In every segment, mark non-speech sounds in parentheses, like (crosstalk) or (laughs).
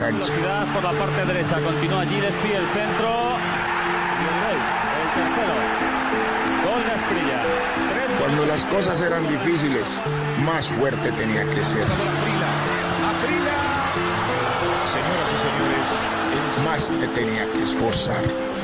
Velocidad por la parte derecha, continúa Gillespie, el centro. Y el gol, el tercero. Gol de Asprilla. Tres Cuando las cosas eran difíciles, más fuerte tenía que ser. Señoras y señores, Más me tenía que esforzar.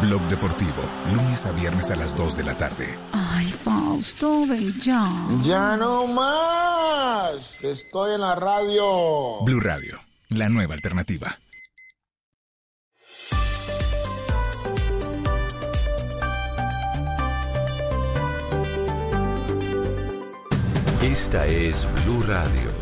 Blog Deportivo, lunes a viernes a las 2 de la tarde. Ay, Fausto, ven ya. Ya no más. Estoy en la radio. Blue Radio, la nueva alternativa. Esta es Blue Radio.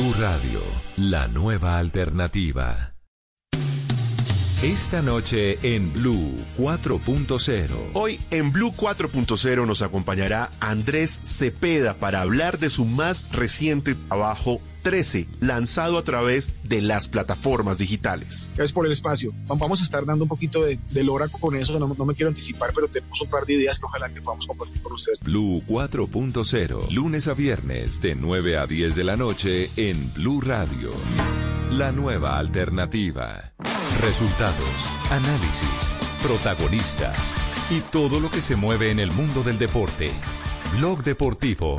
Blue Radio, la nueva alternativa. Esta noche en Blue 4.0. Hoy en Blue 4.0 nos acompañará Andrés Cepeda para hablar de su más reciente trabajo 13, lanzado a través de las plataformas digitales. Gracias por el espacio. Vamos a estar dando un poquito de, de lora con eso, no, no me quiero anticipar, pero tenemos un par de ideas que ojalá que podamos compartir con ustedes. Blue 4.0, lunes a viernes de 9 a 10 de la noche en Blue Radio. La nueva alternativa. Resultados, análisis, protagonistas y todo lo que se mueve en el mundo del deporte. Blog Deportivo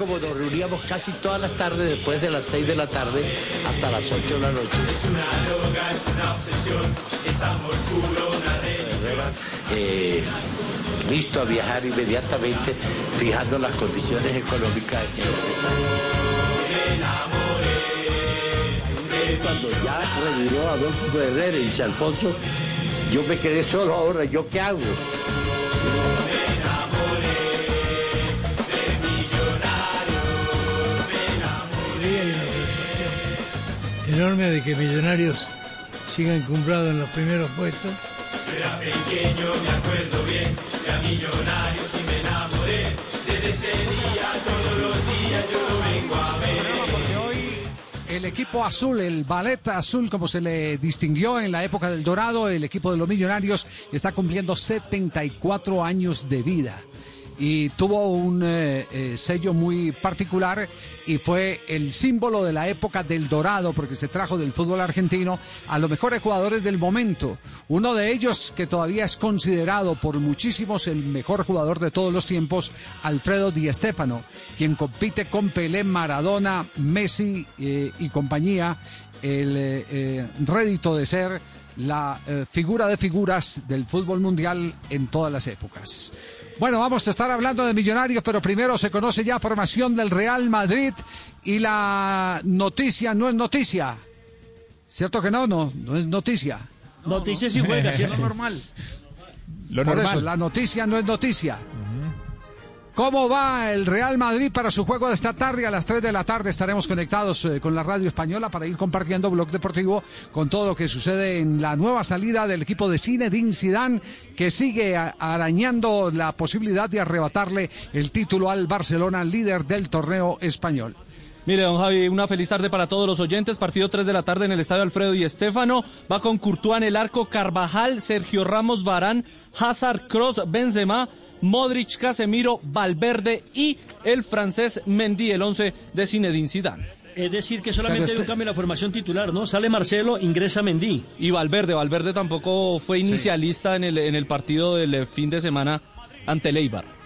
Como nos reuníamos casi todas las tardes, después de las 6 de la tarde hasta las 8 de la noche. Herrera, eh, listo a viajar inmediatamente, fijando las condiciones económicas. Cuando ya reviró a Adolfo Herrera y dice Alfonso, yo me quedé solo ahora, ¿yo qué hago? Enorme de que Millonarios siga encumbrado en los primeros puestos. Era pequeño, me acuerdo bien, de a millonarios y me enamoré. Desde ese día, todos los días yo lo vengo a ver. Porque hoy el equipo azul, el ballet azul, como se le distinguió en la época del Dorado, el equipo de los millonarios, está cumpliendo 74 años de vida. Y tuvo un eh, eh, sello muy particular y fue el símbolo de la época del Dorado, porque se trajo del fútbol argentino a los mejores jugadores del momento. Uno de ellos, que todavía es considerado por muchísimos el mejor jugador de todos los tiempos, Alfredo Di Stéfano, quien compite con Pelé, Maradona, Messi eh, y compañía, el rédito de ser la figura de figuras del fútbol mundial en todas las épocas. Bueno, vamos a estar hablando de millonarios, pero primero se conoce ya formación del Real Madrid y la noticia no es noticia. ¿Cierto que no? No, no es noticia. Noticias y juega, ¿cierto? (laughs) normal. Lo Por eso, la noticia no es noticia. ¿Cómo va el Real Madrid para su juego de esta tarde? A las 3 de la tarde estaremos conectados eh, con la radio española para ir compartiendo Blog Deportivo con todo lo que sucede en la nueva salida del equipo de Zinedine Zidane que sigue arañando la posibilidad de arrebatarle el título al Barcelona, líder del torneo español. Mire, don Javi, una feliz tarde para todos los oyentes. Partido 3 de la tarde en el estadio Alfredo y Estéfano. Va con Courtois en el arco, Carvajal, Sergio Ramos, Barán, Hazard, Cross, Benzema, Modric, Casemiro, Valverde y el francés Mendy, el 11 de Zinedine Zidane. Es decir, que solamente hay un este- cambio en la formación titular, ¿no? Sale Marcelo, ingresa Mendy. Y Valverde, Valverde tampoco fue inicialista en, el, en el partido del eh, fin de semana ante el Eibar.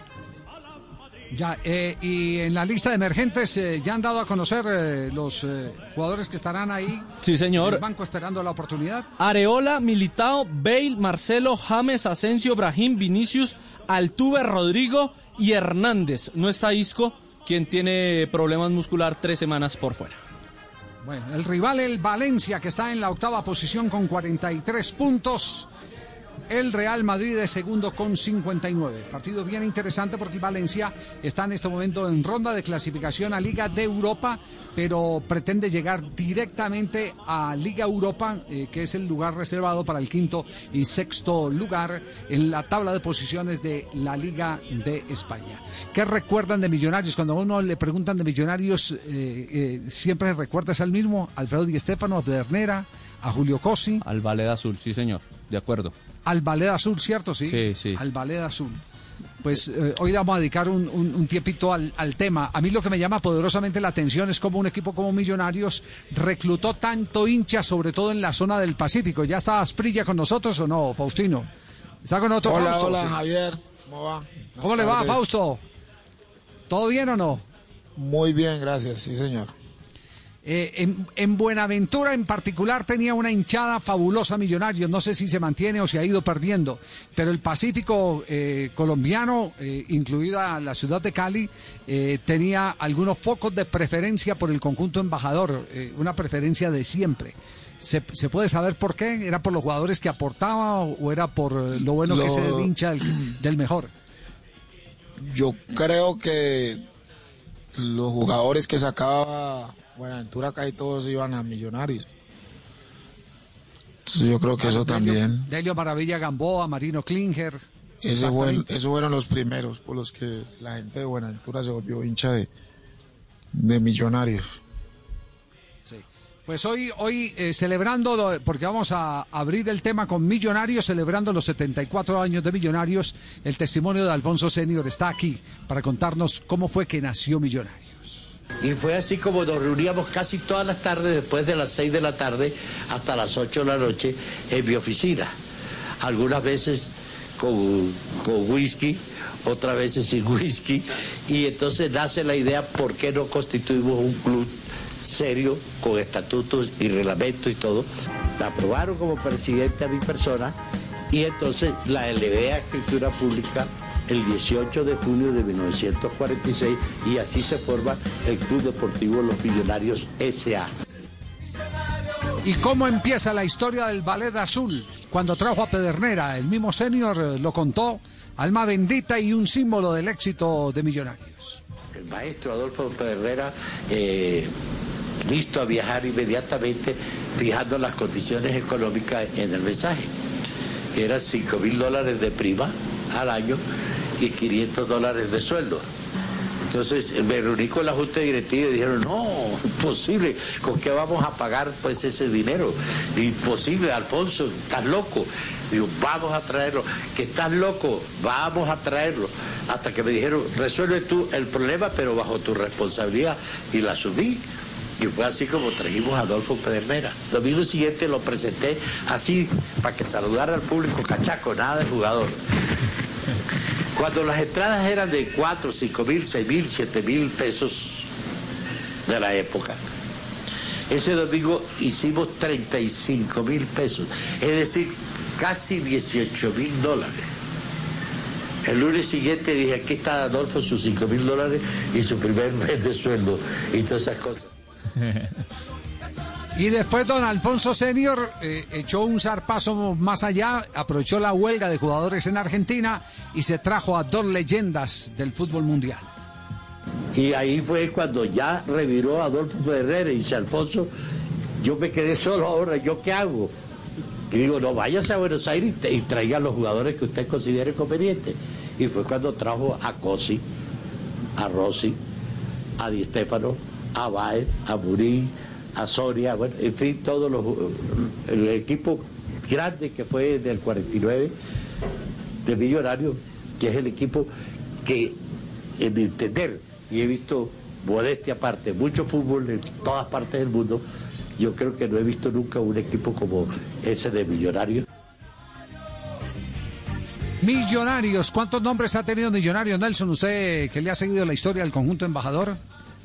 Ya, eh, y en la lista de emergentes eh, ya han dado a conocer eh, los jugadores que estarán ahí. Sí, señor. En el banco esperando la oportunidad. Areola, Militao, Bale, Marcelo, James, Asensio, Brahim, Vinicius, Altuve, Rodrigo y Hernández. No está Isco, quien tiene problemas muscular tres semanas por fuera. Bueno, el rival, el Valencia, que está en la octava posición con 43 puntos. El Real Madrid es segundo con 59. Partido bien interesante porque Valencia está en este momento en ronda de clasificación a Liga de Europa, pero pretende llegar directamente a Liga Europa, eh, que es el lugar reservado para el quinto y sexto lugar en la tabla de posiciones de la Liga de España. ¿Qué recuerdan de Millonarios? Cuando a uno le preguntan de Millonarios, eh, eh, siempre recuerdas al mismo, Alfredo Di Stéfano, a Pedernera, a Julio Cosi. Al Ballet Azul, sí señor, de acuerdo. Al Ballet Azul, ¿cierto? Sí, Sí, sí. Al Ballet Azul. Pues eh, hoy vamos a dedicar un, un- un tiempito al, al tema. A mí lo que me llama poderosamente la atención es cómo un equipo como Millonarios reclutó tanto hincha, sobre todo en la zona del Pacífico. ¿Ya está Asprilla con nosotros o no, Faustino? ¿Está con nosotros Hola, Fausto? hola, Sí. Javier. ¿Cómo va? ¿Cómo le va. Fausto? ¿Todo bien o no? Muy bien, gracias, sí, señor. Eh, en, en Buenaventura en particular tenía una hinchada fabulosa Millonarios, no sé si se mantiene o se ha ido perdiendo, pero el Pacífico eh, colombiano, eh, incluida la ciudad de Cali, eh, tenía algunos focos de preferencia por el conjunto embajador, eh, una preferencia de siempre. ¿Se, se puede saber por qué? ¿Era por los jugadores que aportaba o, o era por lo bueno que Lo- es el hincha del, del mejor? Yo creo que los jugadores que sacaba Buenaventura acá y todos iban a Millonarios. Entonces yo creo que eso también, Delio Maravilla Gamboa, Marino Klinger. ese esos fueron los primeros por los que la gente de Buenaventura se volvió hincha de, de Millonarios. Sí. Pues hoy, hoy eh, celebrando, lo- porque vamos a abrir el tema con Millonarios, celebrando los 74 años de Millonarios, el testimonio de Alfonso Senior está aquí para contarnos cómo fue que nació Millonarios. Y fue así como nos reuníamos casi todas las tardes, después de las 6 de la tarde hasta las 8 de la noche, en mi oficina. Algunas veces con, con whisky, otras veces sin whisky. Y entonces nace la idea, ¿por qué no constituimos un club serio, con estatutos y reglamentos y todo? La aprobaron como presidente a mi persona y entonces la elevé a escritura pública el 18 de junio de 1946 y así se forma el Club Deportivo Los Millonarios S.A. ¿Y cómo empieza la historia del Ballet Azul? Cuando trajo a Pedernera, el mismo Senior eh, lo contó, alma bendita y un símbolo del éxito de Millonarios. El maestro Adolfo Pedernera, eh, listo a viajar inmediatamente, fijando las condiciones económicas en el mensaje, que eran 5 mil dólares de prima al año y 500 dólares de sueldo. Entonces me reuní con la Junta Directiva y dijeron, no, imposible, ¿con qué vamos a pagar pues ese dinero? Imposible, Alfonso, estás loco. Digo, vamos a traerlo, que estás loco, vamos a traerlo. Hasta que me dijeron, resuelve tú el problema, pero bajo tu responsabilidad. Y la asumí. Y fue así como trajimos a Adolfo Pedernera. Domingo siguiente lo presenté así, para que saludara al público cachaco, nada de jugador. Cuando las entradas eran de 4, 5 mil, 6 mil, 7 mil pesos de la época, ese domingo hicimos 35 mil pesos, es decir, casi 18 mil dólares. El lunes siguiente dije, aquí está Adolfo, sus 5 mil dólares y su primer mes de sueldo y todas esas cosas. (laughs) Y después don Alfonso Senior eh, echó un zarpazo más allá, aprovechó la huelga de jugadores en Argentina y se trajo a dos leyendas del fútbol mundial. Y ahí fue cuando ya reviró Adolfo Herrera y dice, Alfonso, yo me quedé solo ahora, ¿yo qué hago? Y digo, no, váyase a Buenos Aires y, y traiga a los jugadores que usted considere convenientes. Y fue cuando trajo a Cosi, a Rossi, a Di Stefano, a Baez, a Murín, a Soria, bueno, en fin, todos los el equipo grande que fue del 49 de Millonarios, que es el equipo que, en mi entender, y he visto modestia aparte, mucho fútbol en todas partes del mundo, yo creo que no he visto nunca un equipo como ese de Millonarios. Millonarios, ¿cuántos nombres ha tenido Millonarios, Nelson? Usted que le ha seguido la historia del conjunto embajador.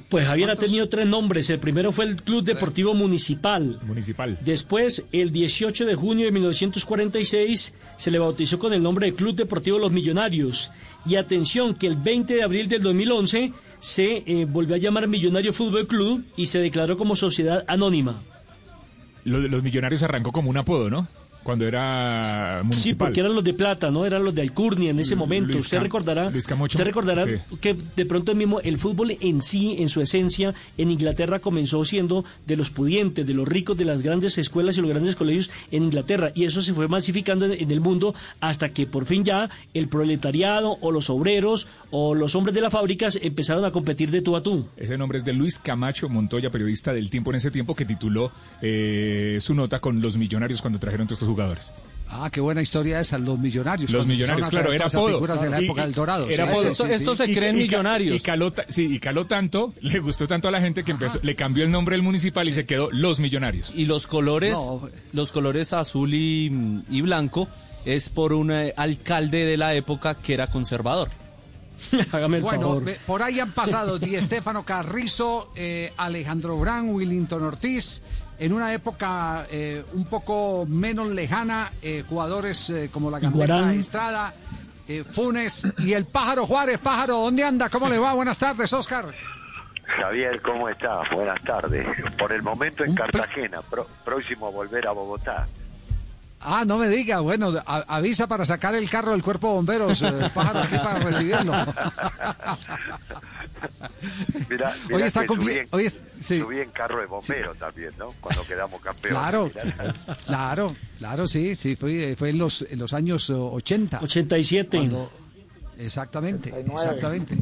Pues Javier ha tenido tres nombres. El primero fue el Club Deportivo Municipal. Municipal. Después, el 18 de junio de 1946, se le bautizó con el nombre de Club Deportivo Los Millonarios. Y atención, que el 20 de abril del 2011 se eh, volvió a llamar Millonario Fútbol Club y se declaró como sociedad anónima. Los millonarios arrancó como un apodo, ¿no? Cuando era Sí, municipal. porque eran los de plata, ¿no? Eran los de Alcurnia en ese momento. Luis usted Cam- recordará, usted recordará Sí. que de pronto mismo el fútbol en sí, en su esencia, en Inglaterra comenzó siendo de los pudientes, de los ricos, de las grandes escuelas y los grandes colegios en Inglaterra. Y eso se fue masificando en, en el mundo hasta que por fin ya el proletariado o los obreros o los hombres de las fábricas empezaron a competir de tú a tú. Ese nombre es de Luis Camacho Montoya, periodista del tiempo en ese tiempo, que tituló eh, su nota con los millonarios cuando trajeron todos estos jugadores. Ah, qué buena historia esa, los millonarios. Los millonarios, claro, era apodo. figuras de la Y- época y- del Dorado. era Sí, apodo. sí, sí, Estos sí. se Y- creen millonarios. Y caló, sí, y caló tanto, (laughs) le gustó tanto a la gente que empezó, le cambió el nombre del municipal y se quedó Los Millonarios. Y los colores, No. los colores azul y, y blanco es por un eh, alcalde de la época que era conservador. (laughs) Hágame el Bueno, favor. ve- por ahí han pasado Di Estefano Carrizo, eh, Alejandro Brán, Willington Ortiz. En una época eh, un poco menos lejana, eh, jugadores eh, como la Gambetta Iguarán. Estrada, eh, Funes y el Pájaro Juárez. Pájaro, ¿dónde anda? ¿Cómo le va? Buenas tardes, Oscar. Javier, ¿cómo estás? Buenas tardes. Por el momento en Cartagena, pro- próximo a volver a Bogotá. Ah, no me diga. Bueno, a- avisa para sacar el carro del cuerpo de bomberos, eh, (laughs) Pájaro, aquí para recibirlo. Mirá, Hoy mirá está cumpli- subí, en, hoy es- sí. subí en carro de bombero también, ¿no? Cuando quedamos campeones. Claro, (laughs) claro, claro, sí, sí, fue, fue en, los, en los años oh, 80. 87. Cuando- exactamente, exactamente. Eh,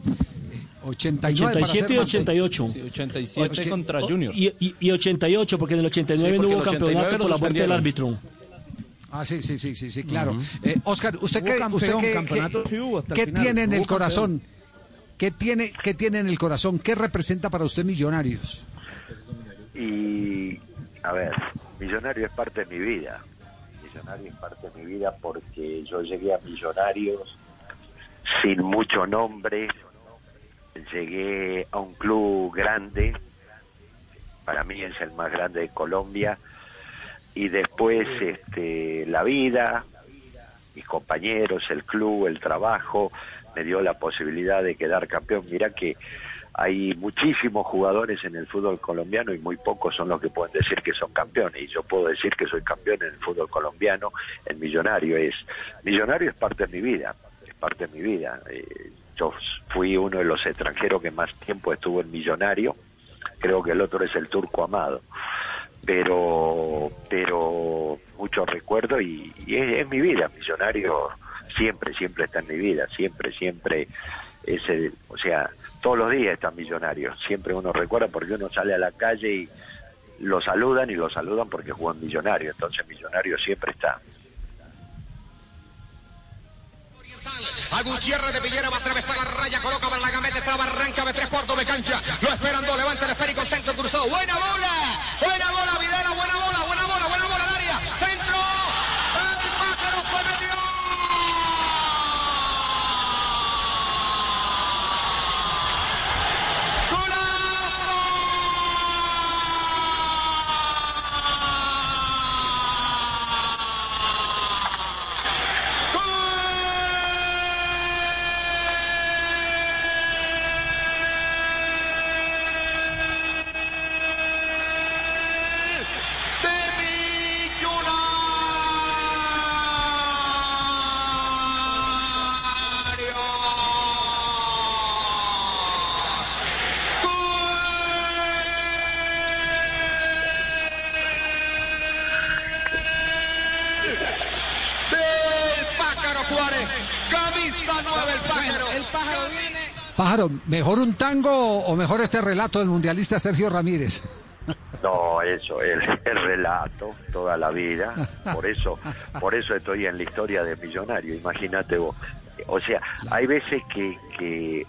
89 para 87 y ser más- 88. Sí, 87 Oche- contra Oh, Junior. Y, y- y 88, porque en el 89 Sí, no hubo 89 campeonato por la muerte del árbitro. Ah, sí, sí, sí, sí, sí, claro. Eh, Oscar, ¿usted Hubo qué, campeón, usted qué, campeonato qué- sí tiene en el campeón. corazón? ¿Qué tiene, ¿Qué tiene en el corazón? ¿Qué representa para usted Millonarios? Y, a ver, Millonario es parte de mi vida. Millonario es parte de mi vida porque yo llegué a Millonarios sin mucho nombre. Llegué a un club grande. Para mí es el más grande de Colombia. Y después este, la vida, mis compañeros, el club, el trabajo, me dio la posibilidad de quedar campeón. Mira que hay muchísimos jugadores en el fútbol colombiano y muy pocos son los que pueden decir que son campeones. Y yo puedo decir que soy campeón en el fútbol colombiano, el millonario es. Millonario es parte de mi vida, es parte de mi vida. Eh, yo fui uno de los extranjeros que más tiempo estuvo en millonario. Creo que el otro es el turco amado pero pero mucho recuerdo y, es, mi vida millonario siempre siempre está en mi vida siempre siempre es o sea todos los días está millonario siempre uno recuerda porque uno sale a la calle y lo saludan y lo saludan porque jugó en millonario entonces millonario siempre está. Lo esperan levanta el esférico, centro cruzado. Buena bola, Pájaro, ¿mejor un tango o mejor este relato del mundialista Sergio Ramírez? No, eso, el, el relato toda la vida. Por eso, por eso estoy en la historia de Millonario. Imagínate vos. O sea, hay veces que, que,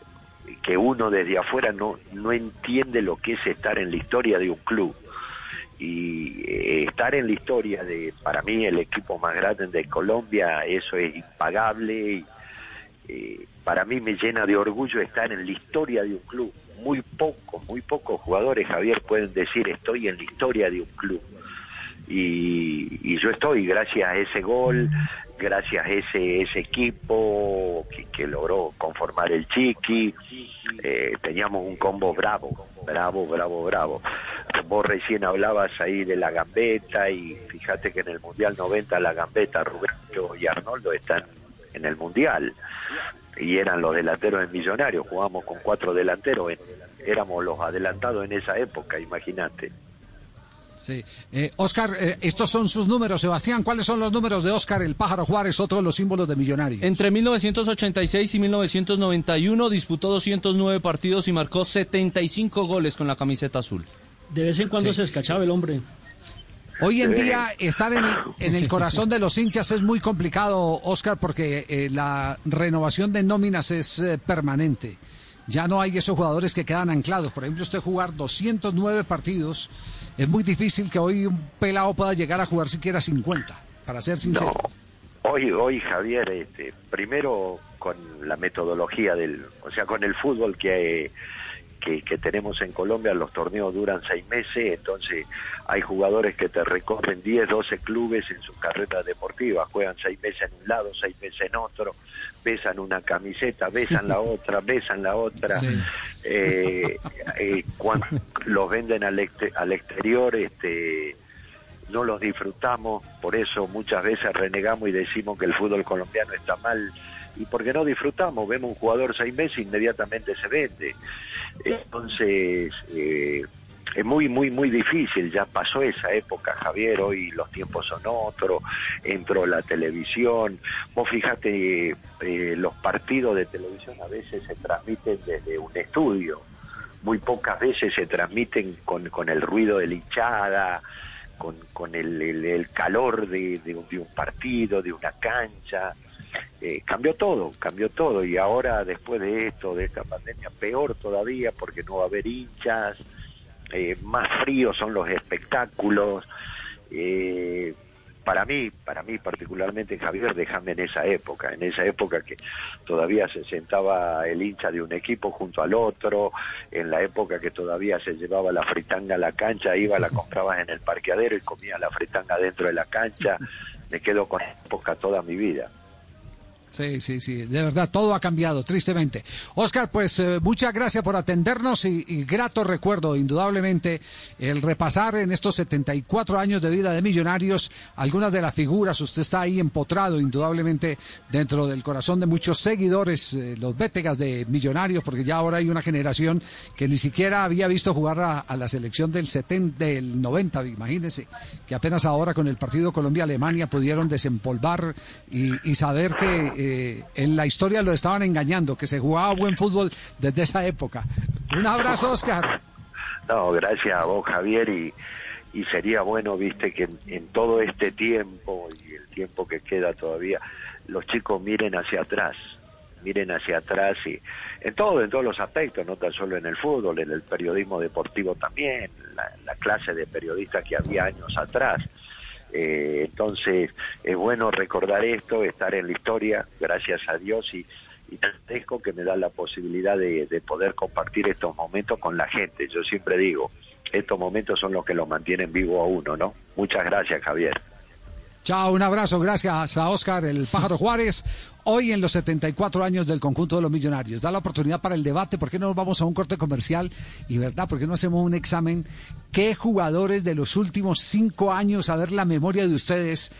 que uno desde afuera no, no entiende lo que es estar en la historia de un club. Y eh, estar en la historia de, para mí, el equipo más grande de Colombia, eso es impagable. Y, eh, para mí me llena de orgullo estar en la historia de un club. Muy pocos, muy pocos jugadores, Javier, pueden decir estoy en la historia de un club. Y, yo estoy, gracias a ese gol, gracias a ese, ese equipo que, que logró conformar el Chiqui, eh, teníamos un combo bravo, bravo, bravo, bravo. Vos recién hablabas ahí de la gambeta y fíjate que en el Mundial 90 la gambeta, Rubén y Arnoldo están en el Mundial y eran los delanteros en Millonarios, jugábamos con cuatro delanteros, en- éramos los adelantados en esa época, imagínate. Sí. Eh, Oscar, eh, estos son sus números. Sebastián, ¿cuáles son los números de Oscar el Pájaro Juárez, otro de los símbolos de Millonarios? Entre 1986 y 1991 disputó 209 partidos y marcó 75 goles con la camiseta azul. De vez en cuando Sí. se escachaba el hombre. Hoy en día estar en el, en el corazón de los hinchas es muy complicado, Oscar, porque eh, la renovación de nóminas es eh, permanente. Ya no hay esos jugadores que quedan anclados. Por ejemplo, usted jugar 209 partidos, es muy difícil que hoy un pelado pueda llegar a jugar siquiera 50, para ser sincero. Hoy, hoy Javier, este, primero con la metodología del, o sea, con el fútbol que, que, que tenemos en Colombia, los torneos duran seis meses, entonces hay jugadores que te recorren 10, 12 clubes en su carrera deportiva, juegan seis meses en un lado, seis meses en otro, besan una camiseta, besan la (laughs) otra, besan la otra, Sí. eh, eh, cuando los venden al, exte- al exterior, este no los disfrutamos, por eso muchas veces renegamos y decimos que el fútbol colombiano está mal, y porque no disfrutamos, vemos un jugador seis meses e inmediatamente se vende. Entonces, eh, es muy, muy, muy difícil, ya pasó esa época, Javier, hoy los tiempos son otros, entró la televisión, vos fíjate, eh, los partidos de televisión a veces se transmiten desde un estudio, muy pocas veces se transmiten con, con el ruido de la hinchada, con, con el, el- el calor de, de de un partido, de una cancha. Eh, cambió todo, cambió todo y ahora después de esto, de esta pandemia, peor todavía porque no va a haber hinchas, eh, más fríos son los espectáculos. eh, para mí, para mí particularmente Javier, déjame en esa época, en esa época que todavía se sentaba el hincha de un equipo junto al otro, en la época que todavía se llevaba la fritanga a la cancha, iba, la comprabas en el parqueadero y comía la fritanga dentro de la cancha, me quedo con esa época toda mi vida. Sí, sí, sí, de verdad, todo ha cambiado, tristemente. Oscar, pues eh, muchas gracias por atendernos y, y grato recuerdo, indudablemente, el repasar en estos 74 años de vida de Millonarios algunas de las figuras. Usted está ahí empotrado, indudablemente, dentro del corazón de muchos seguidores, eh, los vétegas de Millonarios, porque ya ahora hay una generación que ni siquiera había visto jugar a, la selección del, 70, del 90, imagínense, que apenas ahora con el partido Colombia-Alemania pudieron desempolvar y saber que eh, en la historia lo estaban engañando, que se jugaba buen fútbol desde esa época. Un abrazo, Oscar. No, gracias a vos, Javier, y, y sería bueno, viste, que en, todo este tiempo y el tiempo que queda todavía, los chicos miren hacia atrás, miren hacia atrás y en todo, en todos los aspectos, no tan solo en el fútbol, en el periodismo deportivo también, la, la clase de periodistas que había años atrás. Eh, entonces, es bueno recordar esto, estar en la historia, gracias a Dios, y, y te agradezco que me da la posibilidad de, de poder compartir estos momentos con la gente. Yo siempre digo, estos momentos son los que lo mantienen vivo a uno, ¿no? Muchas gracias, Javier. Chao, un abrazo, gracias a Oscar el Pájaro Juárez. Hoy en los 74 años del conjunto de los millonarios. Da la oportunidad para el debate. ¿Por qué no vamos a un corte comercial? Y verdad, ¿por qué no hacemos un examen? ¿Qué jugadores de los últimos cinco años, a ver la memoria de ustedes,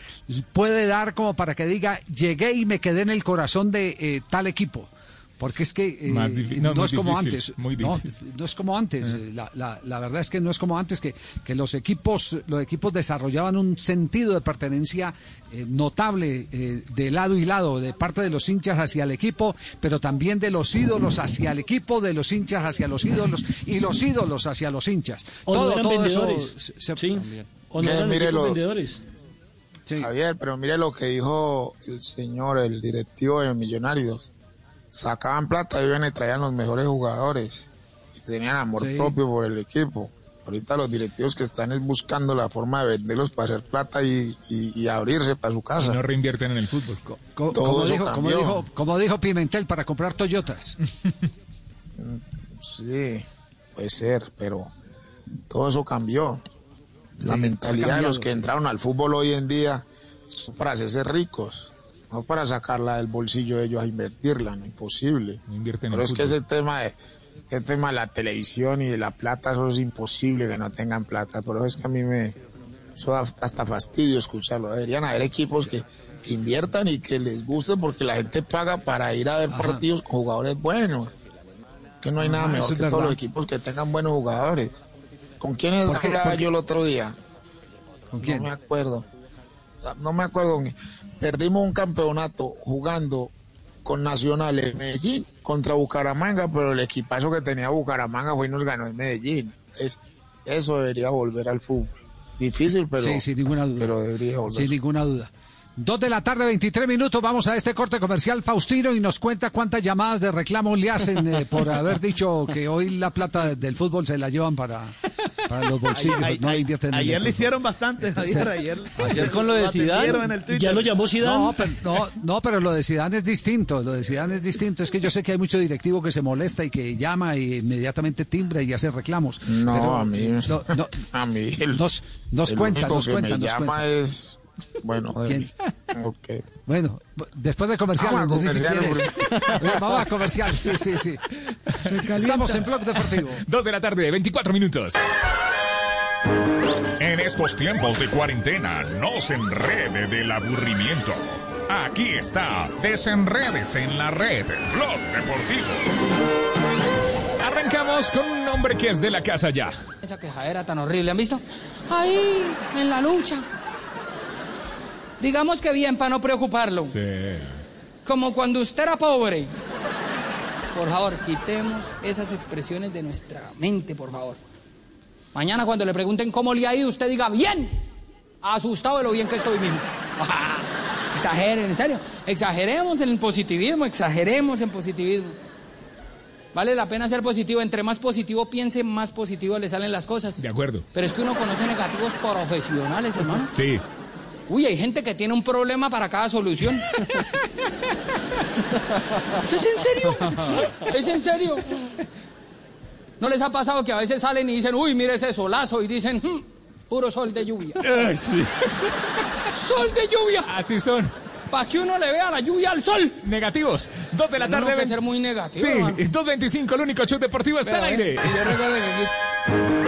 puede dar como para que diga, llegué y me quedé en el corazón de eh, tal equipo? Porque es que eh, Más no, no, es como difícil, antes. muy no, difícil. no es como antes. Eh. Eh, La, la- la verdad es que no es como antes que, que los equipos los equipos desarrollaban un sentido de pertenencia eh, notable eh, de lado y lado, de parte de los hinchas hacia el equipo, pero también de los ídolos hacia el equipo, de los hinchas hacia los ídolos y los ídolos hacia los hinchas. O no todo todo eso vendedores. se- se- Sí. O no eran mire equipos lo- vendedores. Javier, pero mire lo que dijo el señor, el directivo de Millonarios. Sacaban plata y iban y traían los mejores jugadores. Y tenían amor Sí. propio por el equipo. Ahorita los directivos que están es buscando la forma de venderlos para hacer plata y, y- y abrirse para su Y casa. no reinvierten en el fútbol. co- todo como, eso dijo, como, cambió. dijo, como dijo Pimentel para comprar Toyotas. (laughs) Sí, puede ser, pero todo eso cambió. La Sí, mentalidad de los que sí. entraron al fútbol hoy en día son para hacerse ricos, no para sacarla del bolsillo de ellos a invertirla, no imposible. No invierten Pero es que ese tema de ese tema de la televisión y de la plata, eso es imposible que no tengan plata. Pero es que a mí me eso da hasta fastidio escucharlo. Deberían haber equipos que, que inviertan y que les guste porque la gente paga para ir a ver Ajá. partidos con jugadores buenos. Que no hay nada Ajá, mejor que todos los equipos que tengan buenos jugadores. ¿Con quiénes ¿Por qué? hablaba yo el otro día? ¿Con quién? No me acuerdo. No me acuerdo. Perdimos un campeonato jugando con Nacional en Medellín contra Bucaramanga, pero el equipazo que tenía Bucaramanga fue y nos ganó en Medellín. Entonces, eso debería volver al fútbol. Difícil, pero, sí, sin ninguna duda. pero debería volver. Sin ninguna duda. Dos de la tarde, 23 minutos. Vamos a este corte comercial, Faustino, y nos cuenta cuántas llamadas de reclamo le hacen eh, por (laughs) haber dicho que hoy la plata del fútbol se la llevan para, para los bolsillos. Ay- no ay- invierten en el ayer le hicieron bastante, Javier. (laughs) Ayer, Ayer con lo de Zidane. Ya lo llamó Zidane. No pero, no, no, pero lo de Zidane es distinto. Lo de Zidane es distinto. Es que yo sé que hay mucho directivo que se molesta y que llama y inmediatamente timbra y hace reclamos. No, Pero, a mí, no, no, (laughs) a mí el, nos, nos el cuenta, único nos que cuenta, me nos llama cuenta. es bueno, ¿Quién? ok. Bueno, después de comercial, a Vamos a comercial, sí, sí, sí. Estamos en Blog Deportivo. (laughs) Dos de la tarde, 24 minutos. En estos tiempos de cuarentena, no se enrede del aburrimiento. Aquí está, desenredes en la red, Blog Deportivo. Arrancamos con un hombre que es de la casa ya. Esa quejadera tan horrible, ¿han visto? Ahí, en la lucha. Digamos que bien, para no preocuparlo. Sí. Como cuando usted era pobre. Por favor, quitemos esas expresiones de nuestra mente, por favor. Mañana cuando le pregunten cómo le ha ido, usted diga, bien. Asustado de lo bien que estoy mismo. (laughs) Exageren, en serio. Exageremos en el positivismo, exageremos en positivismo. Vale la pena ser positivo. Entre más positivo piense, más positivo le salen las cosas. De acuerdo. Pero es que uno conoce negativos profesionales, hermano. Sí. Uy, hay gente que tiene un problema para cada solución. (laughs) ¿Es en serio? ¿Es en serio? ¿No les ha pasado que a veces salen y dicen, uy, mire ese solazo? Y dicen, "Hmm, puro sol de lluvia. (laughs) Ay, sí. ¡Sol de lluvia! Así son. Para que uno le vea la lluvia al sol. Negativos. Dos de la tarde. no puede ven- ser muy negativo, Sí, hermano. 2.25, el único show deportivo está al aire. ¿eh? Y yo recuerdo que-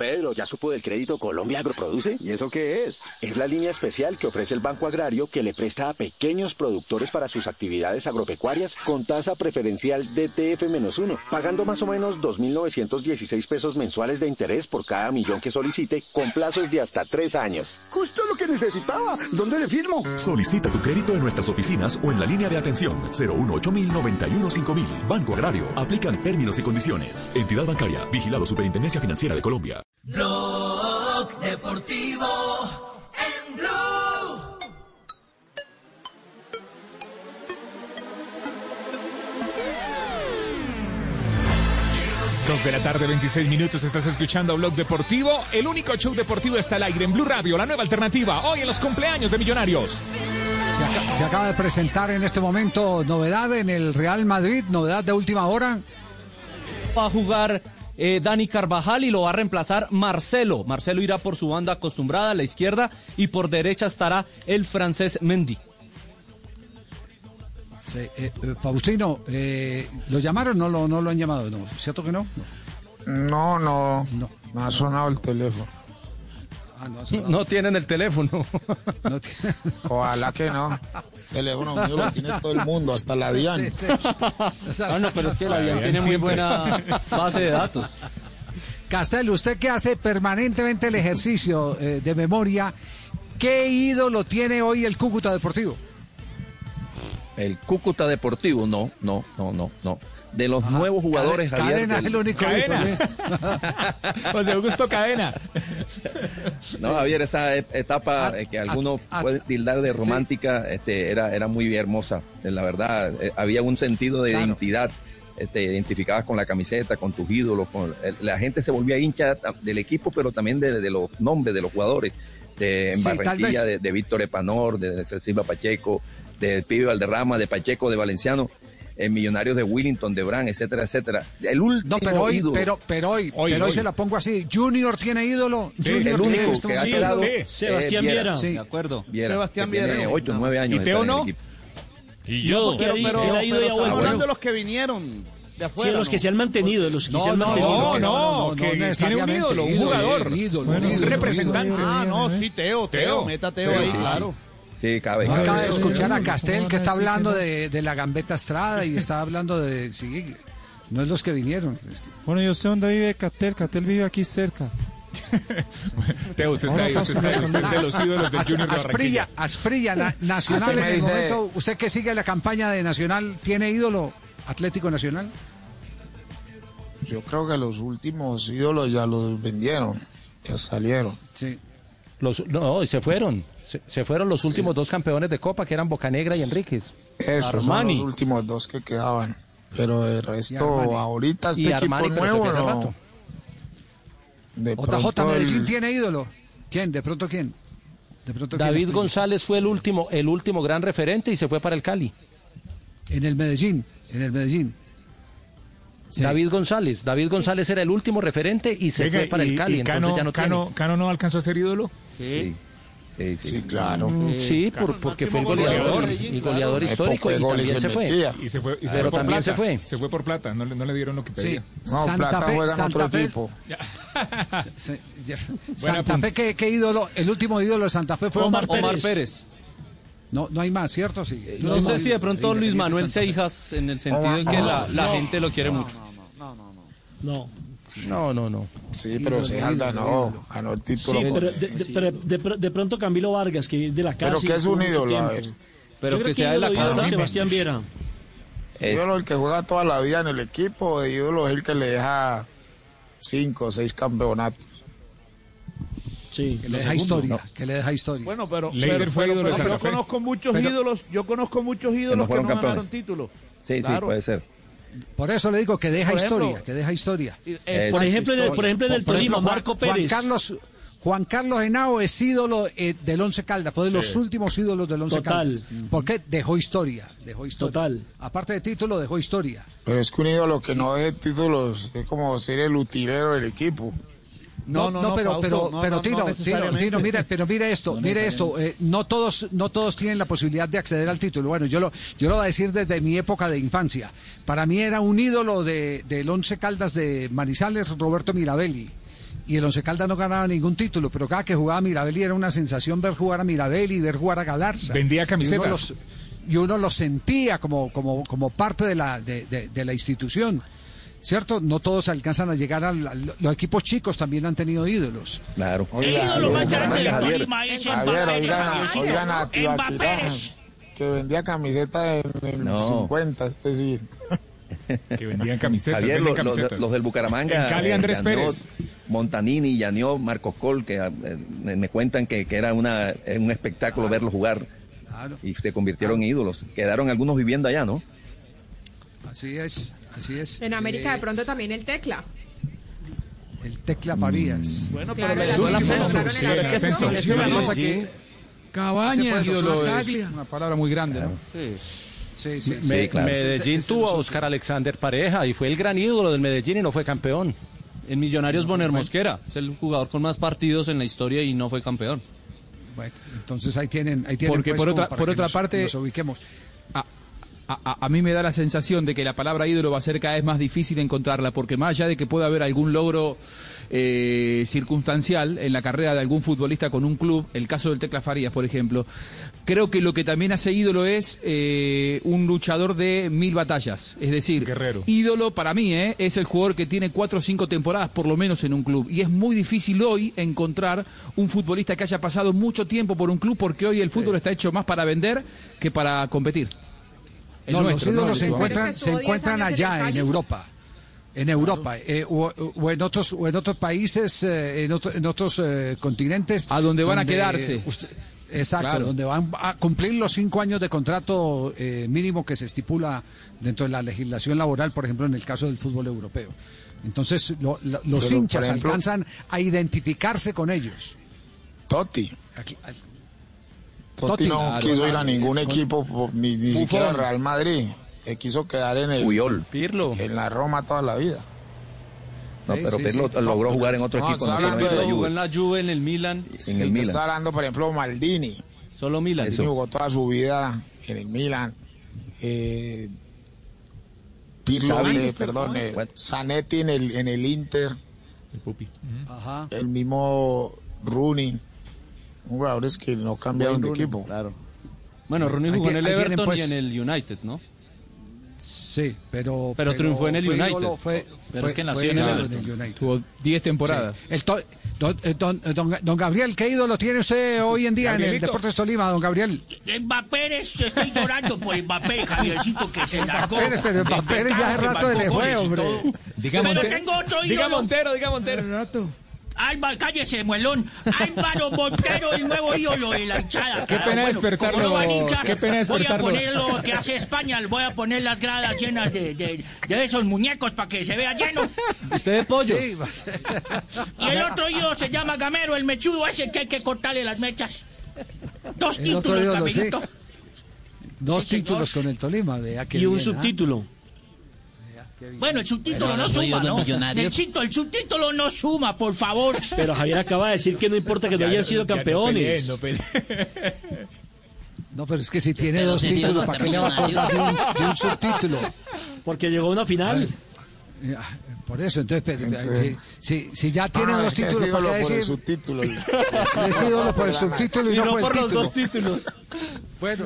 Pedro, ¿ya supo del crédito Colombia Agroproduce? ¿Y eso qué es? Es la línea especial que ofrece el Banco Agrario que le presta a pequeños productores para sus actividades agropecuarias con tasa preferencial DTF-1, pagando más o menos 2.916 pesos mensuales de interés por cada millón que solicite con plazos de hasta tres años. Justo lo que necesitaba. ¿Dónde le firmo? Solicita tu crédito en nuestras oficinas o en la línea de atención 018 91 5000. Banco Agrario. Aplican términos y condiciones. Entidad bancaria. Vigilado Superintendencia Financiera de Colombia. Blog Deportivo en Blue. Dos de la tarde, 26 minutos, estás escuchando Blog Deportivo. El único show deportivo está al aire en Blue Radio, la nueva alternativa. Hoy en los cumpleaños de Millonarios. Se, aca- se acaba de presentar en este momento novedad en el Real Madrid, novedad de última hora. Va a jugar eh, Dani Carvajal y lo va a reemplazar Marcelo. Marcelo irá por su banda acostumbrada a la izquierda y por derecha estará el francés Mendy. Sí, eh, eh, Faustino, eh, ¿lo llamaron? No lo, no lo han llamado, ¿no? ¿Cierto que no? No, no, no ha sonado el teléfono. Ah, no. No tienen el teléfono. (laughs) Ojalá que no. El teléfono mío lo tiene todo el mundo, hasta la DIAN. Sí, sí. Ah, no, pero es que la DIAN tiene muy buena base de datos. Castel, usted que hace permanentemente el ejercicio eh, de memoria, ¿qué ídolo tiene hoy el Cúcuta Deportivo? El Cúcuta Deportivo, no, no, no, no, no. De los nuevos jugadores, Cadena- Javier. Cadena del- es el único Cadena. (laughs) José Augusto Cadena. No, Javier, esa e- etapa eh, que algunos ah, pueden tildar de romántica, este, era, era muy hermosa. Eh, La verdad, eh, había un sentido de Claro. identidad. Este, identificabas con la camiseta, con tus ídolos, con el- la gente se volvía hincha del equipo, pero también de, de los nombres de los jugadores. De, en Sí, Barranquilla, de, de Víctor Epanor, de, de Silva Pacheco, de Pibe Valderrama, de Pacheco, de Valenciano, en Millonarios de Willington, de Bran, etcétera, etcétera. El último No, pero hoy, ídolo. pero, pero hoy, Hoy, pero hoy hoy. se la pongo así. Junior tiene ídolo. Sí, Junior el tiene único en este que ha quedado ídolo. es Sebastián Viera. Sí. De acuerdo. Viera, Sebastián que tiene Viera. ocho, nueve años. ¿Y Teo no? Y yo. Pero, pero, pero y ha estamos vuelto. hablando de los que vinieron de afuera. Sí, los que se han mantenido, de los que No, se han no, mantenido. No, no, no, que tiene un ídolo, un Ídolo, jugador. ídolo, Bueno, ídolo, un representante. Ah, no, sí, Teo, Teo, Teo. meta Teo Sí, ahí, sí, claro. Sí, cabe. No cabe. de escuchar a. Castel que está hablando de, de la gambeta Estrada y está hablando de. Sí, no es los que vinieron. Bueno, yo sé dónde vive Catel. Catel vive aquí cerca. (laughs) Teo, usted está ahí, usted está ahí, usted es de los ídolos del Junior de Asprilla. Asprilla, na- Nacional en el dice- momento, usted que sigue la campaña de Nacional, ¿tiene ídolo Atlético Nacional? Yo creo que los últimos ídolos ya los vendieron, ya salieron. Sí. Los, no, y se fueron. Se, se fueron los últimos dos campeones de Copa, que eran Bocanegra y Enríquez. Esos son los últimos dos que quedaban. Pero el Armani. resto, ahorita este Y equipo Armani, se nuevo no. De JJ Medellín el- tiene ídolo. ¿Quién? ¿De pronto quién? De pronto David? González fue el último, el último gran referente y se fue para el Cali. En el Medellín, en el Medellín. Sí. David González. David González era el último referente y se Venga, fue para y- el Cali. y entonces Cano, ya no Cano, tiene. Cano no alcanzó a ser ídolo. Sí, sí, sí. Sí, claro. Mm, Sí, por- porque fue el goleador, el goleador histórico de y también se se fue. Y se fue, y se Pero fue por también plata. se fue. Se fue por plata, no le, no le dieron lo que Sí. pedía. No, Santa Plata Fe- juega en Santa otro Fe- equipo. Sí, Santa. Fe, ¿qué, qué ídolo? El último ídolo de Santa Fe fue Omar, Omar Omar Pérez. Pérez. No, no hay más, ¿cierto? Sí. No hay sé si de pronto Luis Manuel. Seijas, en el sentido en que la, la gente lo quiere mucho. No. No, no, no. Sí, pero Ídolo, Cejas ídolo, ganó, el Sí, título. pero de, de- pero de de pronto Camilo Vargas, que es de la casa. Pero que es un ídolo, a ver. Pero Yo que creo sea de la casa. Sebastián Viera. Es- ídolo el que juega toda la vida en el equipo, ídolo es el que le deja cinco o seis campeonatos. Sí. Que le deja historia, que le deja historia. Bueno, pero, fue yo conozco muchos Pero- ídolos, yo conozco muchos no ídolos que no ganaron títulos. Sí, sí, puede ser. Por eso le digo que deja Por ejemplo, historia, que deja historia. Eh, Por ejemplo, en el- por ejemplo, en el Tolima, Juan- Marco Juan Pérez. Carlos, Juan Carlos Henao es ídolo eh, del Once Caldas, fue de los últimos ídolos del Once Total. Caldas. Porque dejó historia, dejó historia. Total. Aparte de título, dejó historia. Pero es que un ídolo que no deje títulos es como ser el utilero del equipo. No, no, pero, Fausto, pero, no, pero no, Tino, no Tino. Tino, mire, pero mire esto, mire esto, eh, no todos, no todos tienen la posibilidad de acceder al título. Bueno, yo lo, yo lo voy a decir desde mi época de infancia. Para mí era un ídolo de, del Once Caldas de Manizales, Roberto Mirabelli. Y el Once Caldas no ganaba ningún título, pero cada que jugaba Mirabelli era una sensación ver jugar a Mirabelli, ver jugar a Galarza. Vendía Y uno camisetas. los- Y uno lo sentía como, como, como parte de la, de, de- de la institución. ¿Cierto? No todos alcanzan a llegar a los equipos chicos también han tenido ídolos. Claro. Oiga, ídolo más grande del Javier. Tolima es el Javier, Mbappé, oigan, a- Javiercito. oigan a Tibaquirá, Mbappé. que vendía camiseta en, en No. 50, es decir. (laughs) Que vendían camisetas, Javier, lo- los, camisetas. los del Bucaramanga. En Cali, eh, Andrés Pérez. Montanini, Llanió, Marcos Col, que eh, me cuentan que, que era una, eh, un espectáculo verlos jugar. Claro. Y se convirtieron en ídolos. Quedaron algunos viviendo allá, ¿no? Así es, así es. En América Eh, de pronto también el Tecla. El Tecla Farías. Bueno, Claro, pero el ascenso, Sí, una palabra muy grande, ¿no? Sí, sí, Me- sí. claro. Medellín tuvo a Oscar Alexander Pareja y fue el gran ídolo del Medellín y no fue campeón. En Millonarios Boner Mosquera, es el jugador con más partidos en la historia y no fue campeón. Bueno, entonces ahí tienen, ahí tienen Porque pues, por otra, para por que otra nos- parte, nos ubiquemos. A, a- a mí me da la sensación de que la palabra ídolo va a ser cada vez más difícil encontrarla, porque más allá de que pueda haber algún logro eh, circunstancial en la carrera de algún futbolista con un club, el caso del Tecla Farías, por ejemplo, creo que lo que también hace ídolo es eh, un luchador de mil batallas. Es decir, ídolo para mí eh, es el jugador que tiene cuatro o cinco temporadas por lo menos en un club. Y es muy difícil hoy encontrar un futbolista que haya pasado mucho tiempo por un club, porque hoy el fútbol está hecho más para vender que para competir. El No, nuestro, los ídolos ¿no? se encuentran, se encuentran allá en Europa. En Europa eh, o, o en otros o en otros países, eh, en, otro- en otros eh, continentes. A donde van a quedarse. usted- exacto, Claro. donde van a cumplir los cinco años de contrato eh, mínimo que se estipula dentro de la legislación laboral, por ejemplo, en el caso del fútbol europeo. Entonces, lo- lo- los Pero, hinchas ejemplo- alcanzan a identificarse con ellos. Totti. Totti no claro, quiso ir a ningún es equipo, po- ni, ni siquiera al Real Madrid. Eh, quiso quedar en el Puyol. Pirlo. en la Roma toda la vida. No, Sí, pero sí, Pirlo sí. logró No, jugar en otro no, equipo. no hablando de- Jugó Juve. en la Juve, en el Milan. En el Milan. está hablando, por ejemplo, Maldini. Solo Milan. Maldini jugó toda su vida en el Milan. Eh, Pirlo, Xavi. eh, perdón, eh, Zanetti en el, en el Inter. El Pupi. Ajá. El mismo Rooney. Jugadores que no cambiaron de Rooney, equipo. Claro. Bueno, Rooney jugó en el ahí tienen, Everton pues, y en el United, ¿no? Sí, pero. Pero triunfó en el fue United. ídolo, fue- Pero fue- es que nació fue en el Everton. United. Tuvo 10 temporadas. Sí. El to- don, eh, don- eh, don- don Gabriel, ¿qué ídolo tiene usted hoy en día en el Gabrielito. Deportes Tolima, don Gabriel? Mbappé, es- estoy llorando por Mbappé, Javiercito, que se largó. Pérez, pero Mbappé de ya hace rato goles y hombre. Diga Pero Montero. tengo otro Diga ídolo. Montero, diga Montero. Álvaro, cállese, muelón. Álvaro Montero, el nuevo ídolo de la hinchada. Qué cara. pena Bueno, despertarlo, qué pena despertarlo. Voy a poner lo que hace España, voy a poner las gradas llenas de, de, de esos muñecos para que se vea lleno. Usted de pollos. Sí, va a ser- Y el otro ídolo se llama Gamero, el mechudo ese que hay que cortarle las mechas. Dos títulos. Dos títulos con el Tolima, vea qué Y un bien, ¿ah? subtítulo. Bueno, el subtítulo no suma, ¿no? el subtítulo no suma, por favor. (laughs) Pero Javier acaba de decir que no importa que no hayan sido campeones. (laughs) No, pero es que si tiene dos títulos, ¿para qué le va a de un, de un subtítulo? Porque llegó a una final. Ya, Por eso, entonces, si, si, si ya tiene Ah, es títulos, ¿para qué por el decir? subtítulo. (laughs) Es ídolo por el subtítulo y, no, por el título. títulos. Bueno,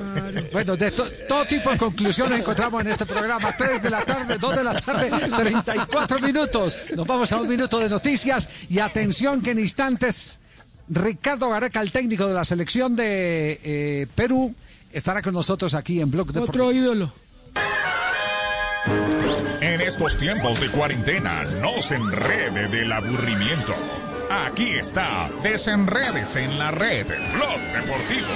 bueno de to- todo tipo de conclusiones encontramos en este programa. 3 de la tarde, 2 de la tarde, 34 minutos. Nos vamos a un minuto de noticias y atención que en instantes Ricardo Gareca, el técnico de la selección de eh, Perú, estará con nosotros aquí en Blog Deportivo. Otro ídolo. Estos tiempos de cuarentena, no se enrede del aburrimiento. Aquí está, desenredes en la red, Blog Deportivo.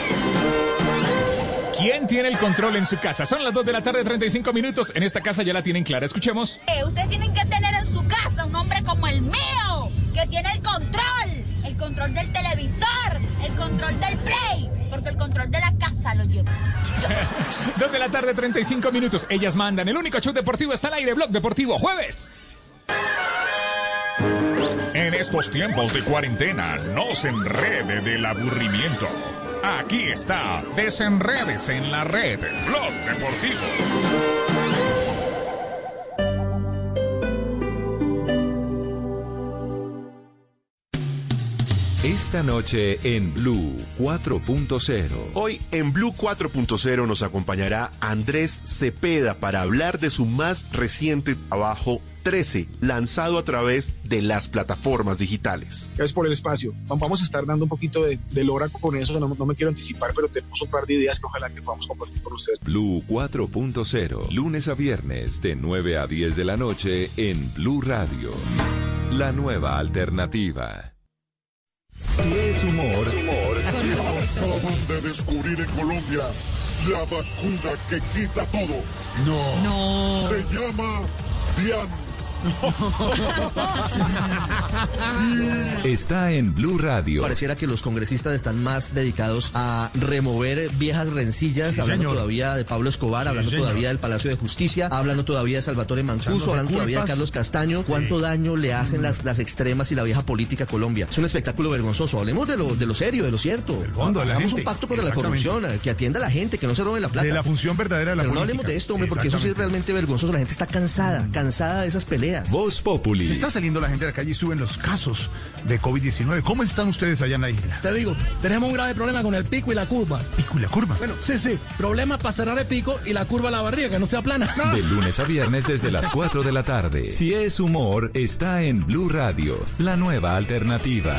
¿Quién tiene el control en su casa? Son las 2 de la tarde, 35 minutos. En esta casa ya la tienen clara. Escuchemos. Eh, Ustedes tienen que tener en su casa un hombre como el mío, que tiene el control, control del televisor, el control del play, porque el control de la casa lo llevo. (laughs) 2 de la tarde, 35 minutos. Ellas mandan. El único show deportivo está al aire. Blog Deportivo, jueves. En estos tiempos de cuarentena, no se enrede del aburrimiento. Aquí está, desenredes en la red, Blog Deportivo. Esta noche en Blue 4.0. Hoy en Blue 4.0 nos acompañará Andrés Cepeda para hablar de su más reciente trabajo 13, lanzado a través de las plataformas digitales. Gracias por el espacio. Vamos a estar dando un poquito de, de lora con eso, no, no me quiero anticipar, pero tenemos un par de ideas que ojalá que podamos compartir con ustedes. Blue 4.0, lunes a viernes de 9 a 10 de la noche en Blue Radio. La nueva alternativa. Si es humor, Acaban de descubrir en Colombia la vacuna que quita todo. No. No. Se llama Dian (laughs) Está en Blue Radio. Pareciera que los congresistas están más dedicados a remover viejas rencillas, Sí, hablando señor. todavía de Pablo Escobar, hablando señor. todavía del Palacio de Justicia, hablando todavía de Salvatore Mancuso, hablando todavía de. Carlos Castaño. ¿Cuánto daño le hacen las, las extremas y la vieja política a Colombia? Es un espectáculo vergonzoso. Hablemos de lo, de lo serio, de lo cierto. fondo, Hagamos un pacto contra la corrupción, que atienda a la gente, que no se roben la plata. De la función verdadera de la Pero no hablemos de esto, hombre, porque eso sí es realmente vergonzoso. La gente está cansada, cansada de esas peleas. Voz Populi. Se está saliendo la gente de la calle y suben los casos de COVID-19. ¿Cómo están ustedes allá en la isla? Te digo, tenemos un grave problema con el pico y la curva. ¿Pico y la curva? Bueno, sí, sí. Problema para cerrar el pico y la curva a la barriga, que no sea plana. De lunes a viernes desde las 4 de la tarde. Si es humor, está en Blue Radio, la nueva alternativa.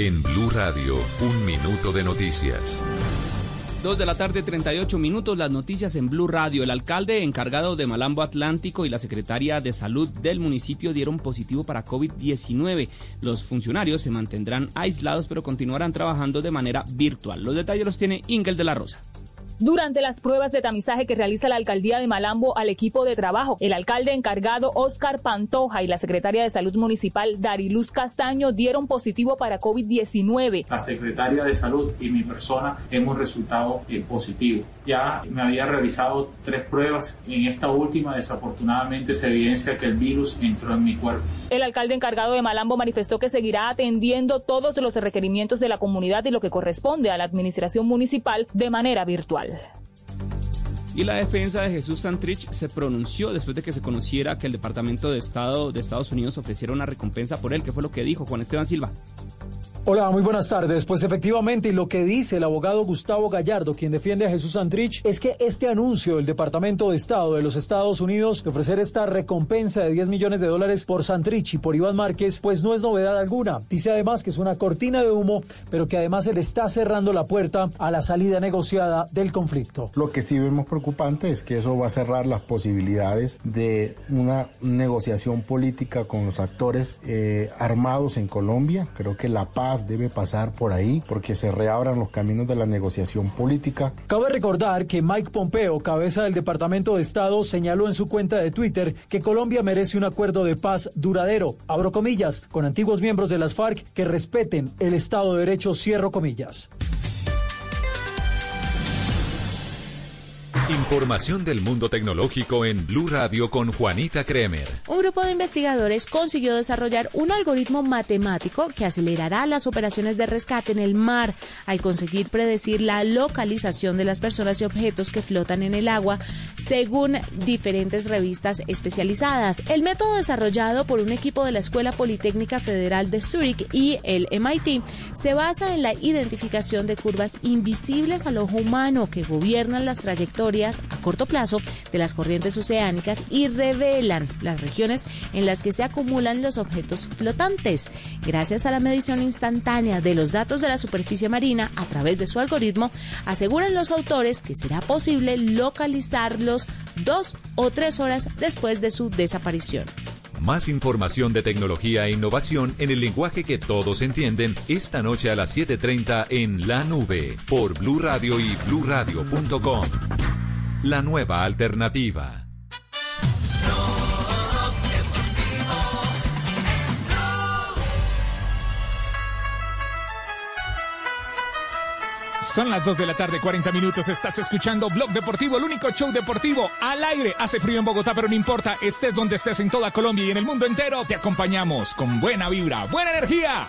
En Blue Radio, un minuto de noticias. Dos de la tarde, 38 minutos, las noticias en Blue Radio. El alcalde encargado de Malambo Atlántico y la secretaria de salud del municipio dieron positivo para COVID-19. Los funcionarios se mantendrán aislados pero continuarán trabajando de manera virtual. Los detalles los tiene Ingel de la Rosa. Durante las pruebas de tamizaje que realiza la alcaldía de Malambo al equipo de trabajo, el alcalde encargado Oscar Pantoja y la secretaria de salud municipal Dariluz Castaño dieron positivo para COVID-19. La secretaria de salud y mi persona hemos resultado eh, positivo. Ya me había realizado tres pruebas en esta última desafortunadamente se evidencia que el virus entró en mi cuerpo. El alcalde encargado de Malambo manifestó que seguirá atendiendo todos los requerimientos de la comunidad y lo que corresponde a la administración municipal de manera virtual. Y la defensa de Jesús Santrich se pronunció después de que se conociera que el Departamento de Estado de Estados Unidos ofreciera una recompensa por él. ¿Qué fue lo que dijo Juan Esteban Silva? Hola, muy buenas tardes. Pues efectivamente, lo que dice el abogado Gustavo Gallardo, quien defiende a Jesús Santrich, es que este anuncio del Departamento de Estado de los Estados Unidos de ofrecer esta recompensa de 10 millones de dólares por Santrich y por Iván Márquez, pues no es novedad alguna. Dice además que es una cortina de humo, pero que además se le está cerrando la puerta a la salida negociada del conflicto. Lo que sí vemos preocupante es que eso va a cerrar las posibilidades de una negociación política con los actores eh, armados en Colombia. Creo que la debe pasar por ahí porque se reabran los caminos de la negociación política. Cabe recordar que Mike Pompeo, cabeza del Departamento de Estado, señaló en su cuenta de Twitter que Colombia merece un acuerdo de paz duradero, abro comillas, con antiguos miembros de las FARC que respeten el Estado de Derecho, cierro comillas. Información del mundo tecnológico en Blue Radio con Juanita Kremer. Un grupo de investigadores consiguió desarrollar un algoritmo matemático que acelerará las operaciones de rescate en el mar al conseguir predecir la localización de las personas y objetos que flotan en el agua según diferentes revistas especializadas. El método desarrollado por un equipo de la Escuela Politécnica Federal de Zurich y el MIT se basa en la identificación de curvas invisibles al ojo humano que gobiernan las trayectorias a corto plazo de las corrientes oceánicas y revelan las regiones en las que se acumulan los objetos flotantes. Gracias a la medición instantánea de los datos de la superficie marina a través de su algoritmo, aseguran los autores que será posible localizarlos dos o tres horas después de su desaparición. Más información de tecnología e innovación en el lenguaje que todos entienden esta noche a las 7:30 en La Nube por Blue Radio y bluradio.com. La nueva alternativa. Son las 2 de la tarde, 40 minutos. Estás escuchando Blog Deportivo, el único show deportivo al aire. Hace frío en Bogotá, pero no importa. Estés donde estés en toda Colombia y en el mundo entero. Te acompañamos con buena vibra, buena energía.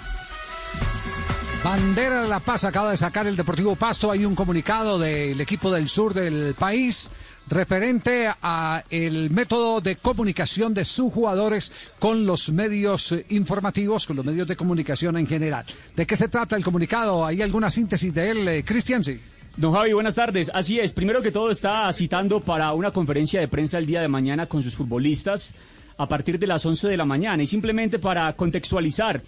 Bandera de la Paz acaba de sacar el Deportivo Pasto. Hay un comunicado del equipo del sur del país referente a el método de comunicación de sus jugadores con los medios eh, informativos, con los medios de comunicación en general. ¿De qué se trata el comunicado? ¿Hay alguna síntesis de él, eh, Cristian? Sí. Don Javi, buenas tardes. Así es, primero que todo está citando para una conferencia de prensa el día de mañana con sus futbolistas a partir de las 11 de la mañana y simplemente para contextualizar.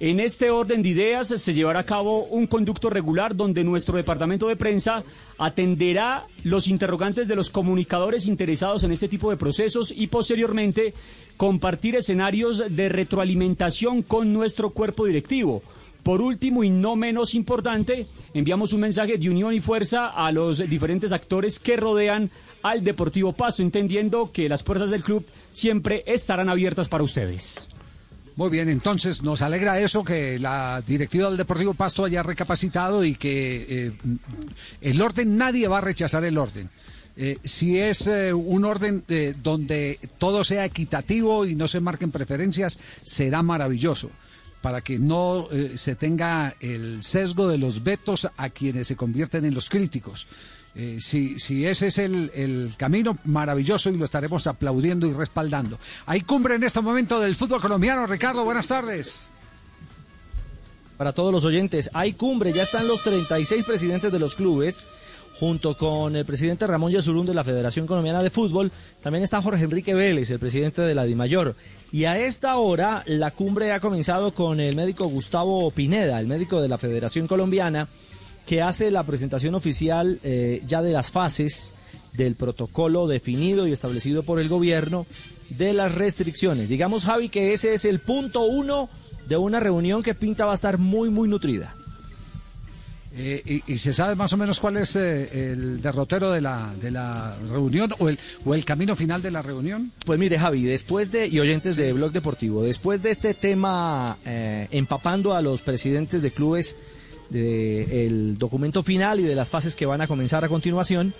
En este orden de ideas se llevará a cabo un conducto regular donde nuestro departamento de prensa atenderá los interrogantes de los comunicadores interesados en este tipo de procesos y posteriormente compartir escenarios de retroalimentación con nuestro cuerpo directivo. Por último y no menos importante, enviamos un mensaje de unión y fuerza a los diferentes actores que rodean al Deportivo Pasto, entendiendo que las puertas del club siempre estarán abiertas para ustedes. Muy bien, entonces nos alegra eso que la directiva del Deportivo Pasto haya recapacitado y que eh, el orden, nadie va a rechazar el orden. Eh, si es eh, un orden donde todo sea equitativo y no se marquen preferencias, será maravilloso para que no se tenga el sesgo de los vetos a quienes se convierten en los críticos. Eh, si, si ese es el, el camino, maravilloso y lo estaremos aplaudiendo y respaldando. Hay cumbre en este momento del fútbol colombiano. Ricardo, buenas tardes. Para todos los oyentes, hay cumbre, ya están los 36 presidentes de los clubes junto con el presidente Ramón Yesurún de la Federación Colombiana de Fútbol, también está Jorge Enrique Vélez, el presidente de la DIMAYOR. Y a esta hora la cumbre ha comenzado con el médico Gustavo Pineda, el médico de la Federación Colombiana, que hace la presentación oficial eh, ya de las fases del protocolo definido y establecido por el gobierno de las restricciones. Digamos, Javi, que ese es el punto uno de una reunión que pinta va a estar muy, muy nutrida. Eh, y, y se sabe más o menos cuál es eh, el derrotero de la, de la reunión o el, o el camino final de la reunión. Pues mire, Javi, después de, y oyentes de Blog Deportivo, después de este tema eh, empapando a los presidentes de clubes del documento final y de las fases que van a comenzar a continuación,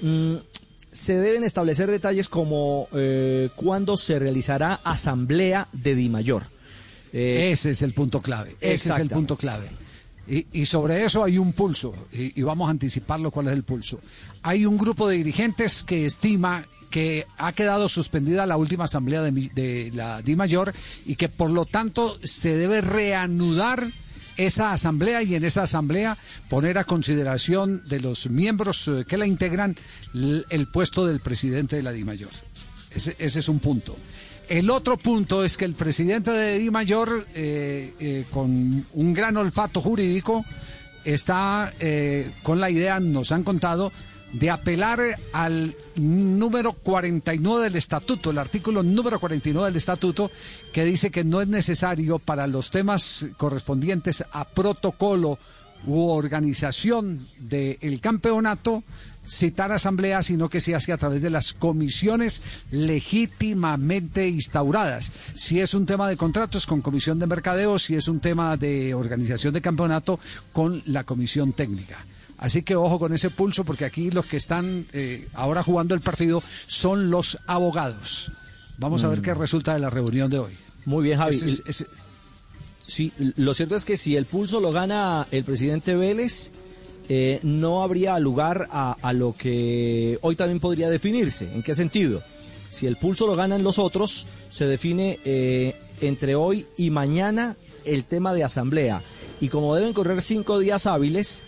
mm, se deben establecer detalles como eh, cuándo se realizará asamblea de Dimayor. Eh, ese es el punto clave. Ese es el punto clave. Y, y, sobre eso hay un pulso, y, y, vamos a anticiparlo cuál es el pulso. Hay un grupo de dirigentes que estima que ha quedado suspendida la última asamblea de, de la Di Mayor y que por lo tanto se debe reanudar esa asamblea y en esa asamblea poner a consideración de los miembros que la integran el, puesto del presidente de la Di Mayor. Ese, ese es un punto. El otro punto es que el presidente de Di Mayor, eh, eh, con un gran olfato jurídico, está eh, con la idea, nos han contado, de apelar al número 49 del estatuto, el artículo número 49 del estatuto, que dice que no es necesario para los temas correspondientes a protocolo u organización del campeonato citar asamblea, sino que se hace a través de las comisiones legítimamente instauradas. Si es un tema de contratos, con comisión de mercadeo, si es un tema de organización de campeonato, con la comisión técnica. Así que ojo con ese pulso, porque aquí los que están eh, ahora jugando el partido son los abogados. Vamos mm. a ver qué resulta de la reunión de hoy. Muy bien, Javi. Ese, ese... Sí, lo cierto es que si el pulso lo gana el presidente Vélez, eh, no habría lugar a, a, lo que hoy también podría definirse. ¿En qué sentido? Si el pulso lo ganan los otros, se define eh, entre hoy y mañana el tema de asamblea. Y como deben correr cinco días hábiles,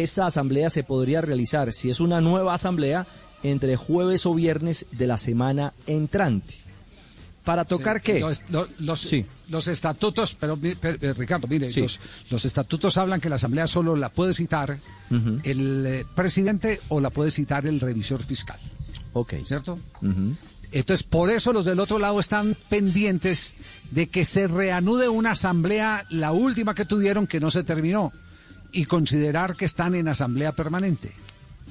esa asamblea se podría realizar, si es una nueva asamblea, entre jueves o viernes de la semana entrante. ¿Para tocar sí, qué? Los, los, los, sí. los estatutos, pero, pero eh, Ricardo, mire, sí. los, los, estatutos hablan que la Asamblea solo la puede citar uh -huh. el eh, presidente o la puede citar el revisor fiscal. Ok. ¿Cierto? Uh -huh. Entonces, por eso los del otro lado están pendientes de que se reanude una asamblea, la última que tuvieron, que no se terminó, y considerar que están en asamblea permanente.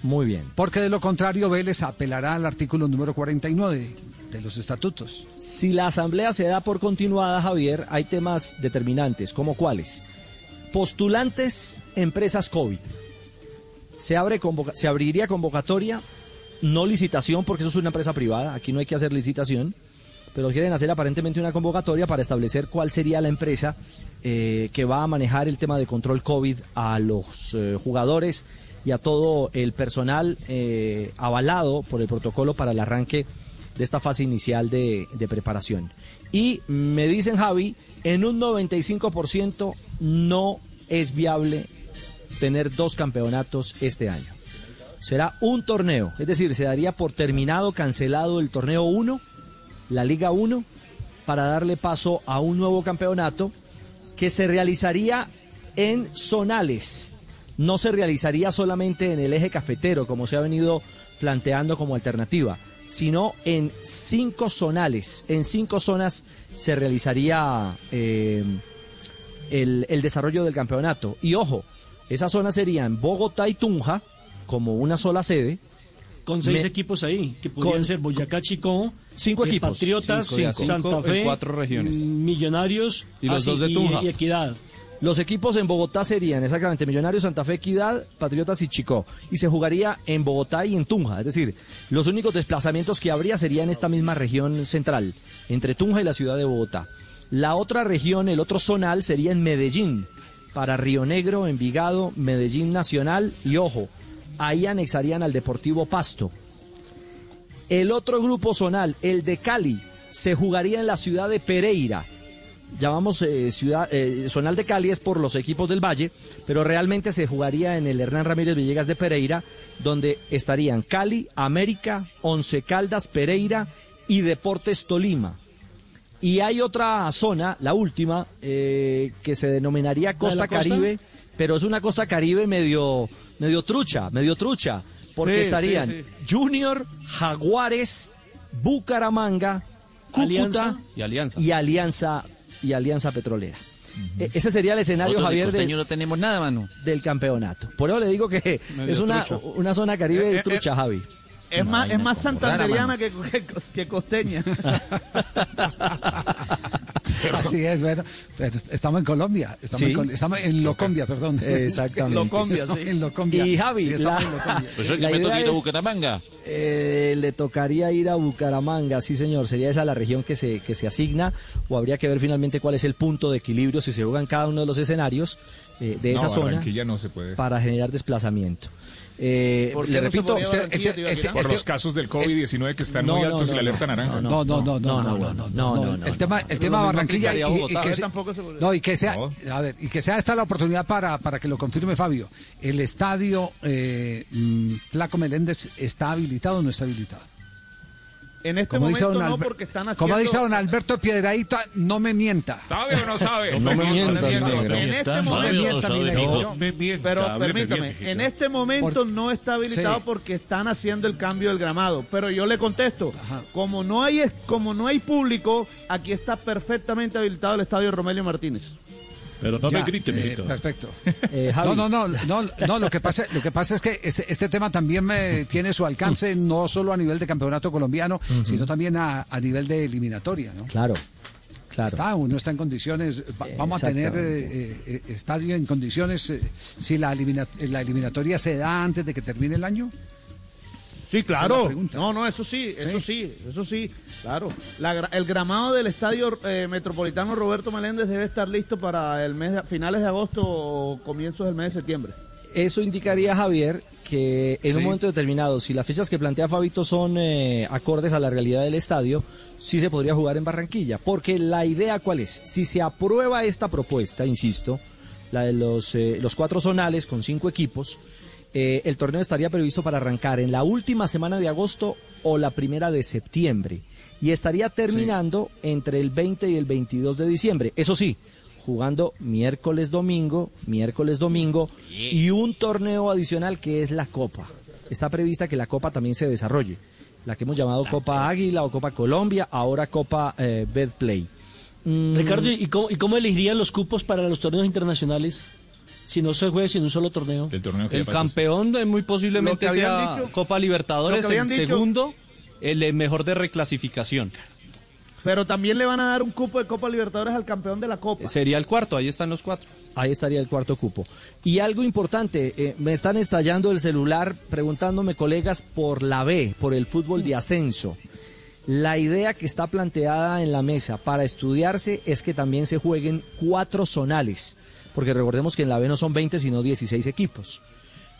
Muy bien. Porque de lo contrario, Vélez apelará al artículo número 49 de los estatutos. Si la asamblea se da por continuada, Javier, hay temas determinantes, como cuáles. Postulantes, empresas COVID. Se, abre convoca se abriría convocatoria, no licitación, porque eso es una empresa privada, aquí no hay que hacer licitación, pero quieren hacer aparentemente una convocatoria para establecer cuál sería la empresa eh, que va a manejar el tema de control COVID a los eh, jugadores y a todo el personal eh, avalado por el protocolo para el arranque de esta fase inicial de, de, preparación. Y me dicen, Javi, en un 95% no es viable tener dos campeonatos este año. Será un torneo, es decir, se daría por terminado, cancelado el torneo 1, la Liga 1, para darle paso a un nuevo campeonato que se realizaría en zonales. No se realizaría solamente en el eje cafetero, como se ha venido planteando como alternativa sino en cinco zonales. En cinco zonas se realizaría eh, el, el desarrollo del campeonato. Y ojo, esa zona serían Bogotá y Tunja como una sola sede. Con seis Me- equipos ahí, que podrían Con- ser Boyacá, Chicó, Cinco eh, equipos. Patriotas, Cinco. Santa Fe, cuatro regiones. mm, Millonarios Y los ah, dos de Tunja. y, Equidad. Los equipos en Bogotá serían exactamente Millonarios, Santa Fe, Equidad, Patriotas y Chicó. Y se jugaría en Bogotá y en Tunja. Es decir, los únicos desplazamientos que habría serían en esta misma región central, entre Tunja y la ciudad de Bogotá. La otra región, el otro zonal, sería en Medellín, para Río Negro, Envigado, Medellín Nacional y ojo, ahí anexarían al Deportivo Pasto. El otro grupo zonal, el de Cali, se jugaría en la ciudad de Pereira. Llamamos eh, ciudad eh, zonal de Cali es por los equipos del Valle, pero realmente se jugaría en el Hernán Ramírez Villegas de Pereira, donde estarían Cali, América, Once Caldas, Pereira y Deportes Tolima. Y hay otra zona, la última, eh, que se denominaría la costa? Caribe, pero es una Costa Caribe medio, medio trucha, medio trucha, porque Sí, estarían sí, Junior, Jaguares, Bucaramanga, Cúcuta Alianza. Y Alianza. y Alianza y Alianza Petrolera. E- Ese sería el escenario, de Javier, costeño del, no tenemos nada, mano. del campeonato. Por eso le digo que Medio es una, trucha. una zona caribe Eh, de eh, trucha, Javi. Es más, es más rara, santanderiana que, que, que costeña. (laughs) (laughs) (laughs) Así es, bueno, pero estamos en Colombia, estamos, Sí. en, Col- estamos en Locombia, perdón. (laughs) Exactamente. Locombia, Estamos sí. En Locombia. Y Javi, Sí, la- en Locombia. Pues La me toca ir a es- Bucaramanga. Eh, le tocaría ir a Bucaramanga, sí señor, sería esa la región que se, que se asigna o habría que ver finalmente cuál es el punto de equilibrio si se juega en cada uno de los escenarios eh, de No, esa zona no se puede. para generar desplazamiento. Eh, ¿Por qué le repito, usted- este- este- ah? Por este- los casos del COVID-19 que están No, muy no, altos y no, la alerta naranja. no, No, no, no, no, no, no, no, no, El tema, el tema Barranquilla y, y- y que Eh, se- tampoco se podría. no y que sea, a ver, y que sea esta la oportunidad para, para que lo confirme Fabio. El estadio eh, mm, Flaco Meléndez está habilitado o no está habilitado. En este Como dice momento don no, porque están haciendo... Como dice don Alberto Piedradito, no me mienta. ¿Sabe o no sabe? No me mientas, negro. En este No me momento, mienta, pero permítame, en este momento no está habilitado Sí. porque están haciendo el cambio del gramado. Pero yo le contesto, como no hay como no hay público, aquí está perfectamente habilitado el estadio Romelio Martínez. Pero no Ya, me grite, eh, perfecto. (laughs) Eh, no, no, no, no, no, lo que pasa, lo que pasa es que este, este tema también me tiene su alcance no solo a nivel de campeonato colombiano, sino también a, a nivel de eliminatoria, ¿no? Claro, claro. Está, uno está en condiciones, va- vamos a tener eh, eh, estadio en condiciones eh, si la, elimina- la eliminatoria se da antes de que termine el año. Sí, es claro. No, no, eso sí, eso sí, eso sí, claro. La gra- el gramado del estadio eh, metropolitano Roberto Meléndez debe estar listo para el mes de- finales de agosto o comienzos del mes de septiembre. Eso indicaría, Javier, que en Sí. un momento determinado, si las fechas que plantea Fabito son eh, acordes a la realidad del estadio, sí se podría jugar en Barranquilla. Porque la idea, ¿cuál es? Si se aprueba esta propuesta, insisto, la de los, eh, los cuatro zonales con cinco equipos, eh, el torneo estaría previsto para arrancar en la última semana de agosto o la primera de septiembre. Y estaría terminando entre el 20 y el 22 de diciembre. Eso sí, jugando miércoles, domingo, miércoles, domingo y un torneo adicional que es la Copa. Está prevista que la Copa también se desarrolle. La que hemos llamado Copa Águila o Copa Colombia, ahora Copa eh, Betplay. Mm, Ricardo, ¿y cómo, ¿y cómo elegirían los cupos para los torneos internacionales si no se juega sin un solo torneo? El campeón eh, muy posiblemente sea dicho- Copa Libertadores, el dicho- segundo, el mejor de reclasificación. Pero también le van a dar un cupo de Copa Libertadores al campeón de la Copa. Sería el cuarto, ahí están los cuatro. Ahí estaría el cuarto cupo. Y algo importante, eh, me están estallando el celular preguntándome colegas por la B, por el fútbol de ascenso. La idea que está planteada en la mesa para estudiarse es que también se jueguen cuatro zonales, porque recordemos que en la B no son 20 sino 16 equipos.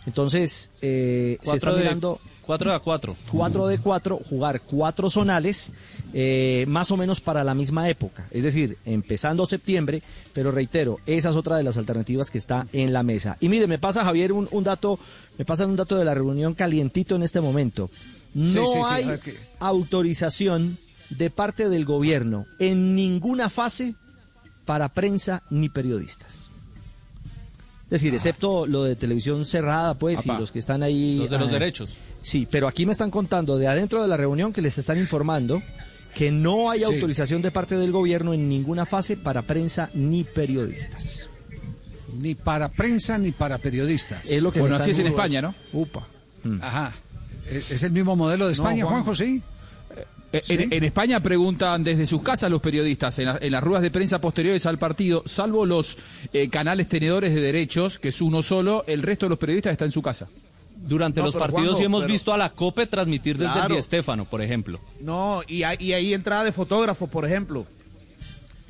Entonces, eh, se está mirando... Cuatro de a cuatro. 4 de 4, jugar cuatro zonales, eh, más o menos para la misma época. Es decir, empezando septiembre, pero reitero, esa es otra de las alternativas que está en la mesa. Y mire, me pasa Javier un, un dato, me pasa un dato de la reunión calientito en este momento. No sí, sí, a hay autorización de parte del gobierno en ninguna fase para prensa ni periodistas. Es decir, excepto lo de televisión cerrada, pues, y los que están ahí. Los de los ah, derechos. Sí, pero aquí me están contando de adentro de la reunión que les están informando que no hay Sí. autorización de parte del gobierno en ninguna fase para prensa ni periodistas. Ni para prensa ni para periodistas. Es lo que Bueno, así es en España. ¿no? Upa. Mm. Ajá. ¿Es el mismo modelo de España, No, Juan. Juanjo, sí? Eh, En, en España preguntan desde sus casas los periodistas en, la- en las ruedas de prensa posteriores al partido, salvo los eh, canales tenedores de derechos, que es uno solo, el resto de los periodistas está en su casa. Durante No, los partidos Juanjo, sí hemos pero- visto a la COPE transmitir desde Claro. el Di Estéfano, por ejemplo. No, y hay, y hay entrada de fotógrafos, por ejemplo.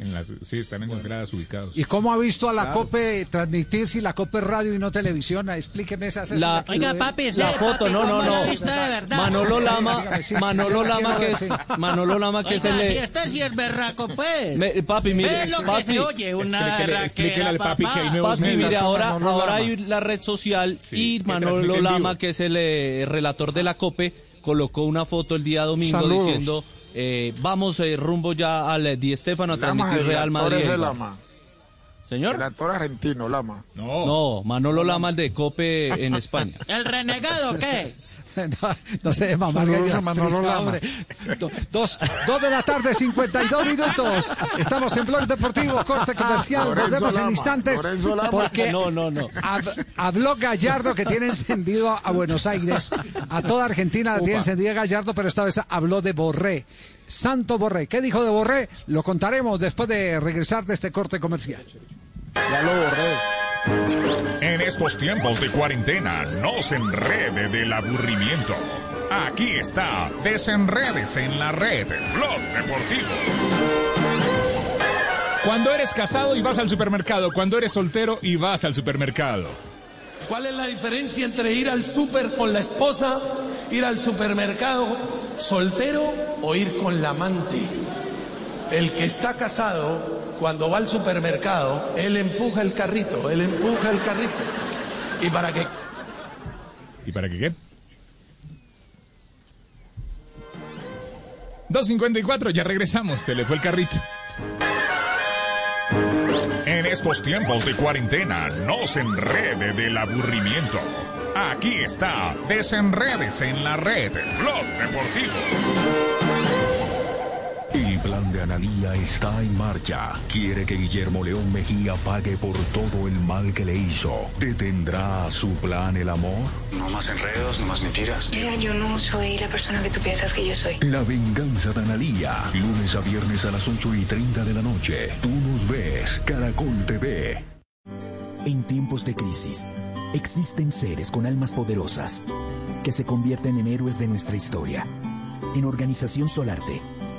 En las, sí, están en las gradas ubicados. ¿Y cómo ha visto a la Claro. COPE transmitir si la COPE es radio y no televisión? Explíqueme esa La- Oiga, papi, La foto, no, no, no. Manolo Lama, Manolo Lama que es, Manolo Lama que es el... si este sí es berraco, pues. Me- papi, mire, lo que papi. se oye, una Explíquele- al papi que hay nuevos Papi, mire, ahora, ahora Lama. hay la red social y que Manolo Lama, que es el eh, relator de la COPE, colocó una foto el día domingo Saludos. diciendo, eh, vamos eh, rumbo ya al eh, Di Stéfano a Lama, transmitir el Real actor Madrid. es el. Lama. Señor. El actor argentino, Lama. No, Manolo Lama, el de COPE en España. (laughs) ¿El renegado qué? (laughs) no, no sé, mamá. Saludos ya a es Manolo triste, Lama. hombre. Do- Dos, dos de la tarde, 52 minutos. Estamos en Blog Deportivo, corte comercial. Lorenzo Volvemos en instantes. Porque No, no, no. hab- habló Gallardo que tiene encendido a Buenos Aires. A toda Argentina la tiene encendida Gallardo, pero esta vez habló de Borré. Santo Borré. ¿Qué dijo de Borré? Lo contaremos después de regresar de este corte comercial. Ya lo borré. En estos tiempos de cuarentena, no se enrede del aburrimiento. Aquí está, desenredes en la red, Blog Deportivo. Cuando eres casado y vas al supermercado, cuando eres soltero y vas al supermercado. ¿Cuál es la diferencia entre ir al súper con la esposa, ir al supermercado soltero o ir con la amante? El que está casado, cuando va al supermercado, él empuja el carrito, él empuja el carrito. ¿Y para qué? ¿Y para qué qué? 2.54, ya regresamos, se le fue el carrito. En estos tiempos de cuarentena, no se enrede del aburrimiento. Aquí está, desenredes en la red, Blog Deportivo. El plan de Analía está en marcha. Quiere que Guillermo León Mejía pague por todo el mal que le hizo. ¿Detendrá su plan el amor? No más enredos, no más mentiras. Mira, yo no soy la persona que tú piensas que yo soy. La venganza de Analía. Lunes a viernes a las 8 y 30 de la noche. Tú nos ves, Caracol TV. En tiempos de crisis, existen seres con almas poderosas que se convierten en héroes de nuestra historia. En Organización Solarte,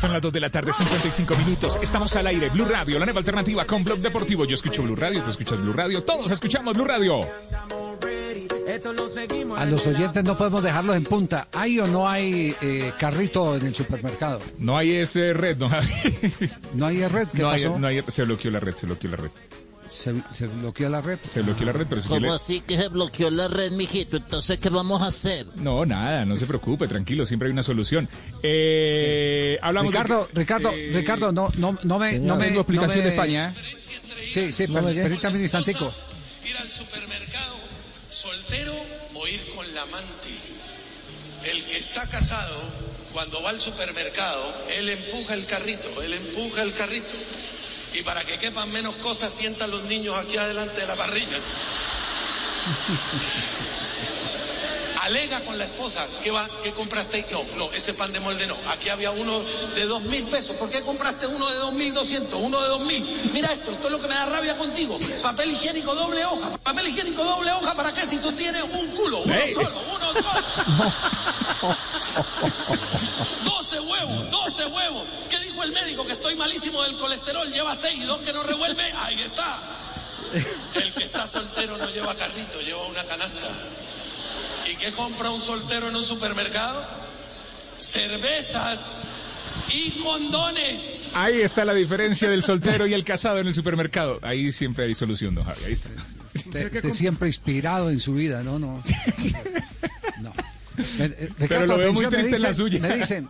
Son las 2 de la tarde, 55 minutos. Estamos al aire, Blue Radio, la nueva alternativa con Blog Deportivo. Yo escucho Blue Radio, tú escuchas Blue Radio, todos escuchamos Blue Radio. A los oyentes no podemos dejarlos en punta. ¿Hay o no hay eh, carrito en el supermercado? No hay ese red, no hay. (laughs) ¿No hay red? ¿Qué no hay- pasó? no hay- se bloqueó la red, se bloqueó la red. ¿Se, se bloqueó la red? Se bloqueó la red, pero si ¿Cómo le- así que se bloqueó la red, mijito? Entonces, ¿qué vamos a hacer? No, nada, no se preocupe, tranquilo, siempre hay una solución. Eh, hablamos Ricardo, Ricardo, eh, Ricardo, no, no, no me, Señor, no me, tengo explicación no me- de España, Sí, sí, No per- permítame un instantico. Ir al supermercado soltero o ir con la amante. El que está casado, cuando va al supermercado, él empuja el carrito, él empuja el carrito. Y para que quepan menos cosas, sientan los niños aquí adelante de la parrilla. Alega con la esposa, ¿qué, va, ¿qué compraste? No, no, ese pan de molde no. Aquí había uno de dos mil pesos. ¿Por qué compraste uno de dos mil doscientos? Uno de dos mil. Mira esto, esto es lo que me da rabia contigo. Papel higiénico doble hoja. Papel higiénico doble hoja, ¿para qué? Si tú tienes un culo, uno solo, uno solo. 12 huevos, 12 huevos. ¿Qué dijo el médico? Que estoy malísimo del colesterol. Lleva 6 y 2 que no revuelve. Ahí está. El que está soltero no lleva carrito, lleva una canasta. Qué compra un soltero en un supermercado? Cervezas y condones. Ahí está la diferencia del soltero y el casado en el supermercado. Ahí siempre hay solución, don Javi. Ahí está. Usted, usted siempre inspirado en su vida, ¿no? No. (laughs) no. Eh, Pero lo veo muy triste en la dicen- suya. Me dicen,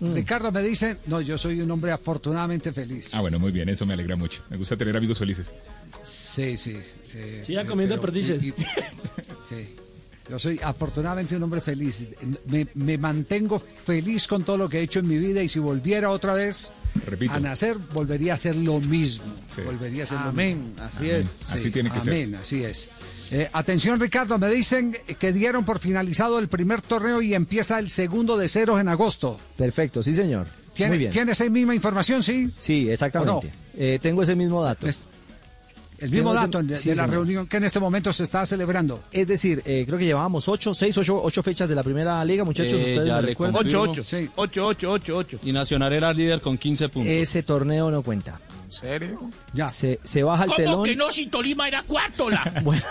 Ricardo, me dicen, no, yo soy un hombre afortunadamente feliz. Ah, bueno, muy bien, eso me alegra mucho. Me gusta tener amigos felices. Sí, sí. eh, Siga comiendo perdices. y- y- sí. Yo soy afortunadamente un hombre feliz. Me, me mantengo feliz con todo lo que he hecho en mi vida y si volviera otra vez Repito. a nacer, volvería a ser lo mismo. Sí. Volvería a ser lo Amén, mismo. así es. Así tiene que ser. amén, así es. Eh, atención, Ricardo, me dicen que dieron por finalizado el primer torneo y empieza el segundo de ceros en agosto. Perfecto, sí, señor. ¿Tiene, Muy bien. ¿tiene esa misma información, sí? Sí, exactamente. Eh, tengo ese mismo dato. El mismo dato de, sí, de la señor. reunión que en este momento se está celebrando. Es decir, eh, creo que llevábamos ocho, seis, ocho, ocho fechas de la primera liga, muchachos. Eh, ustedes ya me recuerdan. 8, 8. Sí. 8, 8, 8, 8. Y Nacional era líder con 15 puntos. Ese torneo no cuenta. ¿En serio? Ya. Se, se baja el ¿Cómo telón. que no si Tolima era cuarto? La? (laughs) Bueno,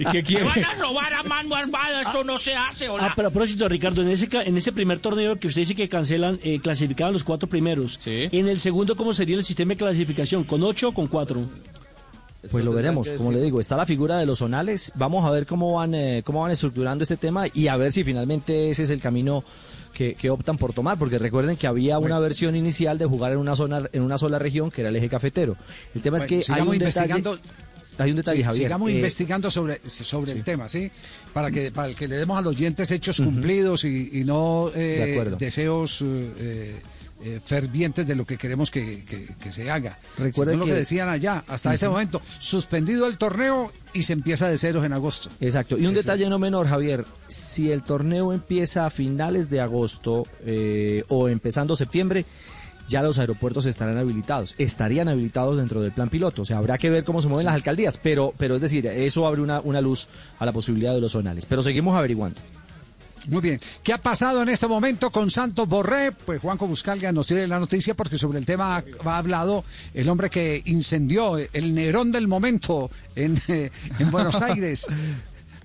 ¿Y qué ¿Me quiere? van a robar a mano armada? Eso no se hace, Ah, hola. pero a propósito, Ricardo, en ese, en ese primer torneo que usted dice que cancelan, eh, clasificaban los cuatro primeros. Sí. En el segundo, ¿cómo sería el sistema de clasificación? ¿Con ocho o con cuatro? Pues lo veremos. Como le digo, está la figura de los zonales. Vamos a ver cómo van, eh, cómo van estructurando este tema y a ver si finalmente ese es el camino que, que optan por tomar. Porque recuerden que había una versión inicial de jugar en una zona, en una sola región, que era el eje cafetero. El tema es que hay un detalle. investigando. Hay un detalle, Sí, Javier. sigamos eh, investigando sobre, sobre el tema, ¿sí? Para que, para que le demos a los oyentes hechos cumplidos y, y no eh, De deseos eh, eh, fervientes de lo que queremos que, que- que se haga. Recuerde Sino lo que- decían allá, hasta ese momento, suspendido el torneo y se empieza de ceros en agosto. Exacto. Y un Eso detalle no menor, Javier. Si el torneo empieza a finales de agosto eh, o empezando septiembre, ya los aeropuertos estarán habilitados. Estarían habilitados dentro del plan piloto. O sea, habrá que ver cómo se mueven las alcaldías. Pero, pero es decir, eso abre una, una luz a la posibilidad de los zonales. Pero seguimos averiguando. Muy bien. ¿Qué ha pasado en este momento con Santos Borré? Pues Juanco Buscalga nos tiene la noticia porque sobre el tema ha, ha hablado el hombre que incendió el Nerón del momento en, eh, en Buenos (laughs) Aires.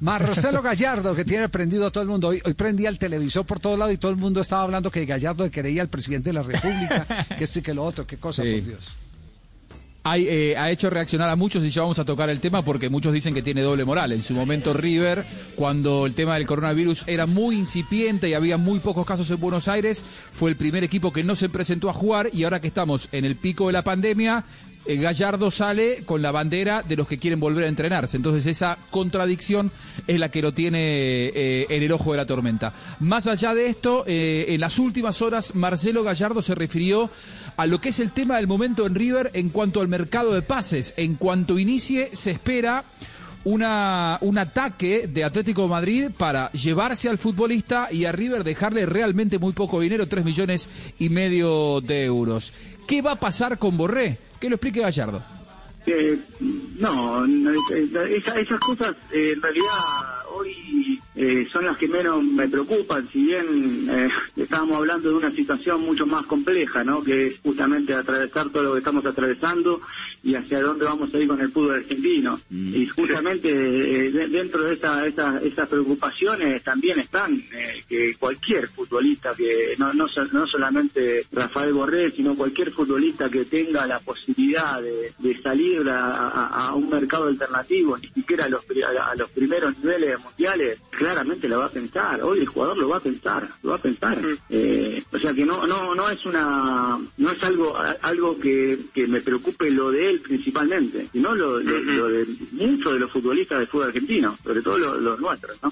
Marcelo Gallardo, que tiene prendido a todo el mundo. Hoy, hoy prendía el televisor por todos lados y todo el mundo estaba hablando que Gallardo creía al presidente de la República, que esto y que lo otro. Qué cosa, Sí. por Dios. Hay, eh, ha hecho reaccionar a muchos y ya vamos a tocar el tema porque muchos dicen que tiene doble moral. En su momento River, cuando el tema del coronavirus era muy incipiente y había muy pocos casos en Buenos Aires, fue el primer equipo que no se presentó a jugar y ahora que estamos en el pico de la pandemia, eh, Gallardo sale con la bandera de los que quieren volver a entrenarse. Entonces esa contradicción es la que lo tiene eh, en el ojo de la tormenta. Más allá de esto, eh, en las últimas horas Marcelo Gallardo se refirió a lo que es el tema del momento en River en cuanto al mercado de pases. En cuanto inicie, se espera una, un ataque de Atlético Madrid para llevarse al futbolista y a River dejarle realmente muy poco dinero, 3 millones y medio de euros. ¿Qué va a pasar con Borré? Que lo explique Gallardo. Eh, no, esa- esas cosas eh, en realidad hoy eh, son las que menos me preocupan, si bien eh, (laughs) estábamos hablando de una situación mucho más compleja, ¿no? que es justamente atravesar todo lo que estamos atravesando y hacia dónde vamos a ir con el fútbol argentino. Y justamente eh, de- dentro de esa, esa- esas preocupaciones también están eh, que cualquier futbolista, que no, no, no solamente Rafael Borré, sino cualquier futbolista que tenga la posibilidad de, de salir a, a- a un mercado alternativo, ni siquiera a los, a, a los primeros niveles mundiales, claramente lo va a pensar. Hoy el jugador lo va a pensar, lo va a pensar. Eh, o sea que no, no, no es una, no es algo, a- algo que, que me preocupe lo de él principalmente, sino lo, lo- lo de muchos de los futbolistas del fútbol argentino, sobre todo los, los nuestros, ¿no?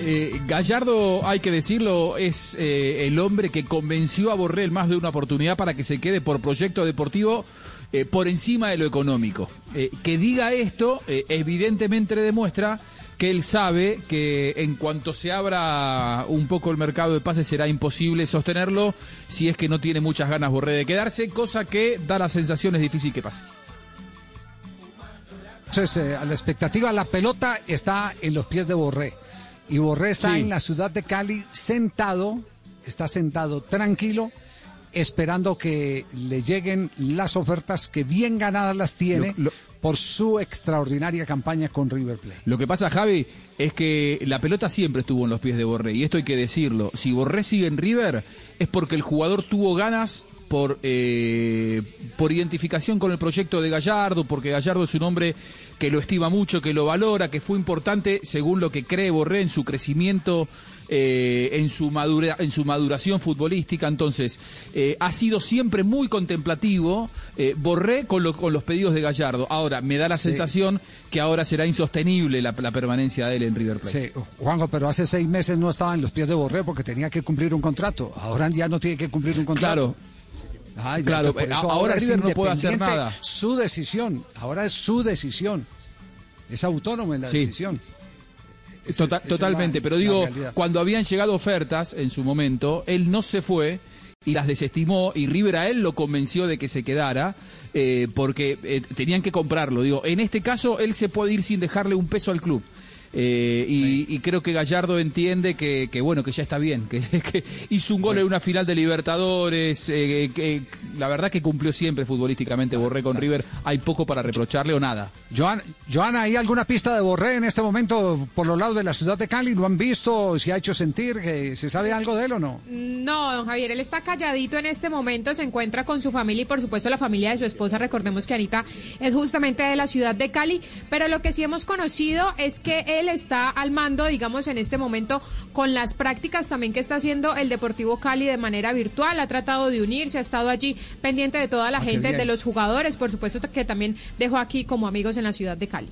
Eh, Gallardo, hay que decirlo, es eh, el hombre que convenció a Borré en más de una oportunidad para que se quede por proyecto deportivo eh, por encima de lo económico. Eh, que diga esto, eh, evidentemente demuestra que él sabe que en cuanto se abra un poco el mercado de pases será imposible sostenerlo si es que no tiene muchas ganas Borré de quedarse, cosa que da la sensación es difícil que pase. Entonces, a la expectativa, la pelota está en los pies de Borré. Y Borré está Sí. en la ciudad de Cali sentado, está sentado tranquilo, esperando que le lleguen las ofertas que bien ganadas las tiene por su extraordinaria campaña con River Plate. Lo que pasa, Javi, es que la pelota siempre estuvo en los pies de Borré, y esto hay que decirlo. Si Borré sigue en River, es porque el jugador tuvo ganas por, eh, por identificación con el proyecto de Gallardo, porque Gallardo es un hombre que lo estima mucho, que lo valora, que fue importante, según lo que cree Borré, en su crecimiento, eh, en, su madura, en su maduración futbolística. Entonces, eh, ha sido siempre muy contemplativo eh, Borré con, lo- con los pedidos de Gallardo. Ahora, me da la Sí. sensación que ahora será insostenible la, la permanencia de él en River Plate. Sí, Juanjo, pero hace seis meses no estaba en los pies de Borré porque tenía que cumplir un contrato. Ahora ya no tiene que cumplir un contrato. Ay, Claro, por eh, ahora River no puede hacer nada. Su decisión, ahora es su decisión. Es autónomo en la Sí. decisión. Tota- es- es totalmente, pero digo, realidad. cuando habían llegado ofertas en su momento, él no se fue y las desestimó y River a él lo convenció de que se quedara eh, porque eh, tenían que comprarlo. Digo, en este caso él se puede ir sin dejarle un peso al club. Eh, y, y creo que Gallardo entiende que, que, bueno que ya está bien que, (laughs) que hizo un gol en una final de Libertadores eh, que la verdad que cumplió siempre futbolísticamente Borré con River hay poco para reprocharle o nada Joan, Joana, ¿hay alguna pista de Borré en este momento por los lados de la ciudad de Cali? ¿Lo han visto? ¿Se ha hecho sentir? que ¿Se sabe algo de él o no? No, don Javier, él está calladito en este momento, se encuentra con su familia y por supuesto la familia de su esposa. Recordemos que Anita es justamente de la ciudad de Cali, pero lo que sí hemos conocido es que él está al mando, digamos, en este momento con las prácticas también que está haciendo el Deportivo Cali de manera virtual. Ha tratado de unirse, ha estado allí pendiente de toda la Ah, gente, de los jugadores, por supuesto que también dejó aquí como amigos en la ciudad de Cali.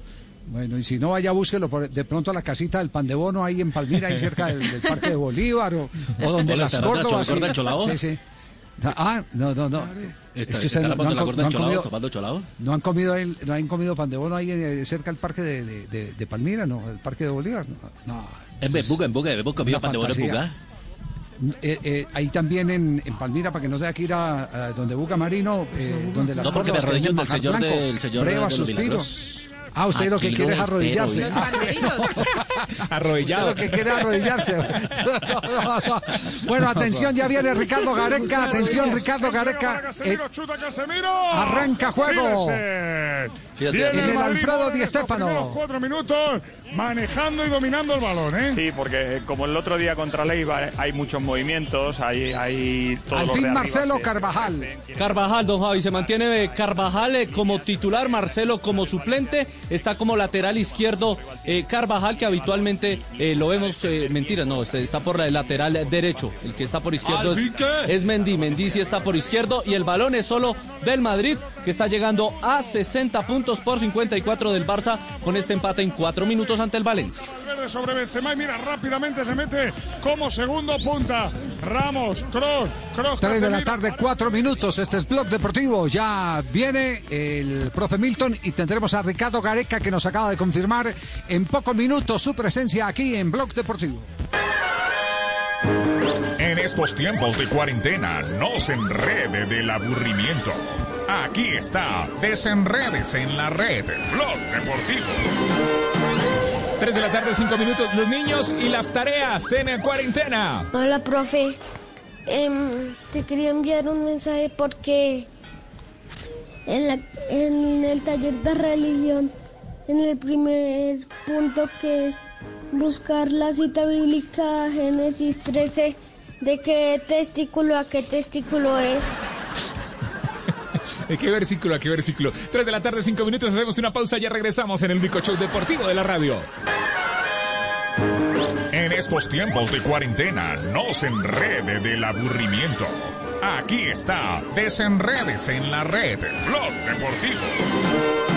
Bueno, y si no, vaya, búsquelo por- de pronto a la casita del pan de bono ahí en Palmira, ahí cerca del, del Parque de Bolívar o, o donde Hola, las ¿te acuerdas Córdobas. Sí, sí. Ah, no, no, no. Esta- Es que ¿está ustedes no, no han, no han comido, no han comido el- no han comido pan de bono ahí eh, cerca del parque de, de- de- de Palmira, no, el Parque de Bolívar. No, no. En Bebuga, en Buga, hemos comido pan de bono en. Buga. Eh, eh, ahí también en, en Palmira, para que no tenga que ir a, a donde Buga Marino, eh, donde las No, porque me Córdobas, arrodillo que ante el Majar señor Blanco, del señor Breva, de los suspiro. milagros. Ah, (laughs) usted lo que quiere es arrodillarse. Los. Arrodillado. Usted lo que quiere arrodillarse. No, no, no. Bueno, atención, ya viene Ricardo Gareca. Atención, Ricardo Gareca. Eh, arranca juego. Viene En el Alfredo Di Stéfano. cuatro minutos manejando y dominando el balón, ¿eh? Sí, porque como el otro día contra Leibar hay muchos movimientos, hay, hay Al fin Marcelo Carvajal. Carvajal, don Javi, se mantiene eh, Carvajal eh, como titular, Marcelo como suplente, está como lateral izquierdo eh, Carvajal, que habitualmente eh, lo vemos, eh, mentira, no, este está por el lateral derecho, el que está por izquierdo ¿Al es, Mendy, Mendy sí está por izquierdo y el balón es solo del Madrid, que está llegando a 60 puntos por 54 del Barça con este empate en 4 minutos ante el Valencia. Verde sobre Benzema y mira, rápidamente se mete como segundo punta. Ramos, Cross, Cross. 3 de la tarde, 4 minutos. Este es Blog Deportivo. Ya viene el profe Milton y tendremos a Ricardo Gareca que nos acaba de confirmar en pocos minutos su presencia aquí en Blog Deportivo. En estos tiempos de cuarentena, no se enrede del aburrimiento. Aquí está, desenredes en la red, Blog Deportivo. 3 de la tarde, 5 minutos. Los niños y las tareas en cuarentena. Hola, profe. Em, te quería enviar un mensaje porque en, la- en el taller de religión, en el primer punto que es buscar la cita bíblica Génesis 13, de qué testículo a qué testículo es. (laughs) ¿De qué versículo a qué versículo? 3 de la tarde, 5 minutos. Hacemos una pausa. Ya regresamos en el único show deportivo de la radio. En estos tiempos de cuarentena, no se enrede del aburrimiento. Aquí está, desenredes en la red, Blog Deportivo.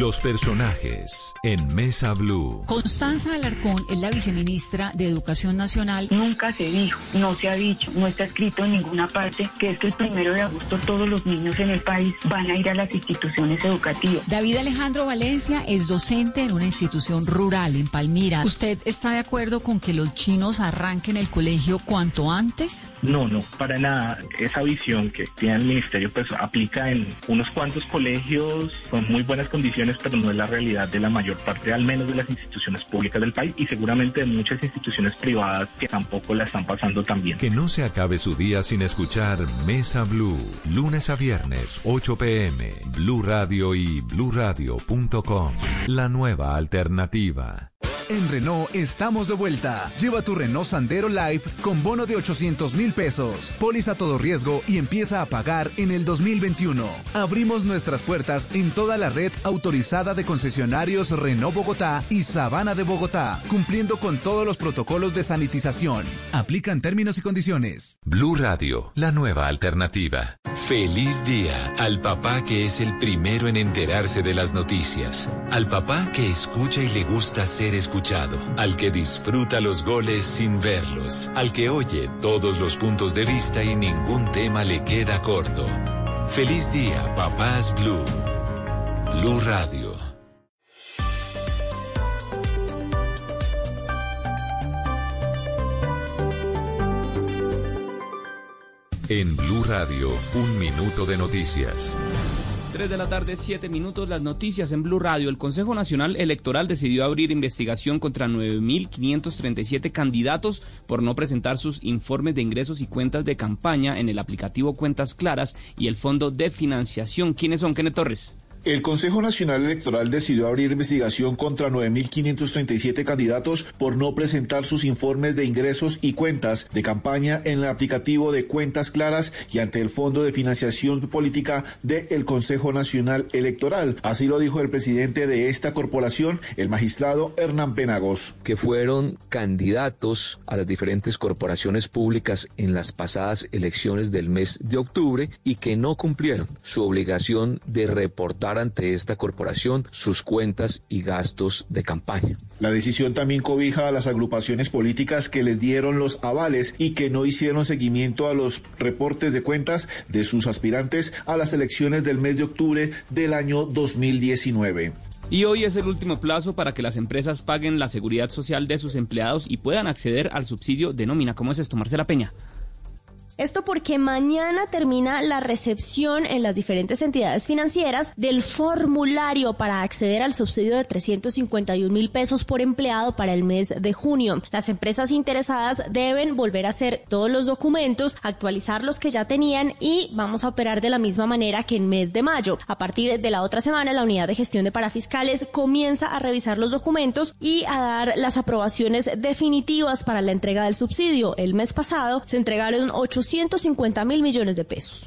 Los personajes en Mesa Blue. Constanza Alarcón es la viceministra de Educación Nacional. Nunca se dijo, no se ha dicho, no está escrito en ninguna parte que es que el primero de agosto todos los niños en el país van a ir a las instituciones educativas. David Alejandro Valencia es docente en una institución rural en Palmira. ¿Usted está de acuerdo con que los chinos arranquen el colegio cuanto antes? No, no, para nada. Esa visión que tiene el ministerio pues aplica en unos cuantos colegios con muy buenas condiciones pero no es la realidad de la mayor parte, al menos de las instituciones públicas del país y seguramente de muchas instituciones privadas que tampoco la están pasando tan bien. Que no se acabe su día sin escuchar Mesa Blue, lunes a viernes, 8 pm, Blue Radio y bluradio.com. La nueva alternativa. En Renault estamos de vuelta. Lleva tu Renault Sandero Live con bono de 800 mil pesos, póliza todo riesgo y empieza a pagar en el 2021. Abrimos nuestras puertas en toda la red autorizada de concesionarios Renault Bogotá y Sabana de Bogotá, cumpliendo con todos los protocolos de sanitización. Aplican términos y condiciones. Blue Radio, la nueva alternativa. Feliz día al papá que es el primero en enterarse de las noticias. Al papá que escucha y le gusta ser escuchado. Al que disfruta los goles sin verlos. Al que oye todos los puntos de vista y ningún tema le queda corto. Feliz día, papás Blue. Blue Radio. En Blue Radio, un minuto de noticias. 3 de la tarde, 7 minutos, las noticias en Blue Radio. El Consejo Nacional Electoral decidió abrir investigación contra 9.537 candidatos por no presentar sus informes de ingresos y cuentas de campaña en el aplicativo Cuentas Claras y el Fondo de Financiación. ¿Quiénes son, Kenneth Torres? El Consejo Nacional Electoral decidió abrir investigación contra 9.537 candidatos por no presentar sus informes de ingresos y cuentas de campaña en el aplicativo de Cuentas Claras y ante el Fondo de Financiación Política del Consejo Nacional Electoral. Así lo dijo el presidente de esta corporación, el magistrado Hernán Penagos. Que fueron candidatos a las diferentes corporaciones públicas en las pasadas elecciones del mes de octubre y que no cumplieron su obligación de reportar ante esta corporación sus cuentas y gastos de campaña. La decisión también cobija a las agrupaciones políticas que les dieron los avales y que no hicieron seguimiento a los reportes de cuentas de sus aspirantes a las elecciones del mes de octubre del año 2019. Y hoy es el último plazo para que las empresas paguen la seguridad social de sus empleados y puedan acceder al subsidio de nómina. ¿Cómo es esto, Marcela Peña? Esto porque mañana termina la recepción en las diferentes entidades financieras del formulario para acceder al subsidio de 351 mil pesos por empleado para el mes de junio. Las empresas interesadas deben volver a hacer todos los documentos, actualizar los que ya tenían y vamos a operar de la misma manera que en mes de mayo. A partir de la otra semana, la unidad de gestión de parafiscales comienza a revisar los documentos y a dar las aprobaciones definitivas para la entrega del subsidio. El mes pasado se entregaron 8 250 mil millones de pesos.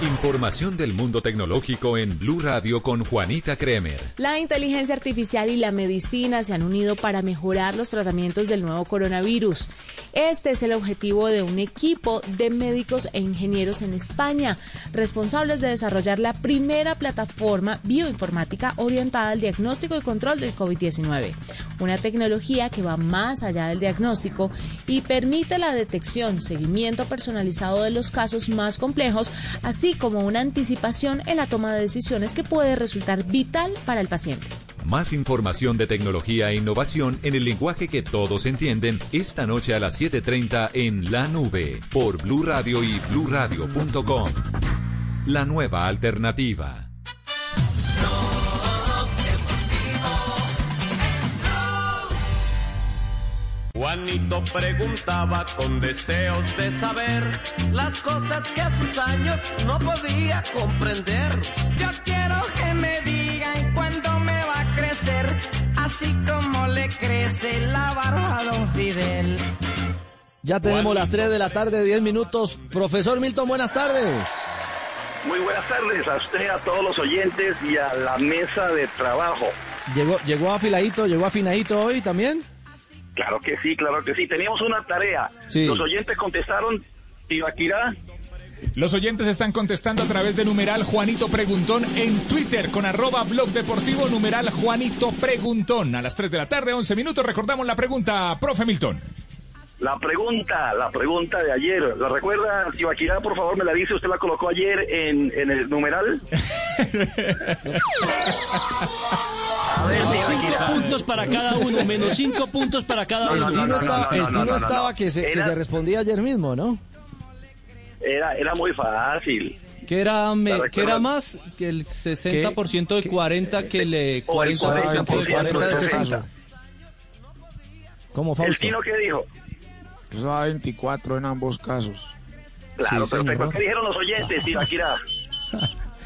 Información del mundo tecnológico en Blue Radio con Juanita Kremer. La inteligencia artificial y la medicina se han unido para mejorar los tratamientos del nuevo coronavirus. Este es el objetivo de un equipo de médicos e ingenieros en España, responsables de desarrollar la primera plataforma bioinformática orientada al diagnóstico y control del COVID-19. Una tecnología que va más allá del diagnóstico y permite la detección, seguimiento personalizado de los casos más complejos, así como una anticipación en la toma de decisiones que puede resultar vital para el paciente. Más información de tecnología e innovación en el lenguaje que todos entienden esta noche a las 7:30 en La Nube por Blue Radio y bluradio.com. La nueva alternativa. Juanito preguntaba con deseos de saber las cosas que a sus años no podía comprender. Yo quiero que me digan cuándo me va a crecer, así como le crece la barba a don Fidel. Ya tenemos las 3 de la tarde, 10 minutos. Profesor Milton, buenas tardes. Muy buenas tardes a usted, a todos los oyentes y a la mesa de trabajo. ¿Llegó, llegó afiladito, llegó afinadito hoy también? Claro que sí, claro que sí. Teníamos una tarea. Sí. Los oyentes contestaron, Ibaquirá. Los oyentes están contestando a través de numeral Juanito Preguntón en Twitter con arroba blog deportivo numeral Juanito Preguntón. A las 3 de la tarde, 11 minutos, recordamos la pregunta, profe Milton. La pregunta, la pregunta de ayer, ¿la recuerda? Ibaquirá, por favor, me la dice. ¿Usted la colocó ayer en, en el numeral? (laughs) Menos cinco puntos para cada uno, menos cinco puntos para cada El uno. Tino estaba, el Tino estaba que, se, que se respondía ayer mismo, ¿no? Era, era muy fácil. ¿Qué era, me- ¿La ¿qué era más? Que el 60% de 40 que le... O el 40% de 40% de 60. ¿Cómo, ¿El Fausto? Tino qué dijo? Usaba 24 en ambos casos. Claro, Sí, perfecto. señor. ¿Qué dijeron los oyentes, Tibaquirá?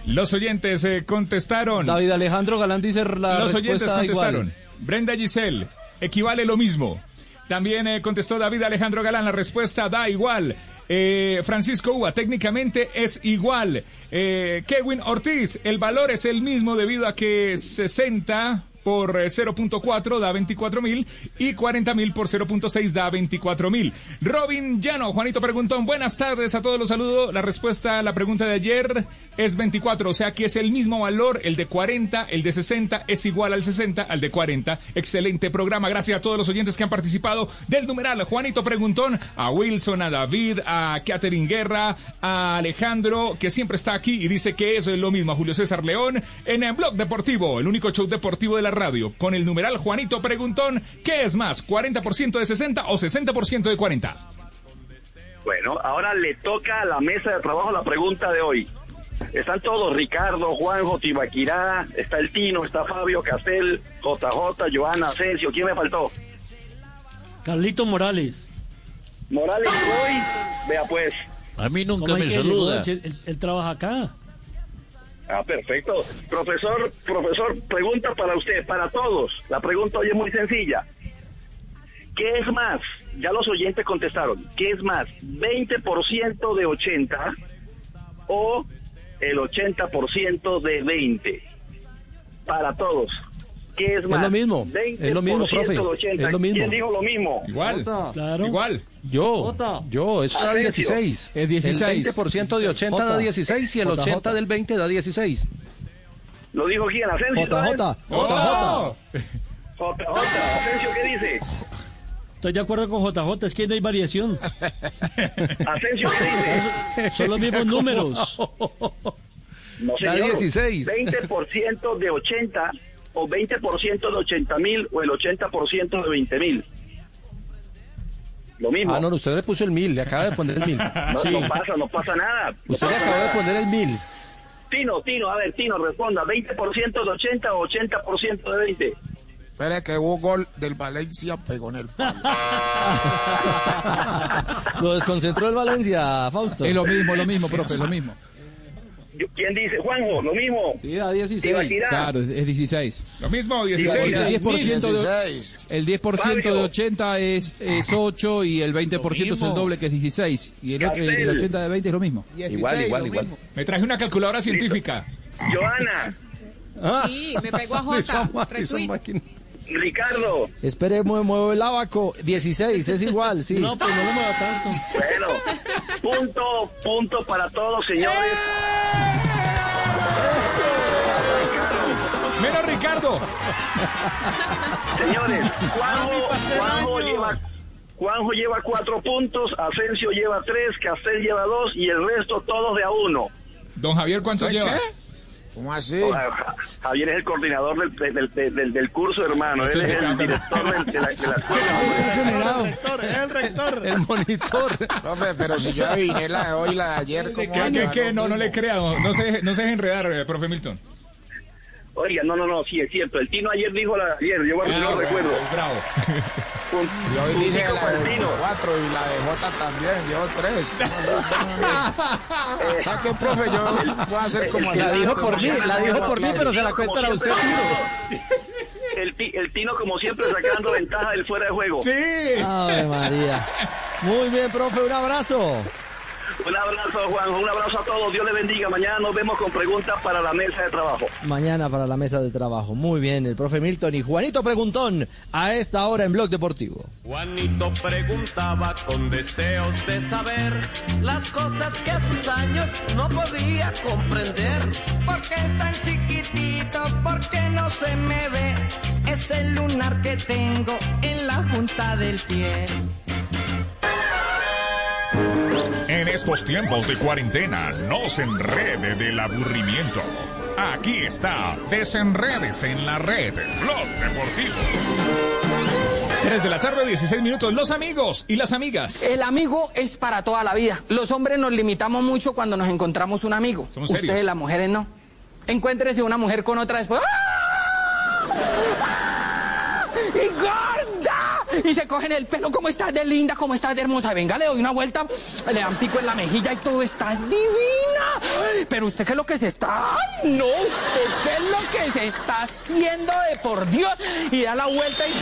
Los oyentes eh, contestaron. David Alejandro Galán dice la Los oyentes contestaron. igual. Brenda Giselle, equivale lo mismo. También eh, contestó David Alejandro Galán, la respuesta da igual. Eh, Francisco Uva, técnicamente es igual. Eh, Kevin Ortiz, el valor es el mismo debido a que 60 por eh, 0.4 da 24 mil y 40 mil por 0.6 da 24 mil. Robin Llano, Juanito Preguntón, buenas tardes a todos los saludo. La respuesta a la pregunta de ayer es 24, o sea que es el mismo valor, el de 40, el de 60 es igual al 60, al de 40. Excelente programa, gracias a todos los oyentes que han participado del numeral Juanito Preguntón, a Wilson, a David, a Catherine Guerra, a Alejandro, que siempre está aquí y dice que eso es lo mismo, a Julio César León, en el Blog Deportivo, el único show deportivo de la radio, con el numeral Juanito Preguntón, ¿qué es más, 40% de 60 o 60% de 40? Bueno, ahora le toca a la mesa de trabajo la pregunta de hoy. Están todos, Ricardo, Juanjo, Tibaquirá, está el Tino, está Fabio, Castel, JJ, Joana, Asensio, ¿quién me faltó? Carlito Morales. Morales hoy, vea pues. A mí nunca ¿Cómo me saluda. Él, él trabaja acá. Ah, perfecto. Profesor, profesor, pregunta para usted, para todos. La pregunta hoy es muy sencilla. ¿Qué es más? Ya los oyentes contestaron. ¿Qué es más? ¿20% de 80 o el 80% de 20? Para todos. ¿Qué es más? lo mismo, 20% es lo mismo, profe, de 80. es lo mismo. ¿Quién dijo lo mismo? Igual, Claro. igual. Yo, yo, eso da Asensio. 16. Es 16. El 20% de 80 da J. 16 y el JJ. 80 del 20 da 16. ¿Lo dijo quién? ¿Asensio? JJ. ¡Oh! JJ. ¿Asensio qué dice? Estoy de acuerdo con JJ, es que no hay variación. ¿Asensio qué dice? Son los mismos números. No, Da señor. 16. 20% de 80 o 20% de 80 mil o el 80% de 20 mil. Lo mismo. Ah, no, usted le puso el 1000, le acaba de poner el 1000. (laughs) no, no pasa, no pasa nada. No Usted le acaba de poner el 1000. Tino, Tino, a ver, Tino, responda. ¿20% de 80 o 80% de 20? Espere que hubo gol del Valencia, pegó en el palo. (laughs) Lo desconcentró el Valencia, Fausto. Es lo mismo, lo mismo, profe, lo mismo. ¿Quién dice? Juanjo, lo mismo. Sí, da 16. Tibaquirá. Claro, es es 16. Lo mismo, Sí, El 16. sí, 10%, de, 16. el 10% de 80 es, es 8 y el 20% es el doble que es 16. Y el, otro, el 80 de 20 es lo mismo. Igual, igual, igual. Me traje una calculadora científica. Joana, Ah, Sí, me pegó a Jota. (laughs) Retweet. Ricardo. Espere, muevo, muevo el abaco. 16, es igual, sí. No, pues no lo mueva tanto. Bueno, punto, punto para todos, señores. Menos Ricardo. Señores, Juanjo, Juanjo lleva, Juanjo lleva cuatro puntos, Asensio lleva tres, Castel lleva dos y el resto todos de a uno. Don Javier, ¿cuánto ¿Qué? ¿Cómo así? Ja- Javier es el coordinador del, del, del, del- del curso, hermano. Él es el director del- de la, de la (laughs) escuela. El rector. El monitor. Profe, pero si yo adiviné la de hoy y la de ayer, ¿cómo va a ¿Qué, qué, llevar qué? lo No, no le crea, no, no se, no se deje enredar, eh, profe Milton. Oiga, no, no, no, sí, es cierto. El Tino ayer dijo la ayer, yo no Ah, recuerdo. Bravo. (laughs) Un, Y hoy dice tico la de el Tino. 24 y la de J también, llevo 3. ¿Sabes qué, profe? Yo voy a hacer como La así, dijo por mí, la no dijo por mí, pero se la cuentan a usted, Tino. El, ti- el Tino, como siempre, sacando ventaja del fuera de juego. Sí. Ave María. Muy bien, profe, un abrazo. Un abrazo, Juan. Un abrazo a todos. Dios le bendiga. Mañana nos vemos con preguntas para la mesa de trabajo. Mañana para la mesa de trabajo. Muy bien, el profe Milton y Juanito Preguntón a esta hora en Blog Deportivo. Juanito preguntaba con deseos de saber las cosas que a sus años no podía comprender. Porque es tan chiquitito, porque no se me ve. Es el lunar que tengo en la junta del pie. En estos tiempos de cuarentena, no se enrede del aburrimiento. Aquí está, desenredes en la red, Blog Deportivo. 3 de la tarde, 16 minutos. Los amigos y las amigas. El amigo es para toda la vida. Los hombres nos limitamos mucho cuando nos encontramos un amigo. Somos serios. Ustedes, las mujeres, no. Encuéntrese una mujer con otra después. ¡Ah! ¡Y gorda! (laughs) Y se cogen el pelo, ¿cómo estás de linda? ¿Cómo estás de hermosa? Venga, le doy una vuelta, le dan pico en la mejilla y todo, estás divina. Pero usted qué es lo que se está... ¡Ay, no! ¿Usted qué es lo que se está haciendo de por Dios? Y da la vuelta y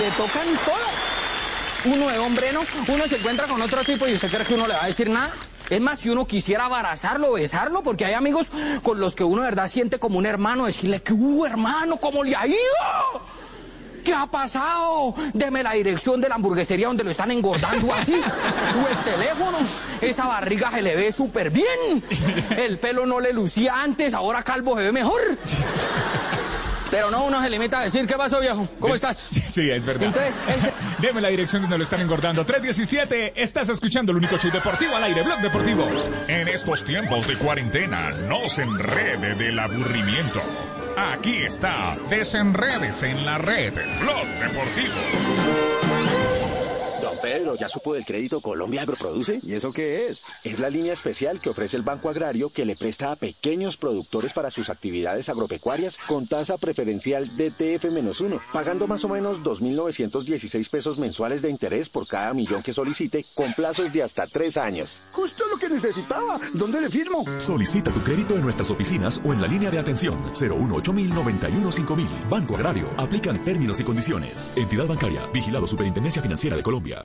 le, tocan todo. Uno de hombre, ¿no? Uno se encuentra con otro tipo y usted cree que uno le va a decir nada. Es más, si uno quisiera abrazarlo, besarlo, porque hay amigos con los que uno de verdad siente como un hermano, decirle que hubo hermano, ¿cómo le ha ido? ¿Qué ha pasado? Deme la dirección de la hamburguesería donde lo están engordando así. (laughs) O el teléfono. Esa barriga se le ve súper bien. El pelo no le lucía antes, ahora calvo se ve mejor. Pero no, uno se limita a decir, ¿qué pasó, viejo? ¿Cómo (laughs) estás? Sí, es verdad. Entonces, ese- (laughs) Deme la dirección donde lo están engordando. 317, estás escuchando el único show deportivo al aire, Blog Deportivo. En estos tiempos de cuarentena, no se enrede del aburrimiento. Aquí está, desenredes en la red, Blog Deportivo. Don Pedro, ¿ya supo del crédito Colombia Agroproduce? ¿Y eso qué es? Es la línea especial que ofrece el Banco Agrario que le presta a pequeños productores para sus actividades agropecuarias con tasa preferencial DTF-1, pagando más o menos 2.916 pesos mensuales de interés por cada millón que solicite con plazos de hasta tres años. Justo lo que necesitaba. ¿Dónde le firmo? Solicita tu crédito en nuestras oficinas o en la línea de atención 018 91 5000. Banco Agrario. Aplican términos y condiciones. Entidad bancaria. Vigilado Superintendencia Financiera de Colombia.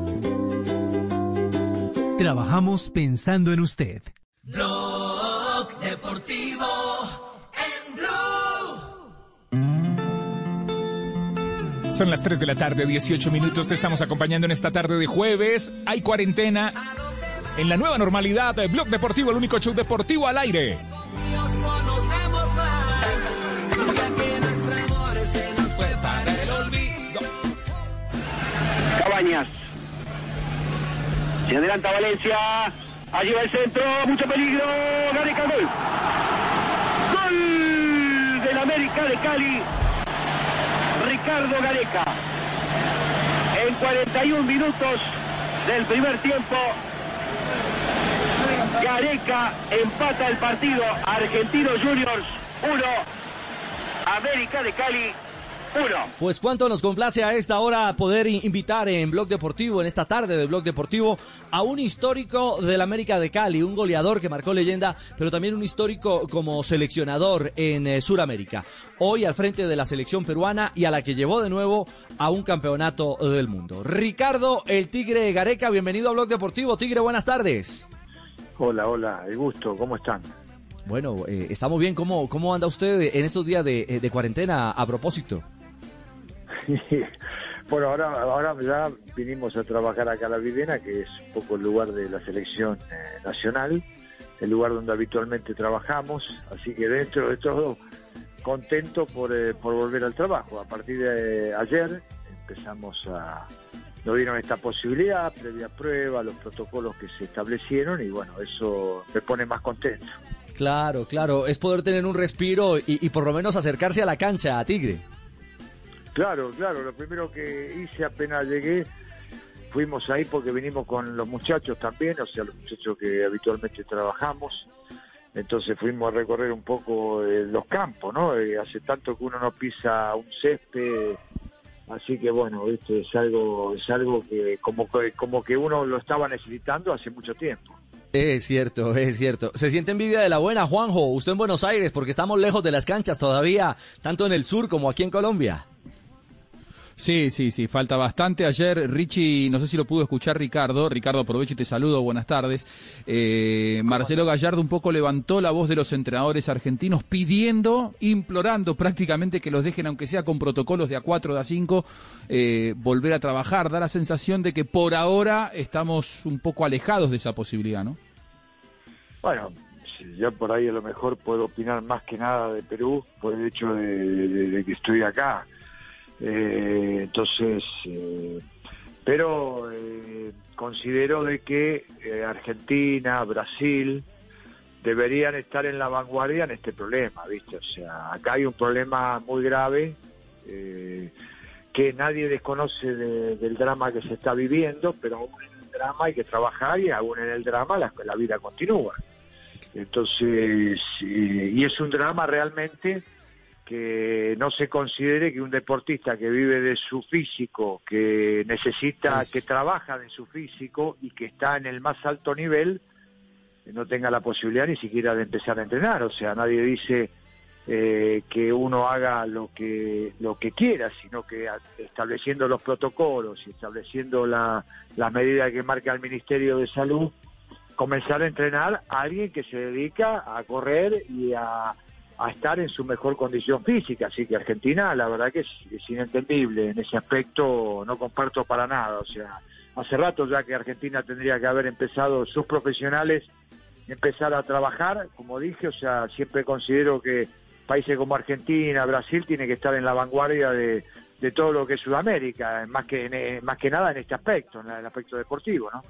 Trabajamos pensando en usted. Blog Deportivo en Blue. Son las 3 de la tarde, 18 minutos. Te estamos acompañando en esta tarde de jueves. Hay cuarentena. En la nueva normalidad, de Blog Deportivo, el único show deportivo al aire. Dios Se adelanta Valencia. Allí va el centro. Mucho peligro. Gareca gol. Gol del América de Cali. Ricardo Gareca. En 41 minutos del primer tiempo. Gareca empata el partido. Argentinos Juniors 1. América de Cali 1. Pues cuánto nos complace a esta hora poder invitar en Blog Deportivo, en esta tarde de Blog Deportivo, a un histórico del América de Cali, un goleador que marcó leyenda, pero también un histórico como seleccionador en eh, Sudamérica. Hoy al frente de la selección peruana y a la que llevó de nuevo a un campeonato del mundo. Ricardo, el Tigre Gareca, bienvenido a Blog Deportivo. Tigre, buenas tardes. Hola, hola, el gusto, ¿cómo están? Bueno, eh, estamos bien. ¿Cómo, ¿Cómo anda usted en estos días de, eh, de cuarentena a propósito? (laughs) bueno, ahora, ahora ya vinimos a trabajar acá a la Videna, que es un poco el lugar de la selección eh, nacional, el lugar donde habitualmente trabajamos, así que dentro de todo contento por, eh, por volver al trabajo. A partir de ayer empezamos a... Nos dieron esta posibilidad, previa prueba, los protocolos que se establecieron y bueno, eso me pone más contento. Claro, claro. Es poder tener un respiro y, y por lo menos acercarse a la cancha, a Tigre. Claro, claro, lo primero que hice apenas llegué, fuimos ahí porque vinimos con los muchachos también, o sea, los muchachos que habitualmente trabajamos, entonces fuimos a recorrer un poco eh, los campos, ¿no? Eh, hace tanto que uno no pisa un césped, así que bueno, ¿viste? es algo, es algo que como, como que uno lo estaba necesitando hace mucho tiempo. Es cierto, es cierto. Se siente envidia de la buena, Juanjo, usted en Buenos Aires, porque estamos lejos de las canchas todavía, tanto en el sur como aquí en Colombia. Sí, sí, sí, falta bastante. Ayer Richie, no sé si lo pudo escuchar Ricardo. Ricardo, aprovecho y te saludo, buenas tardes. Eh, Marcelo Gallardo un poco levantó la voz de los entrenadores argentinos pidiendo, implorando prácticamente que los dejen, aunque sea con protocolos de A4, de A5, eh, volver a trabajar. Da la sensación de que por ahora estamos un poco alejados de esa posibilidad, ¿no? Bueno, yo por ahí a lo mejor puedo opinar más que nada de Perú por el hecho de, de- de que estoy acá. Eh, entonces, eh, pero eh, considero de que eh, Argentina, Brasil deberían estar en la vanguardia en este problema, ¿viste? O sea, acá hay un problema muy grave eh, que nadie desconoce de- del drama que se está viviendo, pero aún en el drama hay que trabajar y aún en el drama la, la vida continúa. Entonces, eh, y es un drama realmente que no se considere que un deportista que vive de su físico, que necesita, que trabaja de su físico y que está en el más alto nivel, no tenga la posibilidad ni siquiera de empezar a entrenar. O sea, nadie dice eh, que uno haga lo que lo que quiera, sino que estableciendo los protocolos y estableciendo la, las medidas que marca el Ministerio de Salud, comenzar a entrenar a alguien que se dedica a correr y a, a estar en su mejor condición física. Así que Argentina, la verdad que es, es inentendible en ese aspecto, no comparto para nada. O sea, hace rato ya que Argentina tendría que haber empezado sus profesionales empezar a trabajar, como dije, o sea, siempre considero que países como Argentina, Brasil, tiene que estar en la vanguardia de, de todo lo que es Sudamérica, más que en- más que nada en este aspecto, en el aspecto deportivo, ¿no?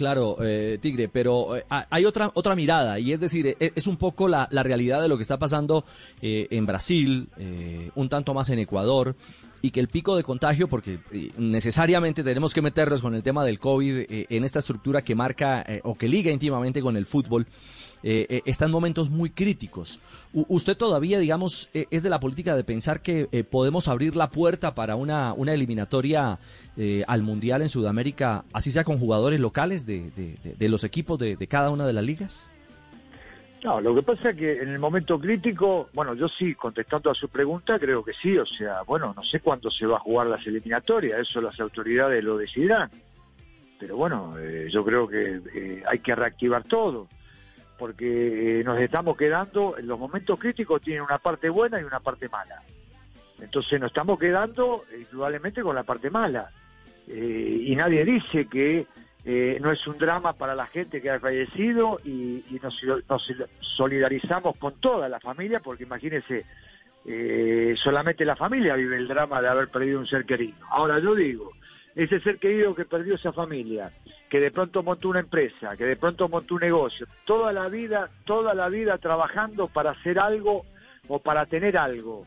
Claro, eh, Tigre, pero eh, ha- hay otra otra mirada y es decir, e- es, un poco la, la realidad de lo que está pasando eh, en Brasil, eh, un tanto más en Ecuador y que el pico de contagio, porque necesariamente tenemos que meternos con el tema del COVID en esta estructura que marca o que liga íntimamente con el fútbol, eh, eh, está en momentos muy críticos. Usted todavía, digamos, eh, es de la política de pensar que eh, podemos abrir la puerta para una, eliminatoria eh, al Mundial en Sudamérica, así sea con jugadores locales de, de- de- de los equipos de, cada una de las ligas? No, lo que pasa es que en el momento crítico, bueno, yo sí, contestando a su pregunta, creo que sí, o sea, bueno, no sé cuándo se va a jugar las eliminatorias, eso las autoridades lo decidirán, pero bueno, yo creo que hay que reactivar todo, porque eh, nos estamos quedando, en los momentos críticos tienen una parte buena y una parte mala, entonces nos estamos quedando eh, indudablemente con la parte mala, Eh, y nadie dice que no es un drama para la gente que ha fallecido y, nos, solidarizamos con toda la familia, porque imagínense, solamente la familia vive el drama de haber perdido un ser querido. Ahora yo digo, ese ser querido que perdió esa familia, que de pronto montó una empresa, que de pronto montó un negocio, toda la vida, toda la vida trabajando para hacer algo o para tener algo.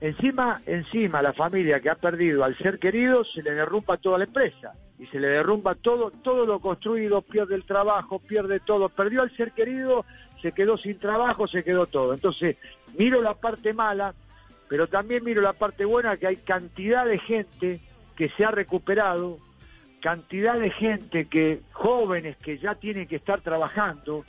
Encima, encima la familia que ha perdido al ser querido se le derrumba toda la empresa y se le derrumba todo, todo lo construido, pierde el trabajo, pierde todo, perdió al ser querido, se quedó sin trabajo, se quedó todo. Entonces, miro la parte mala, pero también miro la parte buena que hay cantidad de gente que se ha recuperado, cantidad de gente que, jóvenes que ya tienen que estar trabajando.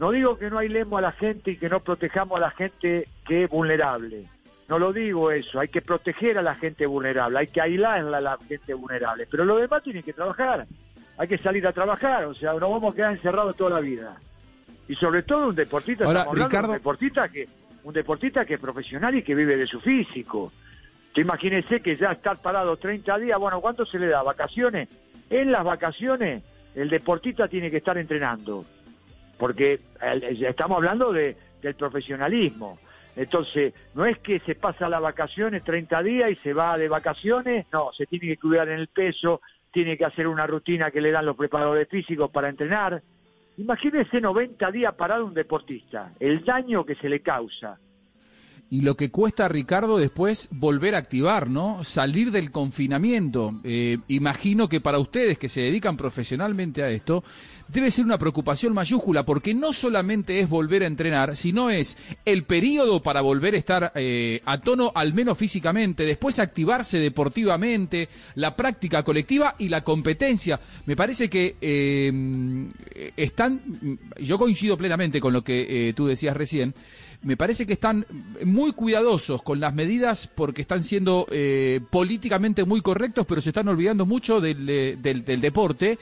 No digo que no ailemos a la gente y que no protejamos a la gente que es vulnerable. No lo digo eso, hay que proteger a la gente vulnerable, hay que aislar a la gente vulnerable, pero lo demás tiene que trabajar, hay que salir a trabajar, o sea, no vamos a quedar encerrados toda la vida. Y sobre todo un deportista, Ahora, estamos hablando de Ricardo- un deportista que un deportista que es profesional y que vive de su físico. Te imagínese que ya estar parado 30 días, bueno, ¿cuánto se le da? ¿Vacaciones? En las vacaciones el deportista tiene que estar entrenando, porque estamos hablando de, del profesionalismo. Entonces, no es que se pasa las vacaciones 30 días y se va de vacaciones, no, se tiene que cuidar en el peso, tiene que hacer una rutina que le dan los preparadores físicos para entrenar. Imagínese 90 días parado un deportista, el daño que se le causa. Y lo que cuesta, Ricardo, después volver a activar, ¿no? Salir del confinamiento. Eh, imagino que para ustedes que se dedican profesionalmente a esto, debe ser una preocupación mayúscula, porque no solamente es volver a entrenar, sino es el periodo para volver a estar eh, a tono, al menos físicamente, después activarse deportivamente, la práctica colectiva y la competencia. Me parece que eh, están, yo coincido plenamente con lo que eh, tú decías recién, me parece que están muy cuidadosos con las medidas porque están siendo eh, políticamente muy correctos, pero se están olvidando mucho del, eh, del, del, deporte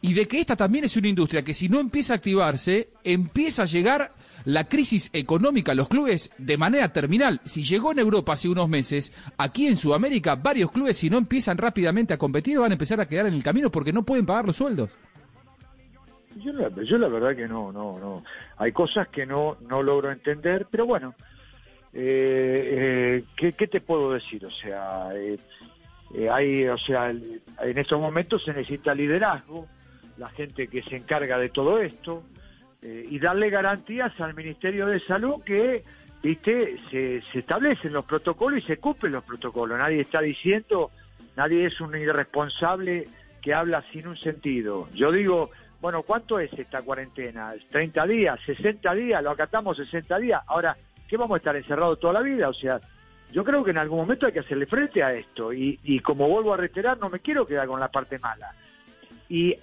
y de que esta también es una industria que si no empieza a activarse, empieza a llegar la crisis económica a los clubes de manera terminal. Si llegó en Europa hace unos meses, aquí en Sudamérica, varios clubes, si no empiezan rápidamente a competir, van a empezar a quedar en el camino porque no pueden pagar los sueldos. Yo la, yo la verdad que no, no, no. Hay cosas que no, no logro entender, pero bueno, eh, eh, ¿qué, ¿qué, te puedo decir? O sea, eh, eh, hay, o sea, en estos momentos se necesita liderazgo, la gente que se encarga de todo esto, eh, y darle garantías al Ministerio de Salud que, viste, se, se establecen los protocolos y se cumplen los protocolos. Nadie está diciendo, nadie es un irresponsable que habla sin un sentido. Yo digo, bueno, ¿cuánto es esta cuarentena? ¿30 días? ¿60 días? ¿Lo acatamos 60 días? Ahora, ¿qué vamos a estar encerrados toda la vida? O sea, yo creo que en algún momento hay que hacerle frente a esto. Y, y como vuelvo a reiterar, no me quiero quedar con la parte mala. Y,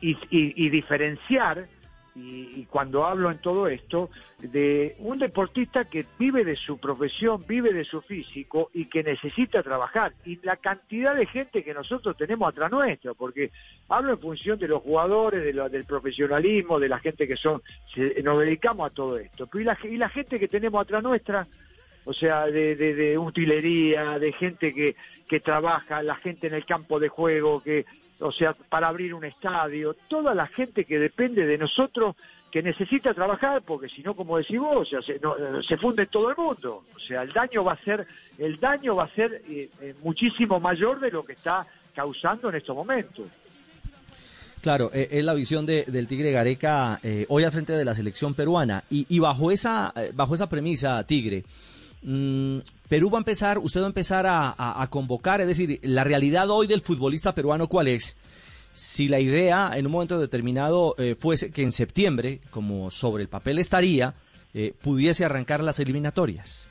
y, y, y diferenciar y, y, cuando hablo en todo esto, de un deportista que vive de su profesión, vive de su físico y que necesita trabajar. Y la cantidad de gente que nosotros tenemos atrás nuestro, porque hablo en función de los jugadores, de del profesionalismo, de la gente que son, se, nos dedicamos a todo esto. Y la, y la gente que tenemos atrás nuestra, o sea, de, de, de utilería, de gente que, que trabaja, la gente en el campo de juego, que o sea, para abrir un estadio, toda la gente que depende de nosotros, que necesita trabajar, porque si no, como decís vos, o sea, se, no, se, funde todo el mundo. O sea, el daño va a ser, el daño va a ser eh, eh, muchísimo mayor de lo que está causando en estos momentos. Claro, eh, es la visión de, del Tigre Gareca hoy al frente de la selección peruana. Y, y bajo, esa, bajo esa premisa, Tigre, mmm, Perú va a empezar, usted va a empezar a, convocar, es decir, la realidad hoy del futbolista peruano, ¿cuál es? Si la idea en un momento determinado eh, fuese que en septiembre, como sobre el papel estaría, eh, pudiese arrancar las eliminatorias.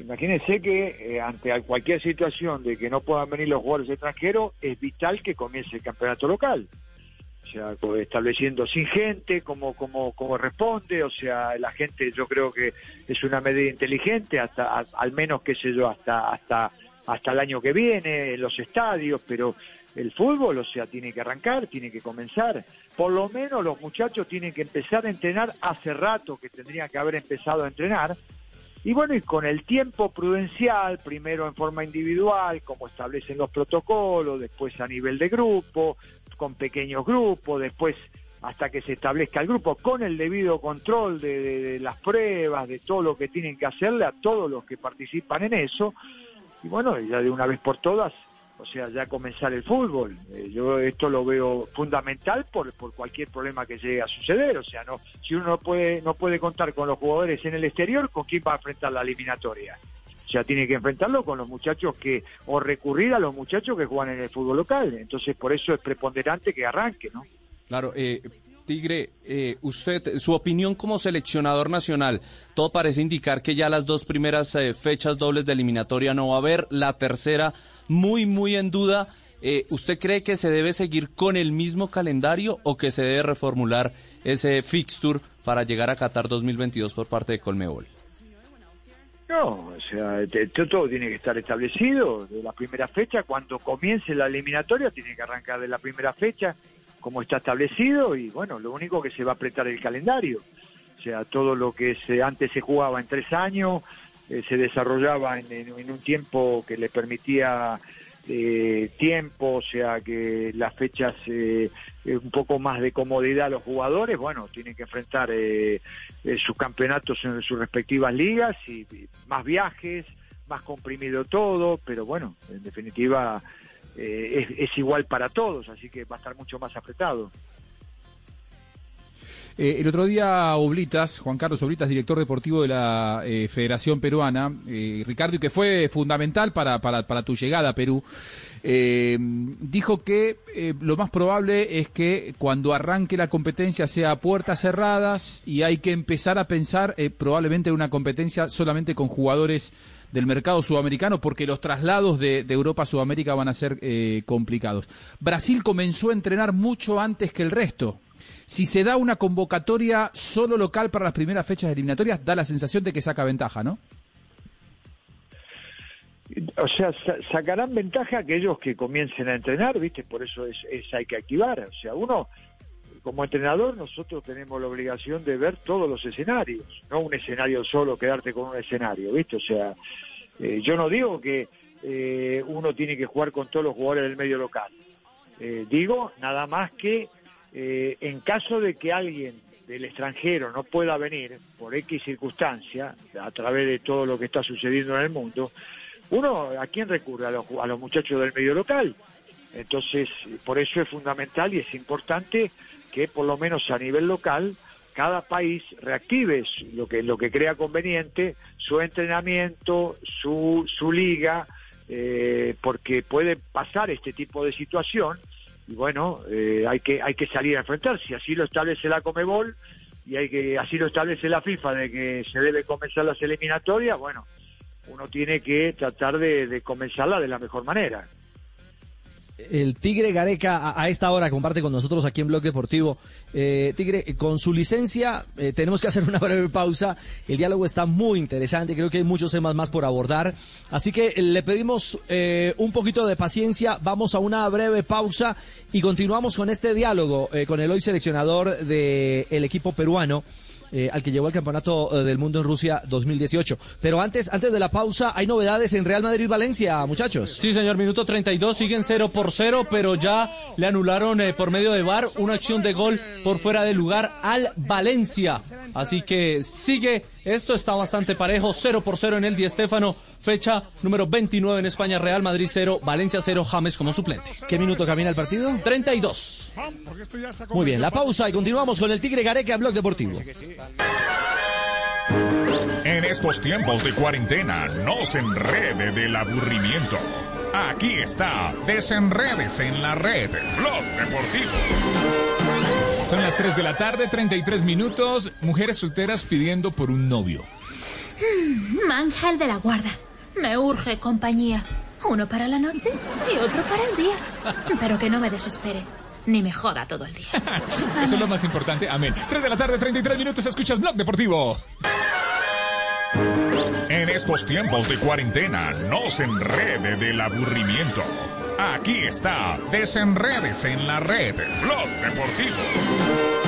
Imagínense que eh, ante cualquier situación de que no puedan venir los jugadores extranjeros, es vital que comience el campeonato local o sea, estableciendo sin gente como, como, como responde, o sea, la gente yo creo que es una medida inteligente, hasta al menos, qué sé yo, hasta, hasta, hasta el año que viene, en los estadios, pero el fútbol, o sea, tiene que arrancar, tiene que comenzar. Por lo menos los muchachos tienen que empezar a entrenar hace rato que tendrían que haber empezado a entrenar. Y bueno, y con el tiempo prudencial, primero en forma individual, como establecen los protocolos, después a nivel de grupo, con pequeños grupos, después hasta que se establezca el grupo, con el debido control de, las pruebas, de todo lo que tienen que hacerle a todos los que participan en eso. Y bueno, ya de una vez por todas, o sea, ya comenzar el fútbol. Eh, yo esto lo veo fundamental por, por cualquier problema que llegue a suceder. O sea, no si uno no puede, no puede contar con los jugadores en el exterior, ¿con quién va a enfrentar la eliminatoria? Sea, tiene que enfrentarlo con los muchachos que, o recurrir a los muchachos que juegan en el fútbol local. Entonces, por eso es preponderante que arranque, ¿no? Claro, eh, Tigre, eh, usted, su opinión como seleccionador nacional, todo parece indicar que ya las dos primeras eh, fechas dobles de eliminatoria no va a haber, la tercera muy, muy en duda. Eh, ¿Usted cree que se debe seguir con el mismo calendario o que se debe reformular ese fixture para llegar a Qatar 2022 por parte de Colmebol? No, o sea, todo tiene que estar establecido de la primera fecha. Cuando comience la eliminatoria, tiene que arrancar de la primera fecha, como está establecido. Y bueno, lo único que se va a apretar el calendario. O sea, todo lo que se, antes se jugaba en tres años, eh, se desarrollaba en, un tiempo que le permitía eh, tiempo, o sea, que las fechas eh, un poco más de comodidad a los jugadores, bueno, tienen que enfrentar eh, eh, sus campeonatos en sus respectivas ligas y, y, más viajes, más comprimido todo, pero bueno, en definitiva eh, es, es, igual para todos, así que va a estar mucho más apretado. Eh, el otro día Oblitas, Juan Carlos Oblitas, director deportivo de la eh, Federación Peruana, eh, Ricardo, y que fue fundamental para, para, para tu llegada a Perú, eh, dijo que lo más probable es que cuando arranque la competencia sea a puertas cerradas y hay que empezar a pensar probablemente en una competencia solamente con jugadores del mercado sudamericano porque los traslados de, de Europa a Sudamérica van a ser complicados. Brasil comenzó a entrenar mucho antes que el resto Si se da una convocatoria solo local para las primeras fechas eliminatorias, da la sensación de que saca ventaja, ¿no? O sea, sa- sacarán ventaja aquellos que comiencen a entrenar, ¿viste? Por eso es, es hay que activar. O sea, uno, como entrenador, nosotros tenemos la obligación de ver todos los escenarios, no un escenario solo, quedarte con un escenario, ¿viste? O sea, eh, yo no digo que eh, uno tiene que jugar con todos los jugadores del medio local. Eh, digo nada más que eh, en caso de que alguien del extranjero no pueda venir por X circunstancia, a través de todo lo que está sucediendo en el mundo, uno a quién recurre a los, a los muchachos del medio local. Entonces, por eso es fundamental y es importante que por lo menos a nivel local cada país reactive lo que lo que crea conveniente su entrenamiento, su su liga, eh, porque puede pasar este tipo de situación y bueno eh, hay que hay que salir a enfrentar. Si así lo establece la Comebol y hay que así lo establece la FIFA de que se debe comenzar las eliminatorias, bueno uno tiene que tratar de, de comenzarla de la mejor manera. El Tigre Gareca a, esta hora comparte con nosotros aquí en Blog Deportivo. Eh, Tigre, con su licencia eh, tenemos que hacer una (laughs) breve pausa. El diálogo está muy interesante, creo que hay muchos temas más por abordar. Así que le pedimos eh, un poquito de paciencia, vamos a una breve pausa y continuamos con este diálogo eh, con el hoy seleccionador del equipo peruano. Eh, al que llegó al Campeonato eh, del Mundo en Rusia 2018. Pero antes, antes de la pausa, hay novedades en Real Madrid-Valencia, muchachos. Sí, señor, minuto 32, siguen 0 por 0, pero ya le anularon eh, por medio de VAR una acción de gol por fuera de lugar al Valencia. Así que sigue, esto está bastante parejo, 0 por 0 en el Di Stéfano, fecha número 29 en España, Real Madrid 0, Valencia 0, James como suplente. ¿Qué minuto camina el partido? 32. Muy bien, la pausa y continuamos con el Tigre Gareca Blog Deportivo. En estos tiempos de cuarentena, no se enrede del aburrimiento. Aquí está, desenredes en la red, Blog Deportivo. Son las 3 de la tarde, 33 minutos, mujeres solteras pidiendo por un novio. Mm, Ángel de la guarda. Me urge compañía. Uno para la noche y otro para el día. Pero que no me desespere. Ni me joda todo el día. (laughs) Eso es lo más importante, amén. 3 de la tarde, 33 minutos, escuchas Blog Deportivo. En estos tiempos de cuarentena, no se enrede del aburrimiento. Aquí está, desenredes en la red, Blog Deportivo.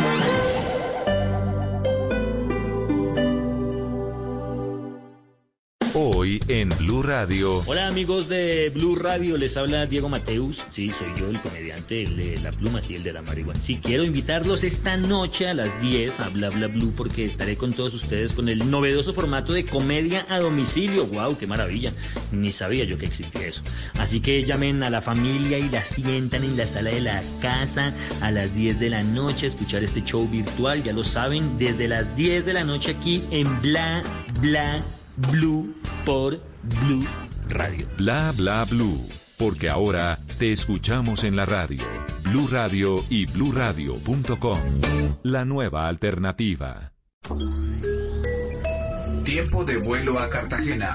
Hoy en Blue Radio. Hola amigos de Blue Radio, les habla Diego Mateus. Sí, soy yo el comediante, de la pluma, sí, el de la marihuana. Sí, quiero invitarlos esta noche a las 10 a Bla Bla Blue porque estaré con todos ustedes con el novedoso formato de comedia a domicilio. ¡Wow! ¡Qué maravilla! Ni sabía yo que existía eso. Así que llamen a la familia y la sientan en la sala de la casa a las 10 de la noche a escuchar este show virtual. Ya lo saben, desde las 10 de la noche aquí en Bla Bla Blue por Blue Radio. Bla bla blue. Porque ahora te escuchamos en la radio. Blue Radio y bluradio.com. La nueva alternativa. Tiempo de vuelo a Cartagena.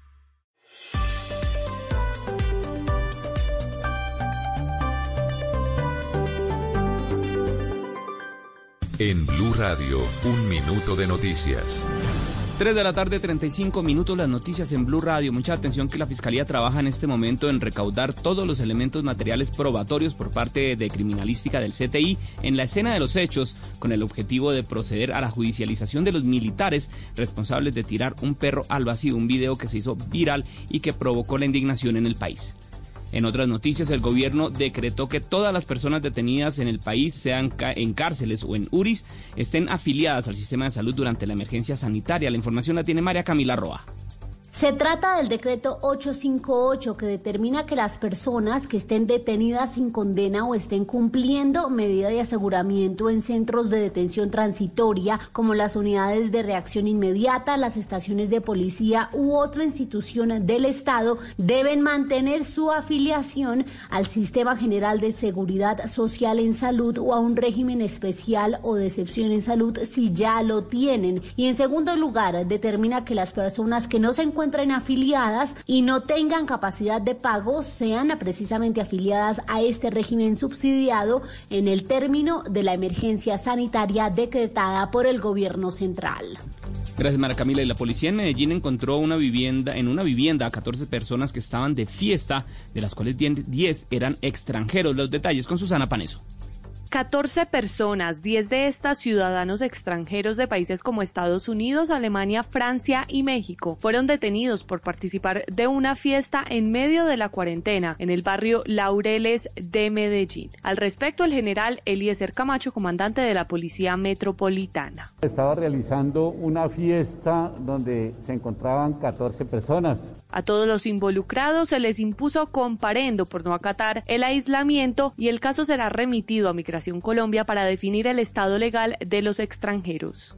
En Blue Radio, un minuto de noticias. 3 de la tarde, 35 minutos, las noticias en Blue Radio. Mucha atención que la Fiscalía trabaja en este momento en recaudar todos los elementos materiales probatorios por parte de criminalística del CTI en la escena de los hechos, con el objetivo de proceder a la judicialización de los militares responsables de tirar un perro al vacío, un video que se hizo viral y que provocó la indignación en el país. En otras noticias, el gobierno decretó que todas las personas detenidas en el país, sean en cárceles o en URIs, estén afiliadas al sistema de salud durante la emergencia sanitaria. La información la tiene María Camila Roa. Se trata del decreto 858 que determina que las personas que estén detenidas sin condena o estén cumpliendo medida de aseguramiento en centros de detención transitoria como las unidades de reacción inmediata, las estaciones de policía u otra institución del Estado deben mantener su afiliación al Sistema General de Seguridad Social en Salud o a un régimen especial o de excepción en salud si ya lo tienen. Y en segundo lugar, determina que las personas que no se encuentren afiliadas y no tengan capacidad de pago sean precisamente afiliadas a este régimen subsidiado en el término de la emergencia sanitaria decretada por el gobierno central. Gracias, Mara Camila. Y la policía en Medellín encontró una vivienda, en una vivienda a 14 personas que estaban de fiesta, de las cuales 10 eran extranjeros. Los detalles con Susana Paneso. 14 personas, 10 de estas ciudadanos extranjeros de países como Estados Unidos, Alemania, Francia y México, fueron detenidos por participar de una fiesta en medio de la cuarentena en el barrio Laureles de Medellín. Al respecto, el general Eliezer Camacho, comandante de la Policía Metropolitana. Estaba realizando una fiesta donde se encontraban 14 personas. A todos los involucrados se les impuso comparendo por no acatar el aislamiento y el caso será remitido a Migración Colombia para definir el estado legal de los extranjeros.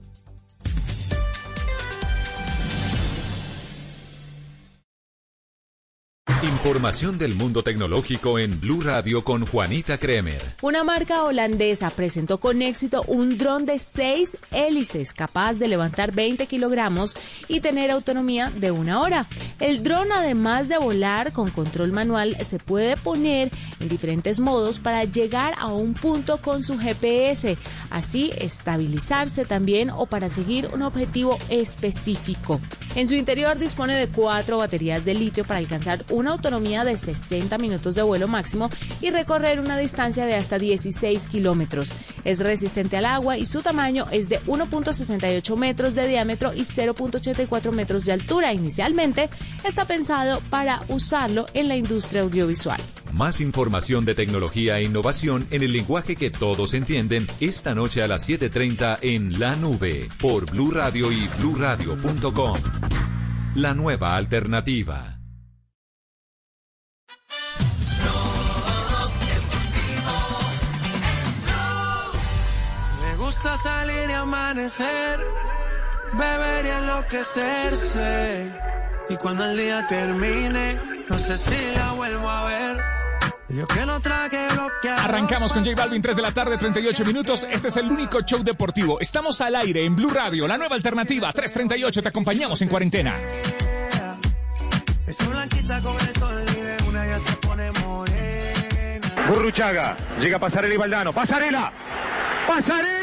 Información del mundo tecnológico en Blue Radio con Juanita Kremer. Una marca holandesa presentó con éxito un dron de seis hélices capaz de levantar 20 kilogramos y tener autonomía de una hora. El dron, además de volar con control manual, se puede poner en diferentes modos para llegar a un punto con su GPS, así estabilizarse también o para seguir un objetivo específico. En su interior dispone de cuatro baterías de litio para alcanzar una autonomía de 60 minutos de vuelo máximo y recorrer una distancia de hasta 16 kilómetros. Es resistente al agua y su tamaño es de 1.68 metros de diámetro y 0.84 metros de altura. Inicialmente está pensado para usarlo en la industria audiovisual. Más información de tecnología e innovación en el lenguaje que todos entienden esta noche a las 7:30 en La Nube por Blue Radio y bluradio.com. La nueva alternativa. Gusta salir y amanecer, beber y enloquecerse. Y cuando el día termine, no sé si la vuelvo a ver. Yo que no traje bloqueado. Arrancamos con J Balvin, 3 de la tarde, 38 minutos. Este es el único show deportivo. Estamos al aire en Blue Radio, la nueva alternativa, 338. Te acompañamos en cuarentena. Esa blanquita con el sol y de una ya se pone morena. Burruchaga, llega Pasarela y Valdano. ¡Pasarela! ¡Pasarela!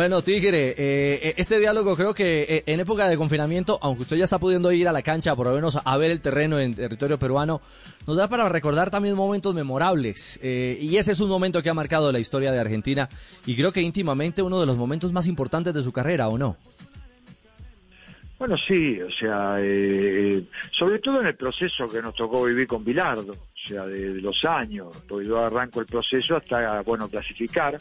Bueno, Tigre, eh, este diálogo creo que eh, en época de confinamiento, aunque usted ya está pudiendo ir a la cancha, por lo menos a ver el terreno en territorio peruano, nos da para recordar también momentos memorables. Eh, y ese es un momento que ha marcado la historia de Argentina y creo que íntimamente uno de los momentos más importantes de su carrera, ¿o no? Bueno, sí, o sea, eh, sobre todo en el proceso que nos tocó vivir con Bilardo, o sea, de, de los años, porque yo arranco el proceso hasta, bueno, clasificar,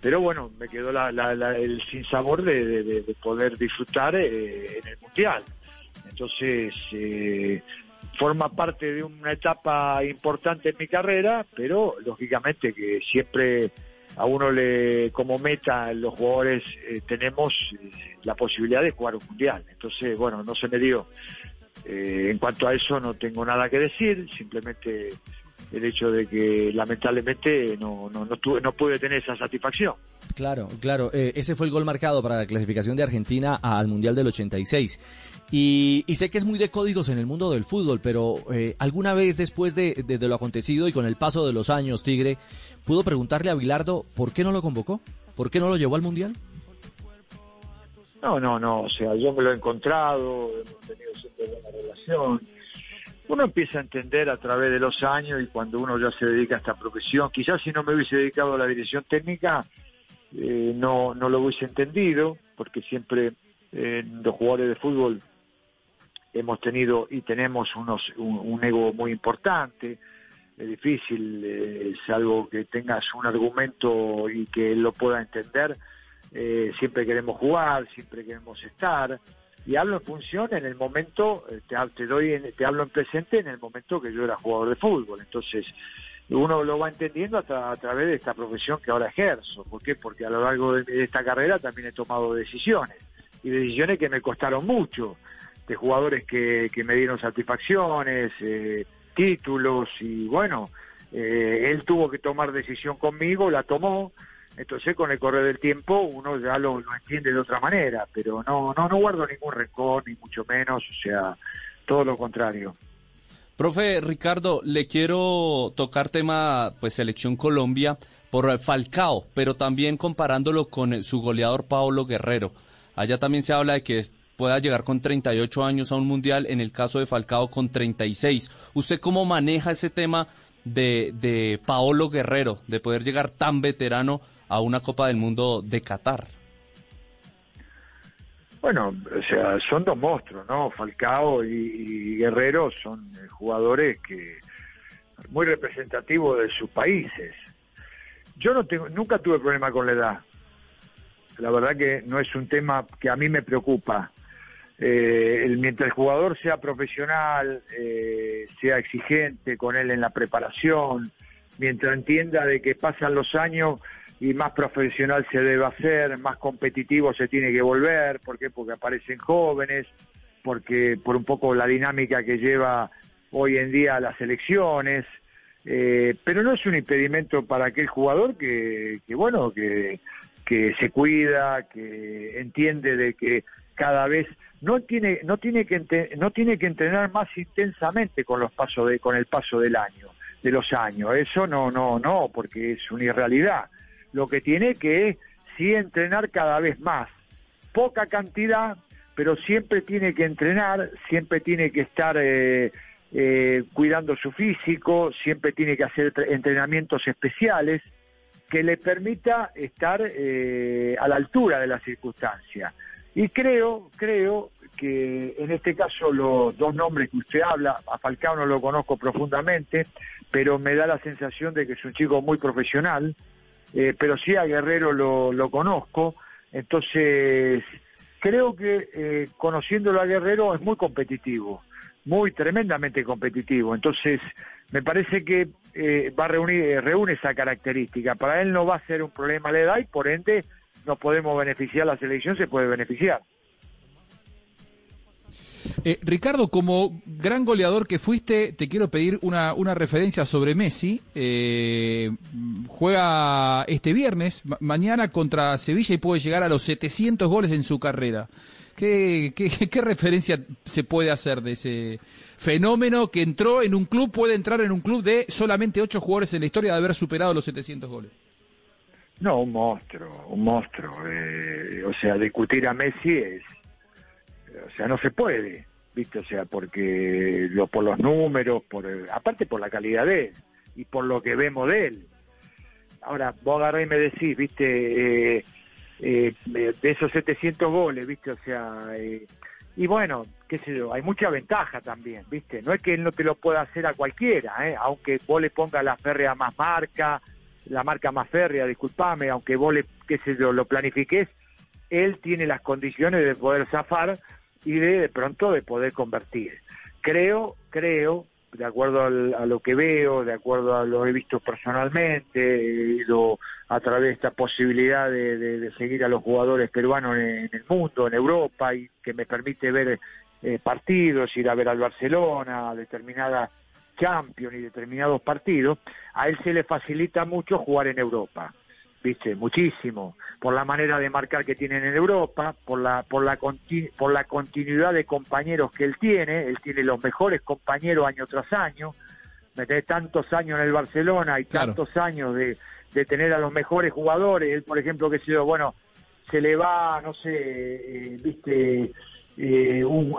pero bueno, me quedó la, la- la- el sinsabor de, de- de- de poder disfrutar eh, en el Mundial. Entonces, eh, forma parte de una etapa importante en mi carrera, pero lógicamente que siempre a uno le, como meta, los jugadores eh, tenemos eh, la posibilidad de jugar un mundial. Entonces, bueno, no se me dio. Eh, en cuanto a eso no tengo nada que decir, simplemente el hecho de que lamentablemente no, no, no, tuve, no pude tener esa satisfacción. Claro, claro. eh, ese fue el gol marcado para la clasificación de Argentina al Mundial del 86. Y, y sé que es muy de códigos en el mundo del fútbol, pero eh, alguna vez después de, de- de lo acontecido y con el paso de los años, Tigre, ¿pudo preguntarle a Bilardo por qué no lo convocó? ¿Por qué no lo llevó al Mundial? No, no, no, o sea, yo me lo he encontrado, hemos tenido siempre buena relación. Uno empieza a entender a través de los años y cuando uno ya se dedica a esta profesión, quizás si no me hubiese dedicado a la dirección técnica, eh, no, lo hubiese entendido, porque siempre eh, los jugadores de fútbol hemos tenido y tenemos unos un, un ego muy importante. Es difícil, eh, salvo que tengas un argumento y que él lo pueda entender. Eh, siempre queremos jugar, siempre queremos estar. Y hablo en función en el momento, eh, te, doy, en- te hablo en presente en el momento que yo era jugador de fútbol. Entonces, uno lo va entendiendo a, tra- a través de esta profesión que ahora ejerzo. ¿Por qué? Porque a lo largo de, de esta carrera también he tomado decisiones. Y decisiones que me costaron mucho. De jugadores que, que me dieron satisfacciones, eh, títulos. Y bueno, eh, él tuvo que tomar decisión conmigo, la tomó. Entonces, con el correr del tiempo, uno ya lo, lo entiende de otra manera. Pero no, no, no guardo ningún rencor, ni mucho menos. O sea, todo lo contrario. Profe Ricardo, le quiero tocar tema pues selección Colombia por Falcao, pero también comparándolo con su goleador Paolo Guerrero. Allá también se habla de que pueda llegar con 38 años a un mundial, en el caso de Falcao con 36. ¿Usted cómo maneja ese tema de, de Paolo Guerrero, de poder llegar tan veterano a una Copa del Mundo de Qatar? Bueno, o sea, son dos monstruos, ¿no? Falcao y, Guerrero son eh, jugadores que muy representativos de sus países. Yo no tengo, nunca tuve problema con la edad. La verdad que no es un tema que a mí me preocupa. Eh, el- mientras el jugador sea profesional, eh, sea exigente con él en la preparación, mientras entienda de que pasan los años y más profesional se debe hacer, más competitivo se tiene que volver, ¿por qué? Porque aparecen jóvenes, porque por un poco la dinámica que lleva hoy en día las elecciones, eh, pero no es un impedimento para aquel jugador que, que bueno, que, que se cuida, que entiende de que cada vez no tiene no tiene que no tiene que entrenar más intensamente con los pasos de con el paso del año de los años. Eso no no no porque es una irrealidad lo que tiene que sí entrenar cada vez más poca cantidad pero siempre tiene que entrenar siempre tiene que estar eh, eh, cuidando su físico siempre tiene que hacer tre- entrenamientos especiales que le permita estar eh, a la altura de la circunstancia. Y creo, creo que en este caso los dos nombres que usted habla, a Falcao no lo conozco profundamente, pero me da la sensación de que es un chico muy profesional, eh, pero sí a Guerrero lo, lo conozco, entonces creo que eh, conociéndolo a Guerrero es muy competitivo, muy tremendamente competitivo, entonces me parece que eh, va a reunir, eh, reúne esa característica, para él no va a ser un problema la edad y por ende nos podemos beneficiar, la selección se puede beneficiar. Eh, Ricardo, como gran goleador que fuiste, te quiero pedir una, una referencia sobre Messi. Eh, juega este viernes, ma- mañana contra Sevilla y puede llegar a los 700 goles en su carrera. ¿Qué, qué, (laughs) qué referencia se puede hacer de ese fenómeno que entró en un club, puede entrar en un club de solamente ocho jugadores en la historia de haber superado los 700 goles? No, un monstruo, un monstruo. eh, o sea, discutir a Messi es, o sea, no se puede, ¿viste? O sea, porque lo, por los números, por aparte por la calidad de él y por lo que vemos de él. Ahora, vos agarré y me decís, ¿viste? Eh, eh, de esos 700 goles, ¿viste? O sea, eh, y bueno, qué sé yo, hay mucha ventaja también, ¿viste? No es que él no te lo pueda hacer a cualquiera, ¿eh? Aunque vos le pongas la férrea más marca, la marca más férrea, disculpame, aunque vos le, qué sé yo, lo planifiques, él tiene las condiciones de poder zafar y de, de pronto de poder convertir. Creo, creo, de acuerdo al- a lo que veo, de acuerdo a lo que he visto personalmente, a través de esta posibilidad de, seguir a los jugadores peruanos en, en el mundo, en Europa, y que me permite ver eh, partidos, ir a ver al Barcelona, determinadas Champions y determinados partidos, a él se le facilita mucho jugar en Europa. ¿Viste? Muchísimo, por la manera de marcar que tienen en Europa, por la, por la, por la continuidad de compañeros que él tiene, él tiene los mejores compañeros año tras año, meter tantos años en el Barcelona y tantos años de, de tener a los mejores jugadores, él por ejemplo, que sé yo, bueno, se le va, no sé, eh, viste, eh, un,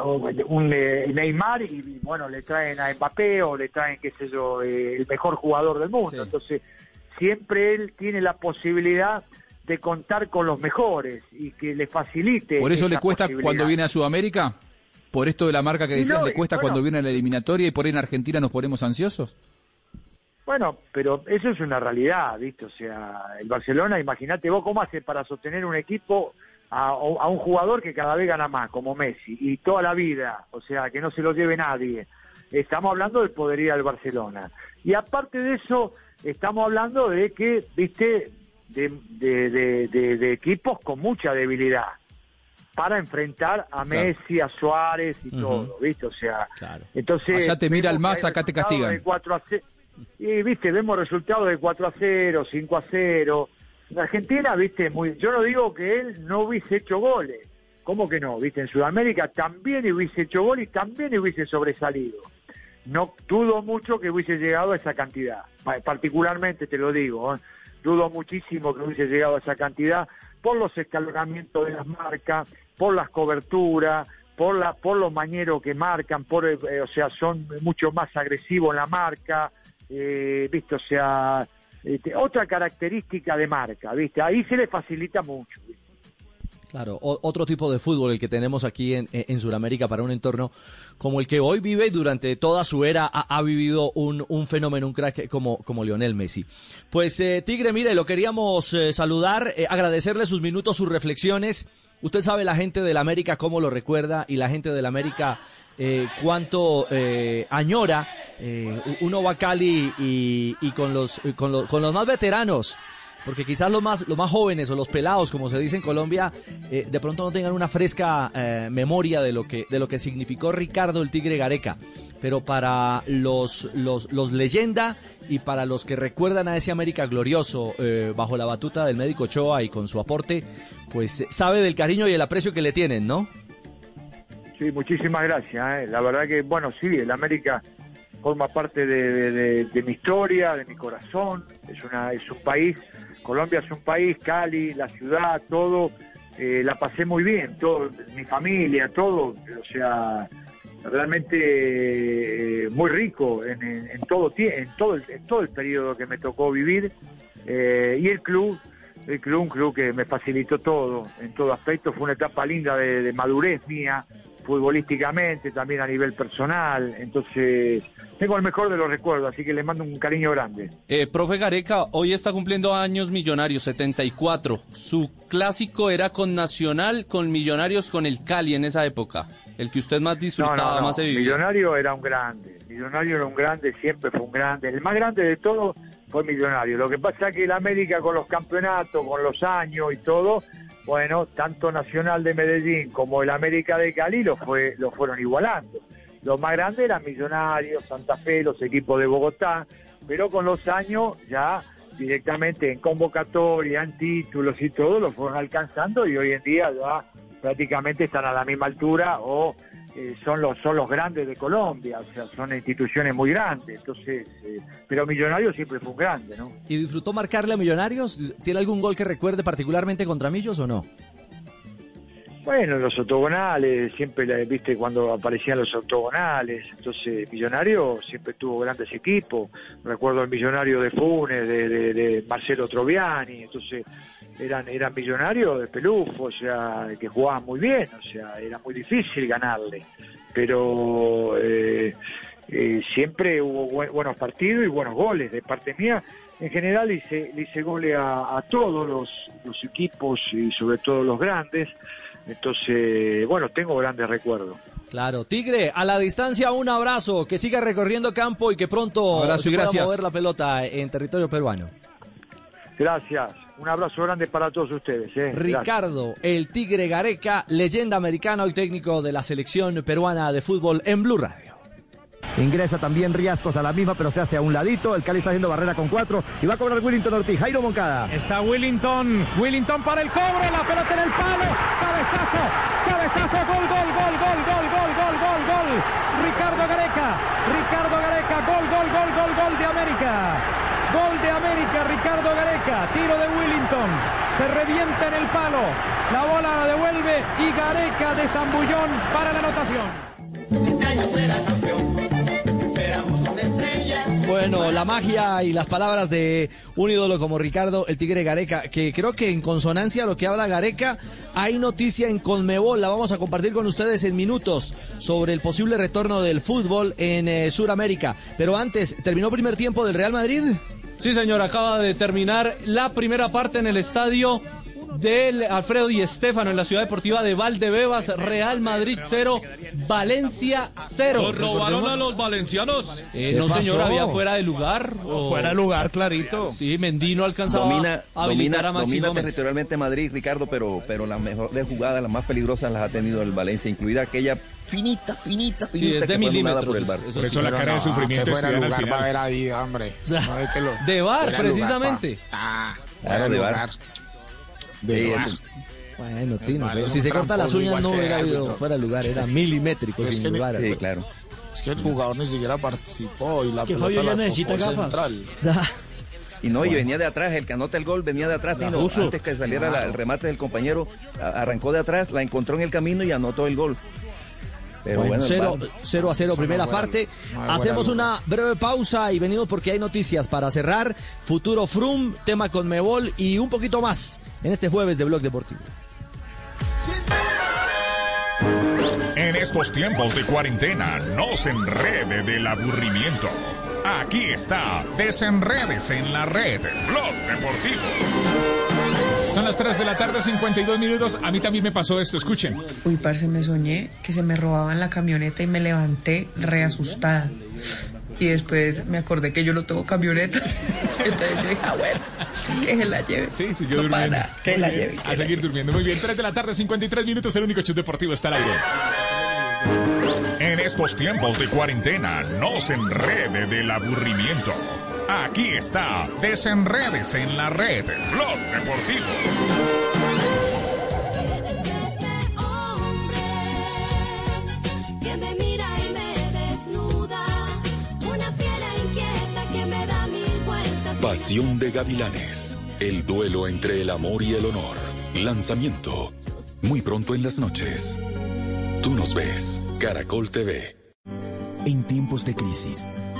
un, eh, Neymar y, y, bueno, le traen a Mbappé o le traen, qué sé yo, eh, el mejor jugador del mundo. Entonces, siempre él tiene la posibilidad de contar con los mejores y que le facilite. ¿Por eso le cuesta cuando viene a Sudamérica? ¿Por esto de la marca que decías no, le cuesta bueno. cuando viene a la eliminatoria y por ahí en Argentina nos ponemos ansiosos? Bueno, pero eso es una realidad, ¿viste? O sea, el Barcelona, imagínate vos cómo hace para sostener un equipo a, a un jugador que cada vez gana más, como Messi, y toda la vida, o sea, que no se lo lleve nadie. Estamos hablando del poderío del Barcelona. Y aparte de eso, estamos hablando de que, ¿viste? De, de, de- de- de equipos con mucha debilidad para enfrentar a Messi, a Suárez y todo, ¿viste? O sea, entonces... Allá te mira el más, acá te castigan. de 4 a 0. Y, viste, vemos resultados de 4 a 0, 5 a 0. En Argentina, viste, muy, yo no digo que él no hubiese hecho goles. ¿Cómo que no? Viste, en Sudamérica también hubiese hecho goles y también hubiese sobresalido. No dudo mucho que hubiese llegado a esa cantidad. Pa- Particularmente te lo digo, ¿eh? dudo muchísimo que hubiese llegado a esa cantidad por los escalonamientos de las marcas, por las coberturas, por la por los mañeros que marcan, por eh, o sea, son mucho más agresivos en la marca, eh, viste, o sea, este, otra característica de marca, viste, ahí se le facilita mucho. Claro, o- otro tipo de fútbol el que tenemos aquí en, en Sudamérica para un entorno como el que hoy vive y durante toda su era ha, vivido un, un fenómeno, un crack como, como Lionel Messi. Pues eh, Tigre, mire, lo queríamos eh, saludar, eh, agradecerle sus minutos, sus reflexiones. Usted sabe la gente del América cómo lo recuerda y la gente del América eh, cuánto añora. Uno va a Cali y, y con, los, con, los, con los más veteranos porque quizás los más, los más jóvenes o los pelados, como se dice en Colombia, eh, de pronto no tengan una fresca eh, memoria de lo, que, de lo que significó Ricardo el Tigre Gareca. Pero para los, los, los leyenda y para los que recuerdan a ese América glorioso eh, bajo la batuta del médico Ochoa y con su aporte, pues eh, sabe del cariño y el aprecio que le tienen, ¿no? Sí, muchísimas gracias. La verdad que, bueno, sí, el América forma parte de- de mi historia, de mi corazón. Es, una, es un país, Colombia es un país, Cali, la ciudad, todo. eh, la pasé muy bien, todo, mi familia, todo. O sea, realmente eh, muy rico en, en- en todo, en, todo el, en todo el periodo que me tocó vivir. Eh, y el club, el club, un club que me facilitó todo, en todo aspecto. Fue una etapa linda de madurez mía, futbolísticamente, también a nivel personal. Entonces, tengo el mejor de los recuerdos, así que le mando un cariño grande. Eh, profe Gareca, hoy está cumpliendo años Millonarios, 74. Su clásico era con Nacional, con Millonarios, con el Cali en esa época. El que usted más No, disfrutaba, no, no. más se vivía. Millonario era un grande. Millonario era un grande, siempre fue un grande. El más grande de todo fue Millonario. Lo que pasa es que el América con los campeonatos, con los años y todo, bueno, tanto Nacional de Medellín como el América de Cali lo, fue, lo fueron igualando. Los más grandes eran Millonarios, Santa Fe, los equipos de Bogotá, pero con los años ya directamente en convocatoria, en títulos y todo, lo fueron alcanzando y hoy en día ya prácticamente están a la misma altura o eh, son los son los grandes de Colombia, o sea, son instituciones muy grandes, entonces, eh, pero Millonarios siempre fue un grande, ¿no? ¿Y disfrutó marcarle a Millonarios? ¿Tiene algún gol que recuerde particularmente contra Millos o no? Bueno, los octogonales, siempre, viste, cuando aparecían los octogonales, entonces Millonario siempre tuvo grandes equipos, recuerdo el Millonario de Funes, de, Marcelo Troviani, entonces eran, eran millonarios de pelufo, o sea, que jugaban muy bien, o sea, era muy difícil ganarle, pero eh, eh, siempre hubo buen- buenos partidos y buenos goles de parte mía. En general hice, hice goles a, a todos los, los equipos y sobre todo los grandes. Entonces, bueno, tengo grandes recuerdos. Claro, Tigre, a la distancia un abrazo, que siga recorriendo campo y que pronto Abrazo se pueda mover la pelota en territorio peruano. Gracias. Un abrazo grande para todos ustedes. ¿eh? Ricardo, el Tigre Gareca, leyenda americana y técnico de la selección peruana de fútbol en Blue Radio. Ingresa también Riascos a la misma, pero se hace a un ladito. El Cali está haciendo barrera con cuatro y va a cobrar Willington Ortiz. Jairo Moncada. Está Willington, Willington para el cobro, la pelota en el palo, cabezazo, cabezazo, gol, gol, gol, gol, gol, gol, gol, gol, gol. Ricardo Gareca, Ricardo Gareca, gol, gol, gol, gol, gol de América. Gol de América, Ricardo Gareca, tiro de Willington, se revienta en el palo, la bola la devuelve y Gareca de Zambullón para la anotación. Bueno, la magia y las palabras de un ídolo como Ricardo el Tigre Gareca, que creo que en consonancia a lo que habla Gareca, hay noticia en Conmebol, la vamos a compartir con ustedes en minutos sobre el posible retorno del fútbol en eh, Sudamérica. Pero antes, ¿terminó primer tiempo del Real Madrid? Sí, señor, acaba de terminar la primera parte en el estadio del Alfredo Di Stéfano en la ciudad deportiva de Valdebebas, Real Madrid 0, Valencia 0. ¿Robaron a los valencianos? Eh, no, señor, había fuera de lugar. o- Fuera de lugar, clarito. Sí, Mendino alcanzaba domina, a habilitar domina, a Maxi domina Gómez. territorialmente Madrid, Ricardo, pero, pero las mejores jugadas, las más peligrosas las ha tenido el Valencia, incluida aquella finita, finita, Sí, finita es de milímetros, por el eso- bar. eso Por eso sí. la cara de sufrimiento de fuera lugar final. va a haber ahí, hombre. (laughs) No, es que lo- De lugar, precisamente. Ah, fuera de lugar. Sí, De. Bueno, Tino, Vale, pero es si se corta las uñas no hubiera habido fuera de lugar, era milimétrico es sin que ni- lugar. Sí, claro. Es que el jugador ni siquiera participó y la que pelota Fabio ya la necesita tocó central. (laughs) Y no, y venía de atrás, el que anota el gol venía de atrás, Tino, antes que saliera la- el remate del compañero, a- arrancó de atrás, la encontró en el camino y anotó el gol. Pero Bueno, bueno, el 0, VAR- 0 a 0 Eso primera parte. Hacemos una breve pausa y venimos porque hay noticias para cerrar. Futuro Frum, tema con Mebol y un poquito más en este jueves de Blog Deportivo. En estos tiempos de cuarentena, no se enrede del aburrimiento. Aquí está, desenredes en la red, Blog Deportivo. Son las 3 de la tarde, 52 minutos. A mí también me pasó esto, escuchen. Uy, parce, me soñé que se me robaban la camioneta y me levanté re asustada. Y después me acordé que yo no tengo camioneta. (laughs) Entonces yo dije, ah, bueno, que se la lleve. Sí, siguió No durmiendo. para, que la lleve. que A la seguir durmiendo. Muy bien, 3 de la tarde, 53 minutos. El único show deportivo está al aire. En estos tiempos de cuarentena, no se enrede del aburrimiento. Aquí está, desenredes en la red, Blog Deportivo. que me mira y me desnuda, una fiera inquieta que me da mil vueltas. Pasión de Gavilanes. El duelo entre el amor y el honor. Lanzamiento. Muy pronto en las noches. Tú nos ves. Caracol TV. En tiempos de crisis,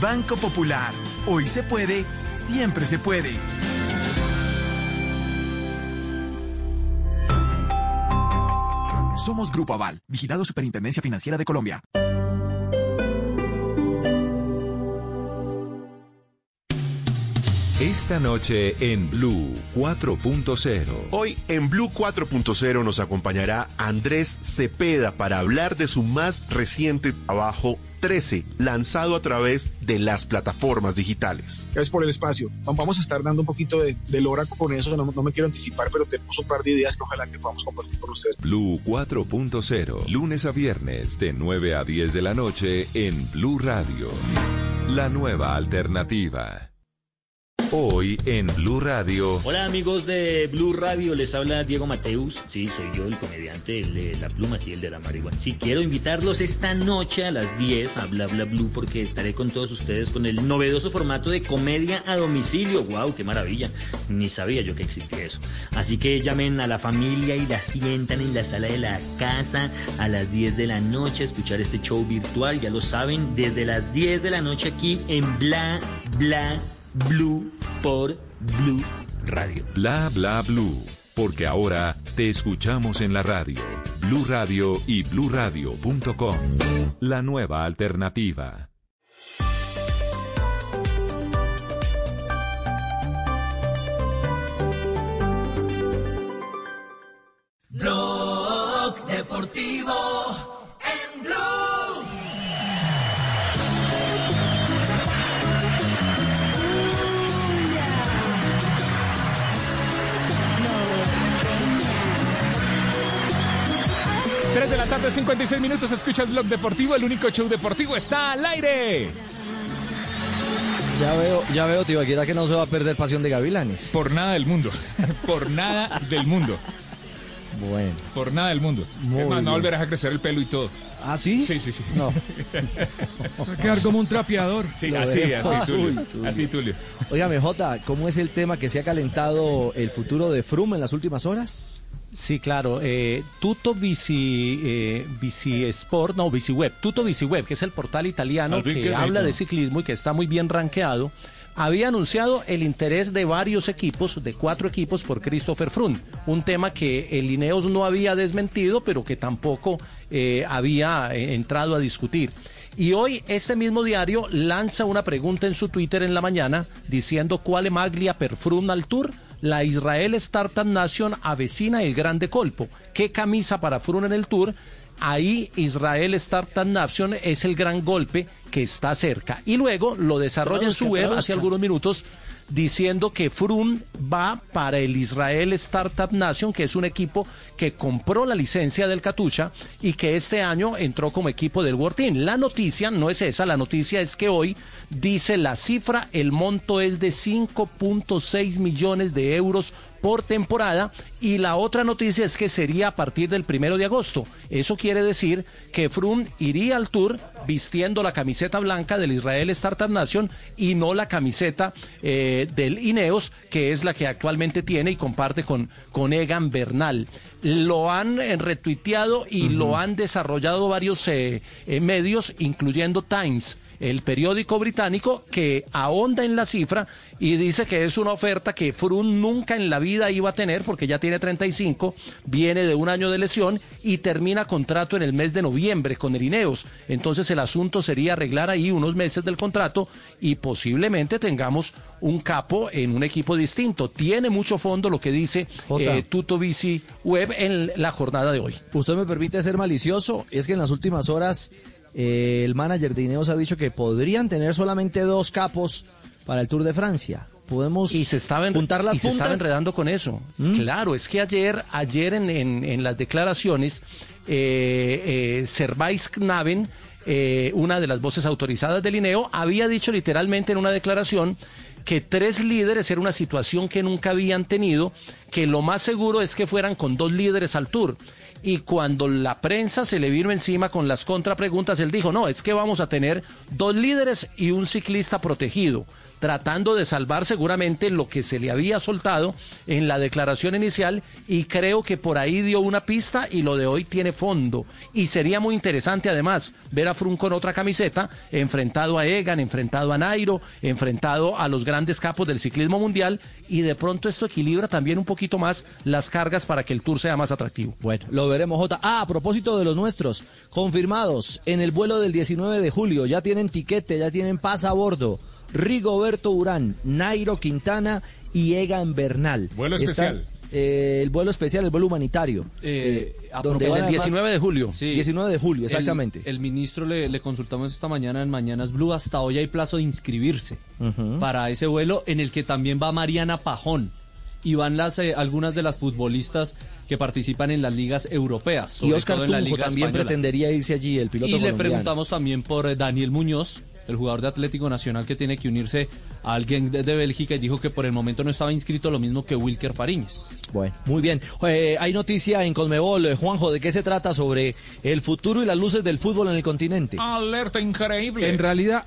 Banco Popular. Hoy se puede, siempre se puede. Somos Grupo Aval, vigilado Superintendencia Financiera de Colombia. Esta noche en Blue 4.0. Hoy en Blue 4.0 nos acompañará Andrés Cepeda para hablar de su más reciente trabajo 13, lanzado a través de las plataformas digitales. Gracias por el espacio. Vamos a estar dando un poquito de, de lora con eso, no, no me quiero anticipar, pero tenemos un par de ideas que ojalá que podamos compartir con ustedes. Blue 4.0, lunes a viernes de 9 a 10 de la noche en Blue Radio. La nueva alternativa. Hoy en Blue Radio. Hola amigos de Blue Radio, les habla Diego Mateus. Sí, soy yo el comediante, de la pluma, sí, el de la marihuana. Sí, quiero invitarlos esta noche a las 10 a Bla Bla Blue porque estaré con todos ustedes con el novedoso formato de comedia a domicilio. ¡Wow! ¡Qué maravilla! Ni sabía yo que existía eso. Así que llamen a la familia y la sientan en la sala de la casa a las 10 de la noche a escuchar este show virtual. Ya lo saben, desde las 10 de la noche aquí en Bla Bla Blue por Blue Radio. Bla bla blue. Porque ahora te escuchamos en la radio. Blue Radio y bluradio.com. La nueva alternativa. Tarde, 56 minutos. Escucha el blog deportivo. El único show deportivo está al aire. Ya veo, ya veo, Tibaquira, que no se va a perder Pasión de Gavilanes. Por nada del mundo. (laughs) Por nada del mundo. Bueno. Por nada del mundo. Muy es más, no volverás a crecer el pelo y todo. ¿Ah, sí? Sí, sí, sí. No. (laughs) Va a quedar como un trapeador. Sí, Lo así, veo. así, Tulio. Uy, Tulio. Así, Tulio. Óigame, Jota, ¿cómo es el tema que se ha calentado el futuro de Froome en las últimas horas? Sí, claro. Eh, Tuto Bici, eh, Bici Sport, no, Bici Web. Tuto Bici Web, que es el portal italiano que que habla de ciclismo y que está muy bien rankeado, había anunciado el interés de varios equipos, de cuatro equipos, por Christopher Froome. Un tema que el Ineos no había desmentido, pero que tampoco eh, había eh, entrado a discutir. Y hoy este mismo diario lanza una pregunta en su Twitter en la mañana diciendo cuál maglia per Froome al Tour. La Israel Startup Nation avecina el grande colpo. ¿Qué camisa para Froome en el Tour? Ahí Israel Startup Nation es el gran golpe que está cerca. Y luego lo desarrolla en su web hace algunos minutos diciendo que Froome va para el Israel Startup Nation, que es un equipo que compró la licencia del Catucha y que este año entró como equipo del World Team. La noticia no es esa, la noticia es que hoy dice la cifra, el monto es de 5.6 millones de euros por temporada y la otra noticia es que sería a partir del primero de agosto. Eso quiere decir que Froome iría al Tour vistiendo la camiseta blanca del Israel Startup Nation y no la camiseta eh, del Ineos, que es la que actualmente tiene y comparte con, con Egan Bernal. Lo han eh, retuiteado y lo han desarrollado varios eh, eh, medios, incluyendo Times el periódico británico que ahonda en la cifra y dice que es una oferta que Froome nunca en la vida iba a tener porque ya tiene 35, viene de un año de lesión y termina contrato en el mes de noviembre con el Ineos. Entonces el asunto sería arreglar ahí unos meses del contrato y posiblemente tengamos un capo en un equipo distinto. Tiene mucho fondo lo que dice eh, Tuto Bici Web en la jornada de hoy. ¿Usted me permite ser malicioso? Es que en las últimas horas eh, el manager de Ineos ha dicho que podrían tener solamente dos capos para el Tour de Francia. Podemos y se estaba en- juntar las y se estaba enredando con eso. Claro, es que ayer, ayer en, en- en las declaraciones, eh, eh, Servais Knaven, eh, una de las voces autorizadas del INEO, había dicho literalmente en una declaración que tres líderes era una situación que nunca habían tenido, que lo más seguro es que fueran con dos líderes al tour. Y cuando la prensa se le vino encima con las contrapreguntas, él dijo, no, es que vamos a tener dos líderes y un ciclista protegido, tratando de salvar seguramente lo que se le había soltado en la declaración inicial y creo que por ahí dio una pista y lo de hoy tiene fondo. Y sería muy interesante además ver a Frun con otra camiseta, enfrentado a Egan, enfrentado a Nairo, enfrentado a los grandes capos del ciclismo mundial y de pronto esto equilibra también un poquito más las cargas para que el tour sea más atractivo. Bueno, lo veremos, Jota. Ah, a propósito de los nuestros, confirmados en el vuelo del 19 de julio, ya tienen tiquete, ya tienen pasa a bordo. Rigoberto Urán, Nairo Quintana y Egan Bernal. Vuelo especial. eh, el vuelo especial, el vuelo humanitario. Eh, a donde el además- 19 de julio. 19 de julio, exactamente. El, ministro le, le consultamos esta mañana en Mañanas Blue. Hasta hoy hay plazo de inscribirse para ese vuelo en el que también va Mariana Pajón. Y van las, eh, algunas de las futbolistas que participan en las ligas europeas. Y sobre Oscar todo en la Tunjo Liga también Española. pretendería irse allí, el piloto Y le preguntamos también por eh, Daniel Muñoz, el jugador de Atlético Nacional que tiene que unirse a alguien de, de Bélgica y dijo que por el momento no estaba inscrito, lo mismo que Wilker Fariñez. Bueno, muy bien. Eh, hay noticia en Colmebol, eh, Juanjo, ¿de qué se trata sobre el futuro y las luces del fútbol en el continente? Alerta increíble. En realidad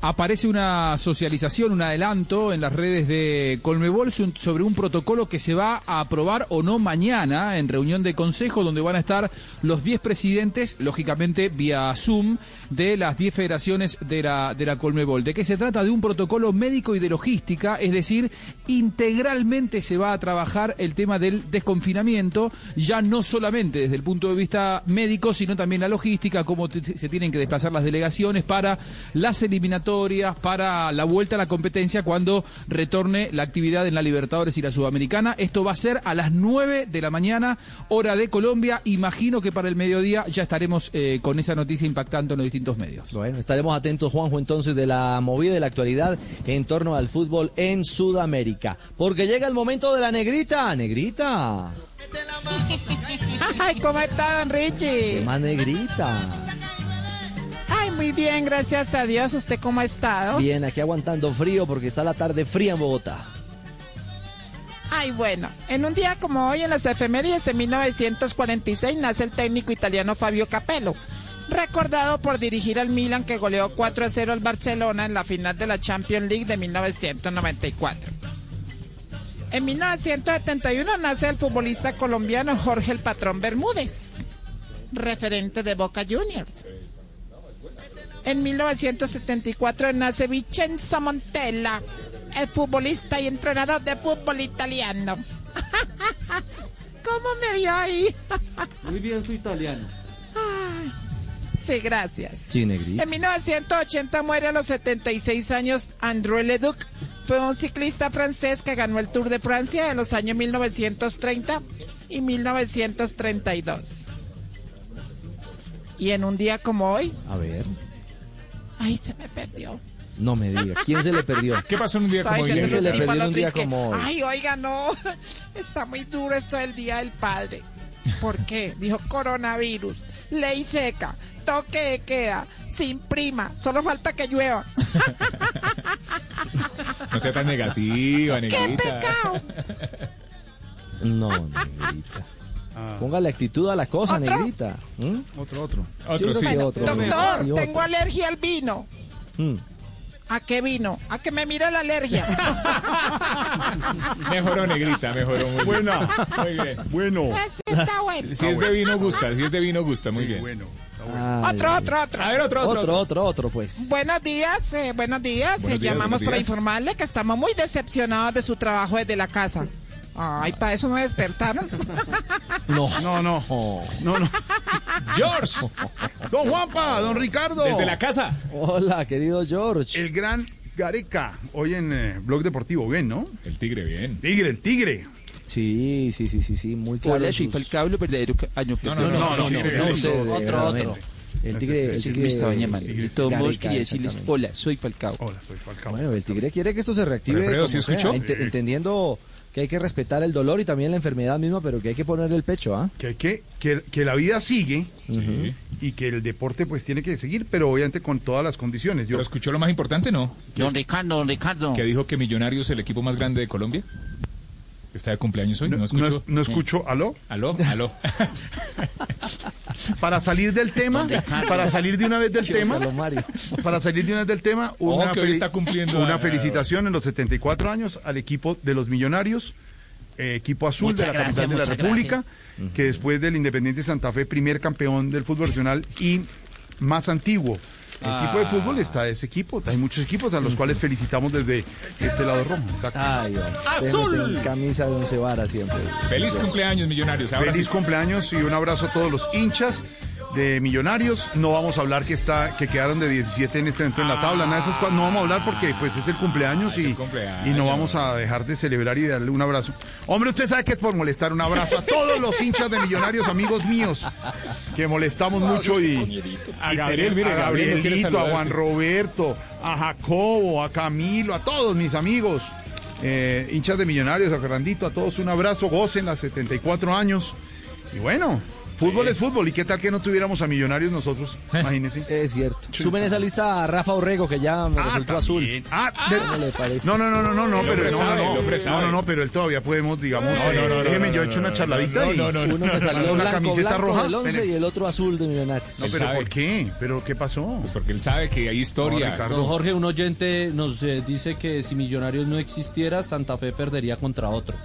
aparece una socialización, un adelanto en las redes de Colmebol sobre un protocolo que se va a aprobar o no mañana en reunión de consejo donde van a estar los 10 presidentes, lógicamente vía Zoom, de las 10 federaciones de la, de la Colmebol. ¿De qué se trata? De un protocolo médico y de logística, es decir, integralmente se va a trabajar el tema del desconfinamiento, ya no solamente desde el punto de vista médico, sino también la logística, cómo se tienen que desplazar las delegaciones para las eliminatorias para la vuelta a la competencia cuando retorne la actividad en la Libertadores y la Sudamericana. Esto va a ser a las 9 de la mañana, hora de Colombia. Imagino que para el mediodía ya estaremos eh, con esa noticia impactando en los distintos medios. Bueno, estaremos atentos, Juanjo, entonces, de la movida de la actualidad en torno al fútbol en Sudamérica. Porque llega el momento de la negrita. Negrita. (laughs) Ay, ¿cómo está, don ¿Qué Richie? más negrita? Ay, muy bien, gracias a Dios. ¿Usted cómo ha estado? Bien, aquí aguantando frío porque está la tarde fría en Bogotá. Ay, bueno, en un día como hoy, en las efemérides de 1946, nace el técnico italiano Fabio Capello, recordado por dirigir al Milan que goleó 4 a 0 al Barcelona en la final de la Champions League de 1994. En 1971 nace el futbolista colombiano Jorge el Patrón Bermúdez, referente de Boca Juniors. En 1974 nace Vincenzo Montella, el futbolista y entrenador de fútbol italiano. (laughs) ¿Cómo me vio ahí? (laughs) Muy bien su italiano. Ay, sí, gracias. Sí. En 1980 muere a los 76 años André Leduc. Fue un ciclista francés que ganó el Tour de Francia en los años 1930 y 1932. Y en un día como hoy, A ver, ay, se me perdió. no me diga. ¿Quién se le perdió? (laughs) ¿Qué pasó en un día Estaba como hoy? ¿Quién se le perdió un día como hoy? Ay, oiga, no, (laughs) está muy duro esto del Día del Padre. ¿Por qué? Dijo coronavirus, ley seca, toque de queda, sin prima, solo falta que llueva. (laughs) No sea tan negativa, ¡Qué negrita. pecado! No, negrita. Póngale actitud a la cosa, ¿Otro? negrita. ¿Mm? Otro, otro. Otro, sí. otro, Doctor, negrita. Sí, otro. tengo alergia al vino. Mm. ¿A qué vino? A que me mire la alergia. (laughs) Mejoró, negrita, mejoró. Muy Buena. Muy bien. Bueno. (laughs) Ese está bueno. Si es de vino, gusta. Si es de vino, gusta. Muy bien. Bueno. Ay, Otro, otro, otro. A ver, otro, otro. otro, otro, otro, pues. Buenos días, eh, buenos días. Buenos Eh, días, llamamos buenos para días. informarle que estamos muy decepcionados de su trabajo desde la casa. Ay, para eso me despertaron. (laughs) No. No, no. No, no. (laughs) George, Don Juanpa, don Ricardo. desde la casa. Hola, querido George. El gran Gareca. Hoy en eh, Blog Deportivo. Bien, ¿no? El tigre, bien. Tigre, el tigre. Sí, sí, sí, sí, sí, muy claro. Hola, soy sus- Falcao, verdadero. Ah, no, No, no, no, otro, verdaderamente. El tigre, el tigre De todos quería decirles, hola, soy Falcao. Hola, soy Falcao. Bueno, el tigre quiere que esto se reactive. Pero, Alfredo, como ¿sí sea, escuchó? ent- entendiendo que hay que respetar el dolor y también la enfermedad misma, pero que hay que ponerle el pecho, ¿ah? Que, hay que, que, que la vida sigue Sí. y que el deporte pues tiene que seguir, pero obviamente con todas las condiciones. Yo, Pero escuchó lo más importante, ¿no? Don Ricardo, don Ricardo. Que dijo que Millonarios es el equipo más grande de Colombia. Está de cumpleaños hoy. no, No, no escucho, ¿aló? Aló, aló. (laughs) Para salir del tema, (laughs) para salir de una vez del tema, para salir de una vez del tema, una, que hoy está cumpliendo una a- felicitación en los 74 años al equipo de los Millonarios, eh, equipo azul Muchas de la gracias, capital de la República, que después del Independiente Santa Fe, primer campeón del fútbol nacional y más antiguo. El equipo de Ah. fútbol está ese equipo, hay muchos equipos a los cuales felicitamos desde este lado rojo. Exacto. Ay. ¡Azul! Camisa de once varas siempre. Feliz cumpleaños, Millonarios. Ahora Feliz sí. cumpleaños y un abrazo a todos los hinchas de Millonarios. No vamos a hablar que está que quedaron de 17 en este evento en la tabla, nada de esas cosas. No vamos a hablar porque pues es el cumpleaños Ah, es y, el cumpleaños. y no vamos a dejar de celebrar y darle un abrazo. Hombre, usted sabe que es por molestar un abrazo a todos los hinchas de Millonarios, amigos míos, que molestamos mucho y A Gabriel, mire, a Gabrielito, a. Juan Roberto, a Jacobo, a Camilo, a todos mis amigos, eh, hinchas de Millonarios, a Fernandito, a todos un abrazo, gocen las 74 años. Y bueno, fútbol Sí. es fútbol. ¿Y qué tal que no tuviéramos a Millonarios nosotros? (laughs) Imagínense. Es cierto. Suben esa lista a Rafa Orrego, que ya me resultó azul. Ah, ¿Cómo le parece? No, no, no, no, no, no, pero no, sabe, no, no, no, no, pero él todavía podemos, digamos, No, no, no, no, déjeme yo no, hecho una charladita no, y no, no, no. Uno me salió una blanco, camiseta blanco roja. del 11 Espere. y el otro azul de Millonarios. No, pero. ¿por qué? ¿Pero qué pasó? Pues porque él sabe que hay historia. Don Jorge, un oyente nos eh, dice que si Millonarios no existiera, Santa Fe perdería contra otro.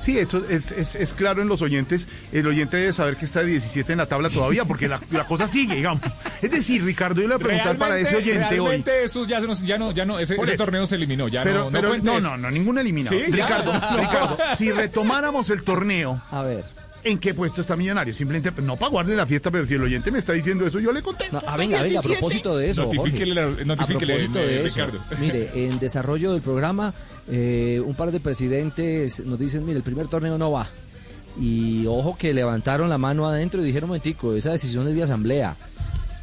Sí, eso es, es, es claro en los oyentes. El oyente debe saber que está de 17 en la tabla todavía, porque la, la cosa sigue, digamos. Es decir, Ricardo, yo le voy a preguntar para ese oyente hoy. realmente eso ya, se nos- ya no, ya no, ese, torneo se eliminó, ya Pero, no, pero no, no, no, no, ningún eliminado. Ricardo, No. (laughs) Ricardo, si retomáramos el torneo, A ver. ¿En qué puesto está Millonario? Simplemente, no para guardarle la fiesta, pero si el oyente me está diciendo eso, yo le contesto. No, ah, venga, venga, a propósito de eso. Notifíquele Jorge. la- notifíquele, a propósito eh, de eso, Ricardo. Mire, en desarrollo del programa, eh, un par de presidentes nos dicen, mire, el primer torneo no va. Y ojo que levantaron la mano adentro y dijeron, momentico, esa decisión es de asamblea.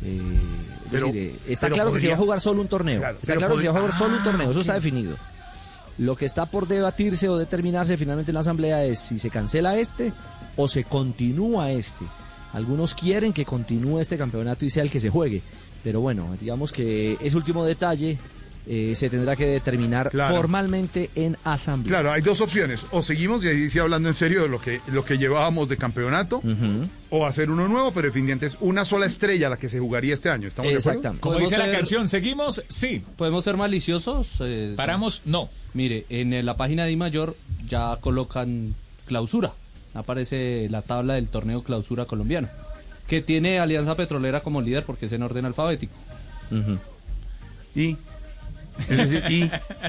Eh, Pero- decir, eh, está claro que se va a jugar solo un torneo. Claro, está claro que se va a jugar solo un torneo, eso Ah, está ok. definido. Lo que está por debatirse o determinarse finalmente en la asamblea es si se cancela este o se continúa este. Algunos quieren que continúe este campeonato y sea el que se juegue. Pero bueno, digamos que ese último detalle eh, se tendrá que determinar Claro. formalmente en asamblea. Claro, hay dos opciones. O seguimos y ahí sí hablando en serio de lo que, lo que llevábamos de campeonato, o hacer uno nuevo, pero definitivamente es una sola estrella la que se jugaría este año. ¿Estamos de acuerdo? Como ¿Podemos dice la canción, ¿seguimos? Sí. ¿Podemos ser maliciosos? Eh, ¿Paramos? No. Mire, en la página de Mayor ya colocan clausura. Aparece la tabla del torneo clausura colombiano. Que tiene Alianza Petrolera como líder porque es en orden alfabético. Y.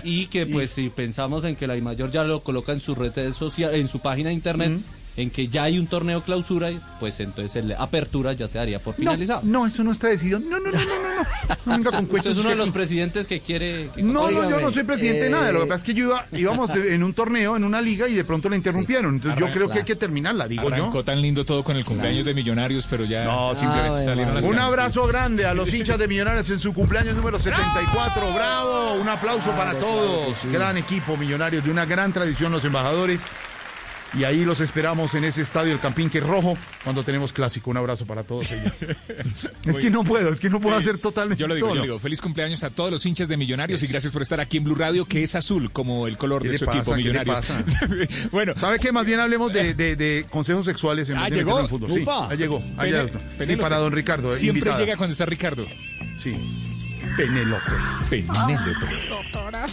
y, que pues si pensamos en que la Mayor ya lo coloca en su red social, en su página de internet, en que ya hay un torneo clausura, pues entonces el apertura ya se daría por finalizado. No, eso no está decidido. No, no, no, no, no. no. (laughs) Venga con Usted es uno de los presidentes que quiere... que- No, no, yo no soy presidente de eh, nada. Lo que pasa es que yo iba, íbamos de- en un torneo, en una liga, y de pronto la interrumpieron. Entonces yo creo que hay que terminarla, digo Arrancó yo. tan lindo todo con el cumpleaños de Millonarios, pero ya No, simplemente salieron las Un abrazo grande a los hinchas de Millonarios en su cumpleaños número 74. ¡Bravo! Un aplauso para todos. Gran equipo Millonarios, de una gran tradición los embajadores. Y ahí los esperamos en ese estadio del Campín que es rojo cuando tenemos clásico. Un abrazo para todos ellos. (laughs) es que no puedo, es que no puedo Sí. hacer totalmente Yo lo digo, todo. yo lo digo. Feliz cumpleaños a todos los hinchas de Millonarios y gracias por estar aquí en Blue Radio, que es azul como el color ¿Qué de su pasa? equipo ¿Qué le Millonarios. pasa? (laughs) bueno, ¿Sabe qué? Más bien hablemos de, de- de consejos sexuales en Ah, ¿llegó? en fútbol. Sí, ahí llegó. Ahí Pene- sí, para don Ricardo. eh, Siempre invitada. llega cuando está Ricardo. Sí. Penélope. Penélope. Doctora.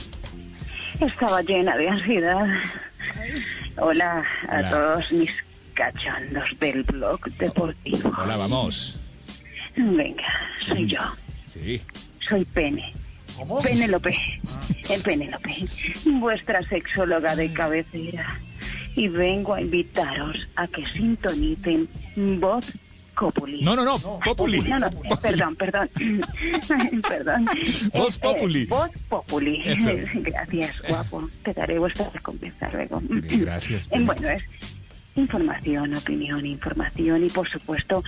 Estaba llena de ansiedad. Hola a Hola. todos mis cachondos del blog deportivo. Hola, vamos. Venga, soy yo. Sí. Soy Pene. Penélope. El Penélope. Vuestra sexóloga de cabecera. Y vengo a invitaros a que sintonicen Voz Populi. No, no, no, Populi. No, no, eh, perdón, (laughs) perdón. (laughs) perdón. Voz Populi. eh, Voz Populi. Eso. (laughs) Gracias, guapo. Te daré vuestra recompensa luego. Gracias. Eh, Bueno, es información, opinión, información y, por supuesto,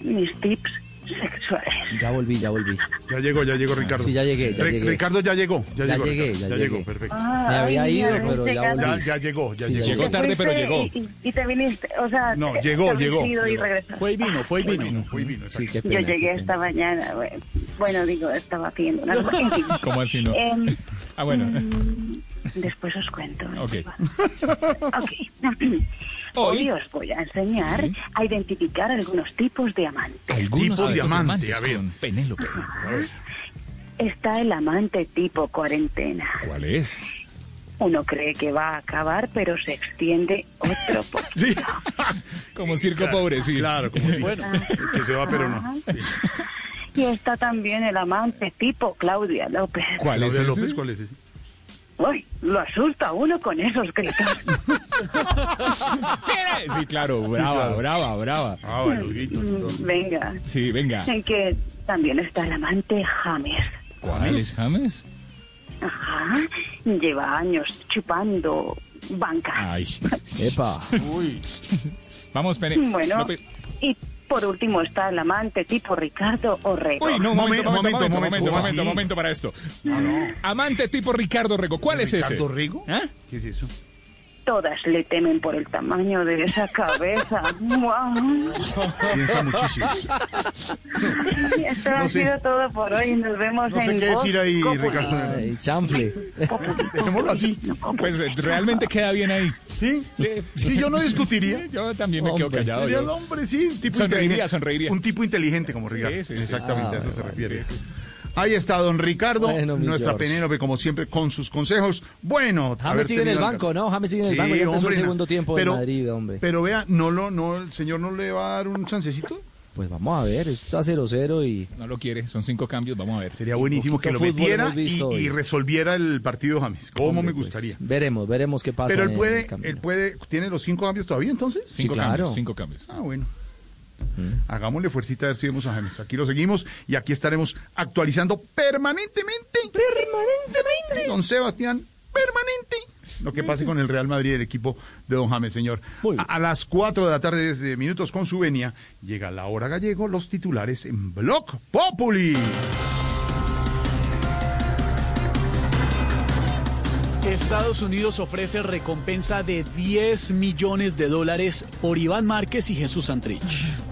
mis tips sexuales. Ya volví, ya volví. Ya llegó, ya llegó Ricardo. Sí, ya llegué, ya llegué. Ricardo ya llegó. Ya, Ya llegó, llegué, Ricardo, ya llegó, perfecto. Me había ido, ya pero ya volví. Ya, ya llegó, ya Sí, ya llegó. llegó tarde, pero llegó. Y, y- y te viniste, o sea... No, te- llegó, llegó, y llegó. Fue y vino, fue y vino. Fue y vino, Sí, qué Yo pena. llegué esta mañana, bueno, bueno, digo, estaba haciendo una. (laughs) ¿Cómo así no? Em, Ah, bueno. mm, después os cuento. Ok. (laughs) Ok. (clears throat) (laughs) Hoy os voy a enseñar a identificar algunos tipos de amantes. Algunos Tipo tipos diamante, a ver. con Penélope. Está el amante tipo cuarentena. ¿Cuál es? Uno cree que va a acabar, pero se extiende otro poquito. (laughs) (laughs) Como circo pobre, sí. Claro, como si (laughs) que se va, pero no. Y está también el amante tipo Claudia López. ¿Cuál es? López, ¿cuál es ese? Uy, lo asusta uno con esos gritos. (laughs) (laughs) Sí, claro, brava, brava, brava. Ah, bueno, gritos. Mm, Venga. Sí, venga. En que también está el amante James. ¿Cuál es James? Ajá. Lleva años chupando banca. Ay. Epa. (laughs) Uy. Vamos, Pene. Bueno, López. y por último está el amante tipo Ricardo Orrego. Uy, no, momento, momento, momento, momento, ¿cómo momento, momento para esto. Amante tipo Ricardo Rego, ¿cuál es ese? ¿Ricardo Rigo? ¿Ah? ¿Qué es eso? Todas le temen por el tamaño de esa cabeza. (laughs) ¡Guau! Piensa muchísimo. Esto No ha sé. sido todo por hoy. Nos vemos No sé en qué Voz decir ahí, Populi. Ricardo. Ay, chanfle. Dejémoslo así. Pues realmente queda bien ahí. ¿Sí? Sí, Sí, yo no discutiría. Yo también me quedo Hombre, callado. Sería yo. el hombre, sí, un tipo Sonreiría, sonreiría. Un tipo inteligente como Ricardo. Sí, sí, sí. Exactamente, Ah, a eso se bueno, refiere. Ahí está don Ricardo, Bueno, nuestra George. Penélope, como siempre, con sus consejos. Bueno, James sigue en el banco, ¿no? James sigue en el banco. Ya empezó el segundo tiempo pero, en Madrid, hombre. Pero vea, no lo, no, el señor no le va a dar un chancecito. Pues vamos a ver, está 0-0 y... No lo quiere, son cinco cambios, vamos a ver. Sería buenísimo que lo metiera y, resolviera el partido James. ¿Cómo Hombre, me pues, gustaría? veremos, veremos qué pasa. Pero él puede, él puede, ¿tiene los cinco cambios todavía entonces? Sí, Cinco claro. cambios, cinco cambios. Ah, bueno. Hagámosle fuercita a ver si vemos a James. Aquí lo seguimos y aquí estaremos actualizando permanentemente. Permanentemente. Don Sebastián, permanente. Lo que pase con el Real Madrid, el equipo de Don James, señor. A, a las 4 de la tarde, desde minutos con su venia, llega la hora gallego, los titulares en Block Populi. Estados Unidos ofrece recompensa de 10 millones de dólares por Iván Márquez y Jesús Santrich.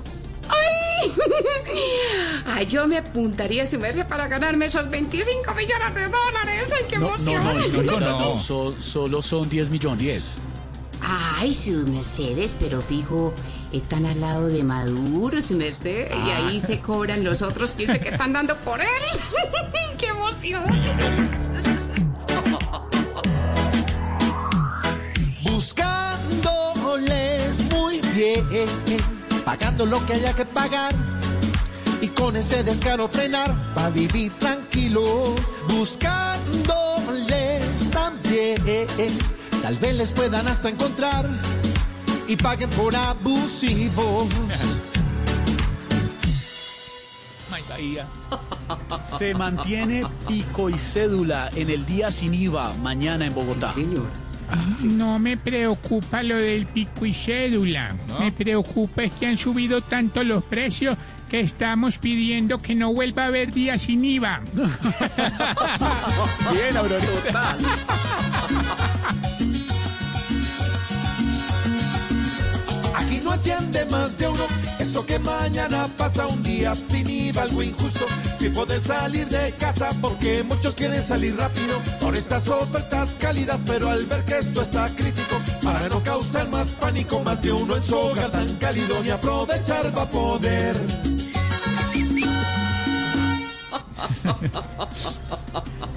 (laughs) ¡Ay! Yo me apuntaría a su merced para ganarme esos 25 millones de dólares. ¡Ay, qué No, no, emoción! no, señorita, no, so- solo son 10 millones. Ay, sus mercedes, pero fijo, están al lado de Maduro, su merced, y Ah. ahí se cobran los otros 15 que están dando por él. (laughs) ¡Qué emoción! (laughs) pagando lo que haya que pagar y con ese descaro frenar para vivir tranquilos, buscándoles también, tal vez les puedan hasta encontrar y paguen por abusivos. Se mantiene pico y cédula en el día sin IVA mañana en Bogotá. No me preocupa lo del pico y cédula. Me preocupa es que han subido tanto los precios que estamos pidiendo que no vuelva a haber día sin IVA. (laughs) Bien, Aurorita. Aquí no atiende más de uno. Eso que mañana pasa un día sin IVA, algo injusto. Sin poder salir de casa porque muchos quieren salir rápido. Por estas ofertas cálidas, pero al ver que esto está crítico, para no causar más pánico, más de uno en su hogar tan cálido, ni aprovechar va a poder.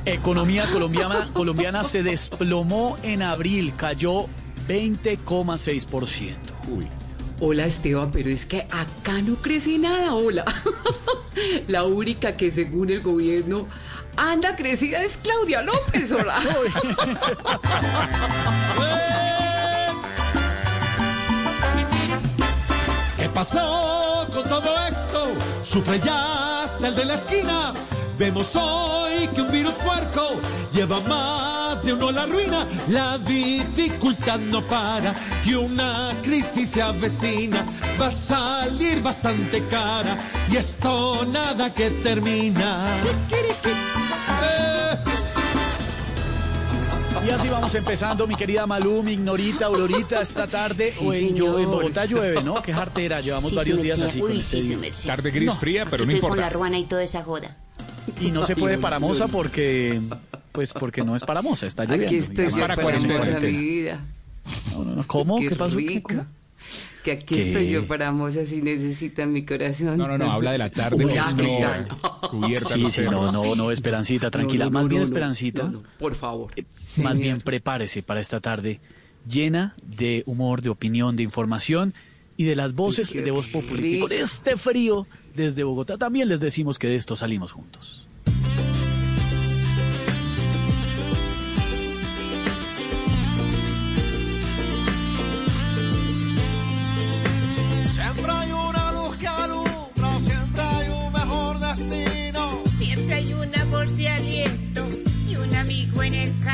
Economía colombiana, colombiana se desplomó en abril, cayó 20,6%. Uy. Hola Esteban, pero es que acá no crece nada, hola. (laughs) La única que según el gobierno anda crecida es Claudia López, hola. (laughs) ¿Qué pasó con todo esto? Sufre ya hasta el de la esquina. Vemos hoy que un virus puerco lleva más de uno a la ruina. La dificultad no para y una crisis se avecina. Va a salir bastante cara y esto nada que termina. Y así vamos empezando, mi querida Malú, mi ignorita, Aurorita, esta tarde Sí, o en, en Bogotá llueve, ¿no? Qué jartera, llevamos Sí, varios días sí. así Uy, con sí, este sí, día. Tarde gris No, fría, pero no Estoy con importa. la ruana y toda esa joda. Y no se puede para Moza porque, pues porque no es para Moza, está lloviendo. Aquí estoy Es yo para moza, mi vida. No, no, no. ¿Cómo? ¿Qué, pasó? ¿Qué? rico. ¿Cómo? Que aquí ¿Qué? estoy yo para moza si necesitan mi corazón. No, no, no, habla de la tarde que Ya, es ¿qué fría, tal? cubierta Sí, sí, no, no, no, Esperancita, tranquila. No, no, Más no, bien, no, no, Esperancita. no, no, por favor. Más bien, prepárese para esta tarde llena de humor, de opinión, de información y de las voces de Voz Populi. que Con este frío desde Bogotá también les decimos que de esto salimos juntos.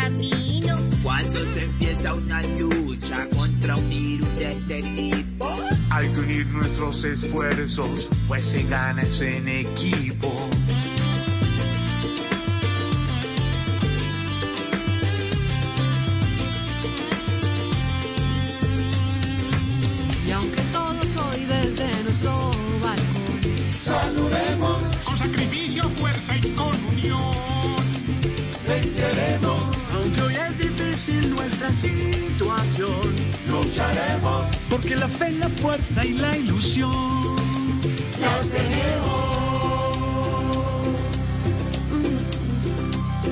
Camino. Cuando se empieza una lucha contra un virus de este tipo, Hay que unir nuestros esfuerzos, pues se gana eso en equipo. Y aunque todo soy desde nuestro nuestra situación, lucharemos, porque la fe, la fuerza y la ilusión las tenemos.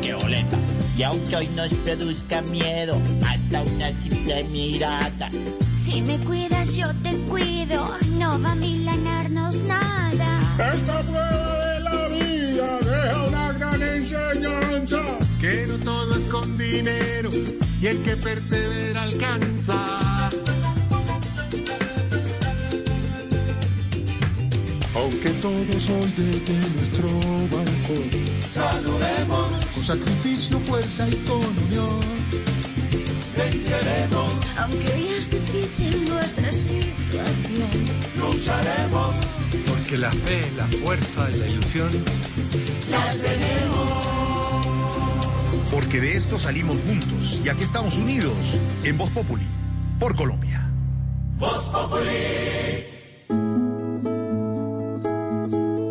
¡Qué boleta! Y aunque hoy nos produzca miedo, hasta una simple mirada. si me cuidas yo te cuido, no va a milanarnos nada. Esta prueba de la vida deja una gran enseñanza. Que no todo es con dinero y el que persevera alcanza. Aunque todos hoy desde nuestro balcón saludemos con sacrificio, fuerza y con unión. Venceremos, Aunque hoy es difícil nuestra situación. lucharemos, Porque la fe, la fuerza y la ilusión Las tenemos. Porque de esto salimos juntos y aquí estamos unidos en Voz Populi por Colombia. Voz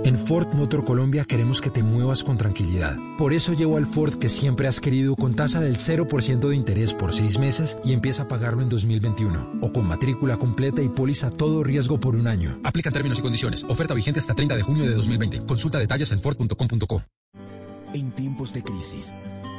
En Ford Motor Colombia queremos que te muevas con tranquilidad. Por eso llevo al Ford que siempre has querido con tasa del 0% de interés por seis meses y empieza a pagarlo en 2021. O con matrícula completa y póliza todo riesgo por un año. Aplican términos y condiciones. Oferta vigente hasta 30 de junio de 2020. Consulta detalles en Ford.com.co. En tiempos de crisis,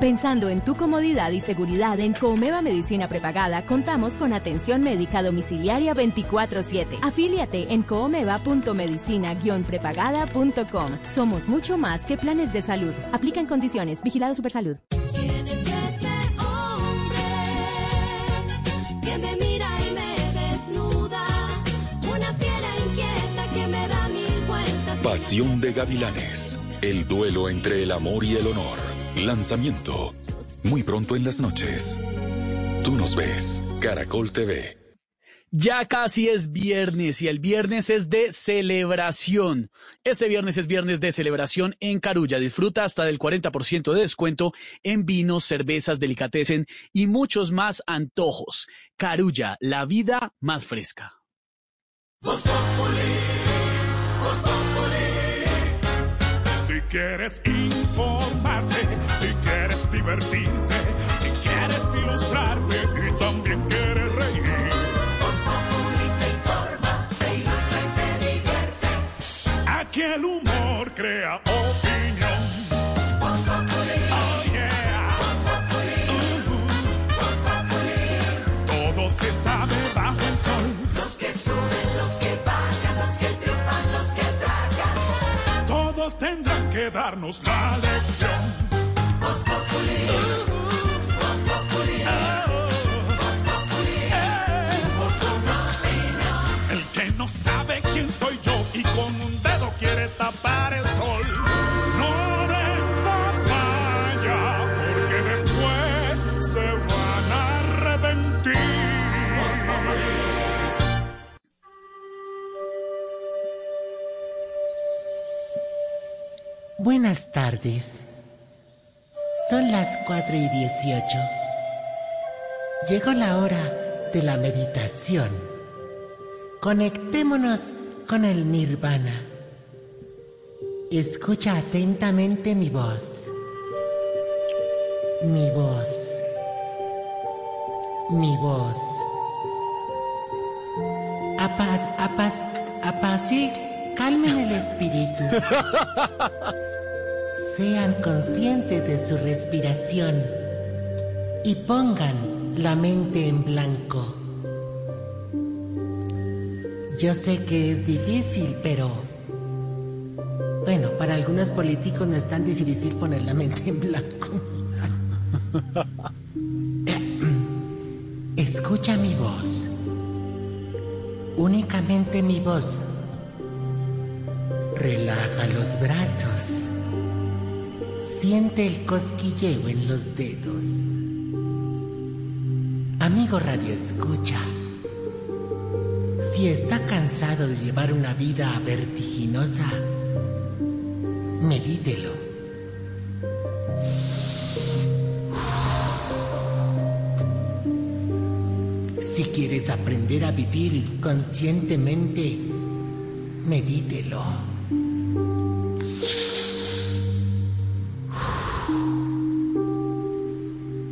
Pensando en tu comodidad y seguridad en Comeva Medicina Prepagada, contamos con atención médica domiciliaria 24-7. Afíliate en coomeva.medicina-prepagada.com. Somos mucho más que planes de salud. Aplican condiciones. Vigilado Supersalud. ¿Quién es ese hombre que me mira y me desnuda? Una fiera inquieta que me da mil vueltas. Pasión de Gavilanes. El duelo entre el amor y el honor. Lanzamiento. Muy pronto en las noches. Tú nos ves. Caracol TV. Ya casi es viernes y el viernes es de celebración. Este viernes es viernes de celebración en Carulla. Disfruta hasta del 40% de descuento en vinos, cervezas, delicatessen y muchos más antojos. Carulla, la vida más fresca. Si quieres quieres divertirte, si quieres ilustrarte y también quieres reír. Voz Populi te informa, te ilustra y te divierte. Aquí el humor crea opinión. Voz Populi. Oh yeah. Voz Populi. Voz Populi. Todo se sabe bajo el sol. Los que suben, los que bajan, los que triunfan, los que tragan. Todos tendrán que darnos la lección. Tapar el sol. No venga vaya, porque después se van a arrepentir. Buenas tardes. Son las 4 y 18. Llegó la hora de la meditación. Conectémonos con el nirvana. Escucha atentamente mi voz. Mi voz. Mi voz. Apaz, apaz, apacig, calmen el espíritu. (laughs) Sean conscientes de su respiración y pongan la mente en blanco. Yo sé que es difícil, pero... Bueno, para algunos políticos no es tan difícil poner la mente en blanco. (coughs) Escucha mi voz. Únicamente mi voz. Relaja los brazos. Siente el cosquilleo en los dedos. Amigo Radio Escucha. Si está cansado de llevar una vida vertiginosa, medítelo. Si quieres aprender a vivir conscientemente, medítelo.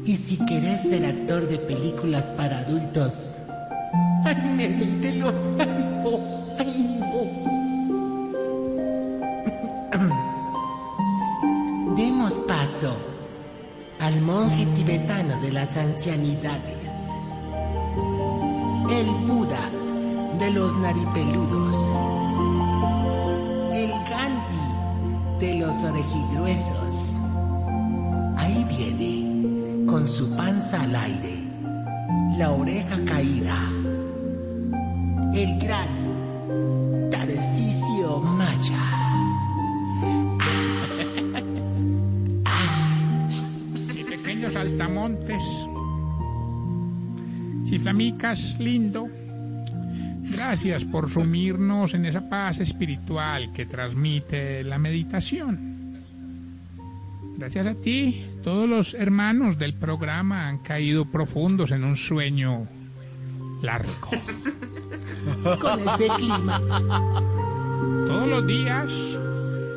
Y si querés ser actor de películas para adultos, (laughs) medítelo. Las ancianidades, el Buda de los naripeludos, el Gandhi de los orejigruesos. Ahí viene, con su panza al aire, la oreja caída, el gran Chiflamicas, lindo. Gracias por sumirnos en esa paz espiritual que transmite la meditación. Gracias a ti, todos los hermanos del programa han caído profundos en un sueño largo. (laughs) Con ese clima. Todos los días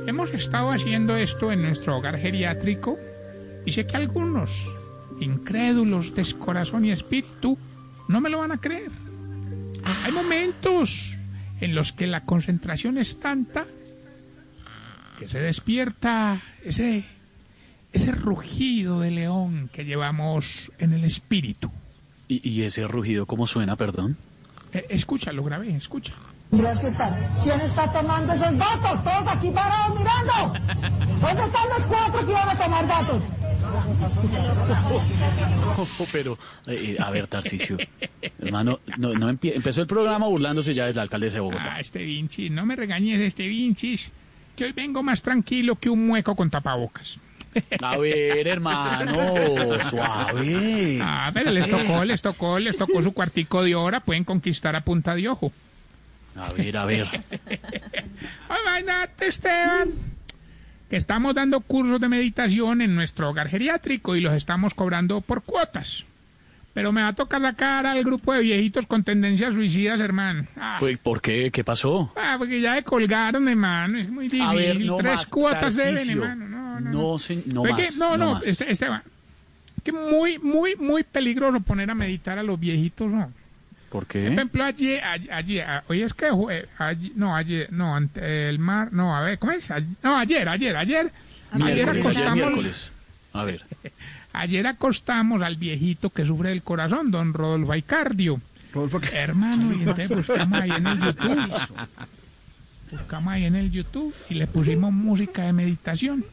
hemos estado haciendo esto en nuestro hogar geriátrico y sé que algunos, incrédulos de corazón y espíritu, no me lo van a creer. Hay momentos en los que la concentración es tanta que se despierta ese, ese rugido de león que llevamos en el espíritu. ¿Y, y ese rugido cómo suena, perdón? Eh, escucha, lo grabé, escucha. Que. ¿Quién está tomando esos datos? Todos aquí parados mirando. ¿Dónde están los cuatro que iban a tomar datos? (laughs) pero, eh, eh, a ver, Tarcicio, hermano, no, no empezó el programa burlándose ya del alcalde de Bogotá. Ah, este Vinci, no me regañes, este Vincis, que hoy vengo más tranquilo que un mueco con tapabocas. A ver, hermano, suave. Ah, pero les tocó, les tocó, les tocó su cuartico de hora, pueden conquistar a punta de ojo. A ver, a ver. Imagínate, Esteban, estamos dando cursos de meditación en nuestro hogar geriátrico y los estamos cobrando por cuotas. Pero me va a tocar la cara al grupo de viejitos con tendencias suicidas, hermano. Ah, Uy, ¿Por qué? ¿Qué pasó? ah, porque ya me colgaron, hermano, es muy difícil. A ver, no Tres más, cuotas deben, hermano. No, no, No, se- no más. que- no, no, más. este- Esteban, que muy, muy, muy peligroso poner a meditar a los viejitos, ¿no? ¿Por ejemplo, ayer, ayer, ayer, ah, hoy es que, no, ayer, no, ante el mar, no, a ver, ¿cómo es? Ayer- no, ayer, ayer, ayer, ayer acostamos. A ver. (laughs) ayer acostamos al viejito que sufre del corazón, don Rodolfo Aicardio. Hermano, y entonces (laughs) buscamos ahí en el YouTube, buscamos ahí en el YouTube y le pusimos música de meditación.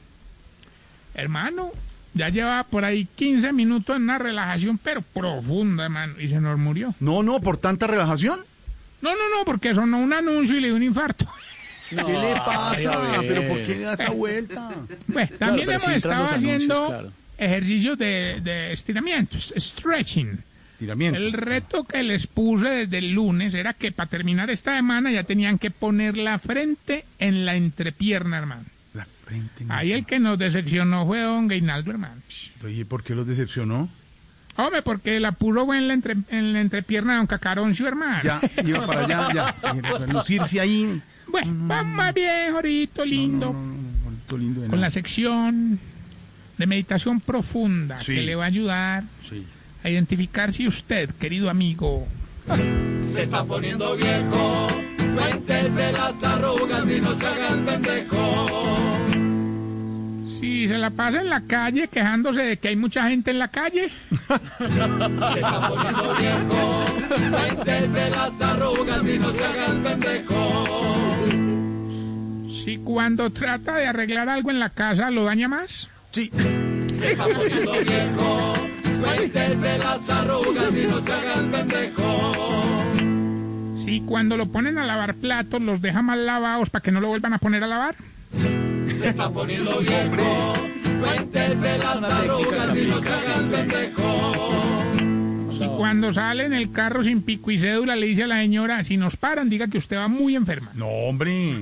Hermano, ya llevaba por ahí 15 minutos en una relajación, pero profunda, hermano, y se nos murió. No, no, por tanta relajación. No, no, no, porque sonó un anuncio y le dio un infarto. ¿Qué le pasa? ¿Pero por qué le da esa vuelta? Claro, también hemos estado anuncios, haciendo claro. ejercicios de, de estiramientos, stretching. Estiramiento. El reto que les puse desde el lunes era que para terminar esta semana ya tenían que poner la frente en la entrepierna, hermano. Ahí el que nos decepcionó fue don Gainaldo, hermano. Oye, ¿por qué los decepcionó? Hombre, porque la en la, entre- en la entrepierna de don Cacaroncio, hermano. Ya, iba para allá, ya. (laughs) sí, lucirse ahí. Bueno, vamos más bien, Jorito, lindo. Bonito, lindo de con la sección de meditación profunda Sí. que le va a ayudar Sí. a identificar si usted, querido amigo, Se está poniendo viejo, cuéntese las arrugas y no se haga el pendejo. Si se la pasa en la calle quejándose de que hay mucha gente en la calle, (laughs) Se está poniendo viejo, las arrugas y no se haga el pendejo. si cuando trata de arreglar algo en la casa lo daña más, Sí. Se está poniendo viejo, las arrugas y no se haga el pendejo. si cuando lo ponen a lavar platos los deja mal lavados para que no lo vuelvan a poner a lavar, Se está poniendo viejo, cuéntese las arrugas y no se haga el pendejo. si cuando sale en el carro sin pico y cédula le dice a la señora, si nos paran, diga que usted va muy enferma. No, hombre.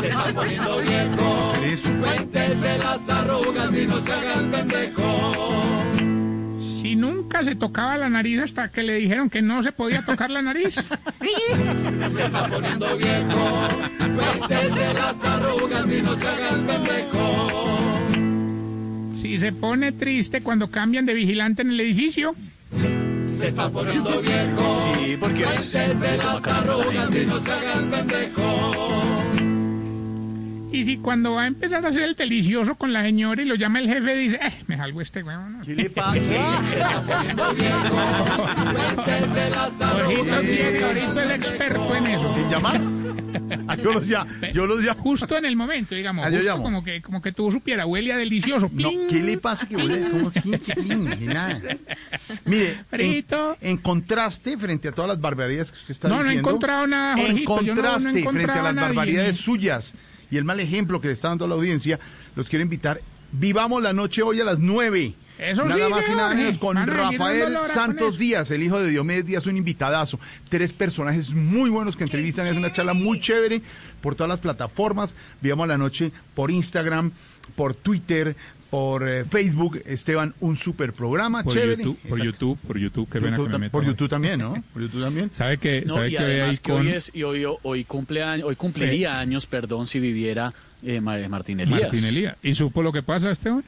Se está poniendo viejo, Eso. cuéntese las arrugas y no se haga el pendejo. Si nunca se tocaba la nariz hasta que le dijeron que no se podía tocar la nariz. Se está poniendo viejo, cuéntese las arrugas y no se haga el pendejo. Si se pone triste cuando cambian de vigilante en el edificio. Se está poniendo viejo, Sí, porque cuéntese las arrugas y no se haga el pendejo. Y si cuando va a empezar a hacer el delicioso con la señora y lo llama el jefe, dice, eh, me salgo este huevón. ¿Qué le pasa? Se está poniendo viejo, cuéntese las Jorgito arrugas. tiene, Jorgito es el experto en eso. ¿Sin llamar? (laughs) Yo los ya, yo los ya. Justo en el momento, digamos. Ah, yo justo como que, como que tú supieras, huele a delicioso. No. ¿qué le pasa que huele como (laughs) nada? Mire, en, contraste frente a todas las barbaridades que usted está No, no he diciendo. encontrado nada, En no- no contraste frente a las nadie. barbaridades suyas y el mal ejemplo que le está dando a la audiencia, los quiero invitar. Vivamos la noche hoy a las nueve. Eso nada sí, más y nada menos con Rafael Santos. Díaz, el hijo de Diomedes Díaz, un invitadazo. Tres personajes muy buenos que entrevistan, es una charla muy chévere por todas las plataformas. Vivamos la noche por Instagram, por Twitter, por eh, Facebook. Esteban, un super programa Por chévere. YouTube, por. YouTube, por YouTube, qué pena que YouTube me meto. por YouTube también, ¿no? (laughs) Por YouTube también. ¿Sabe que, No, sabe y que hoy además que con hoy, es, y hoy, hoy, cumpleaños, hoy cumpliría años, perdón, si viviera eh, Ma- Martín Elías. Martín Elías? ¿Y supo lo que pasa, Esteban?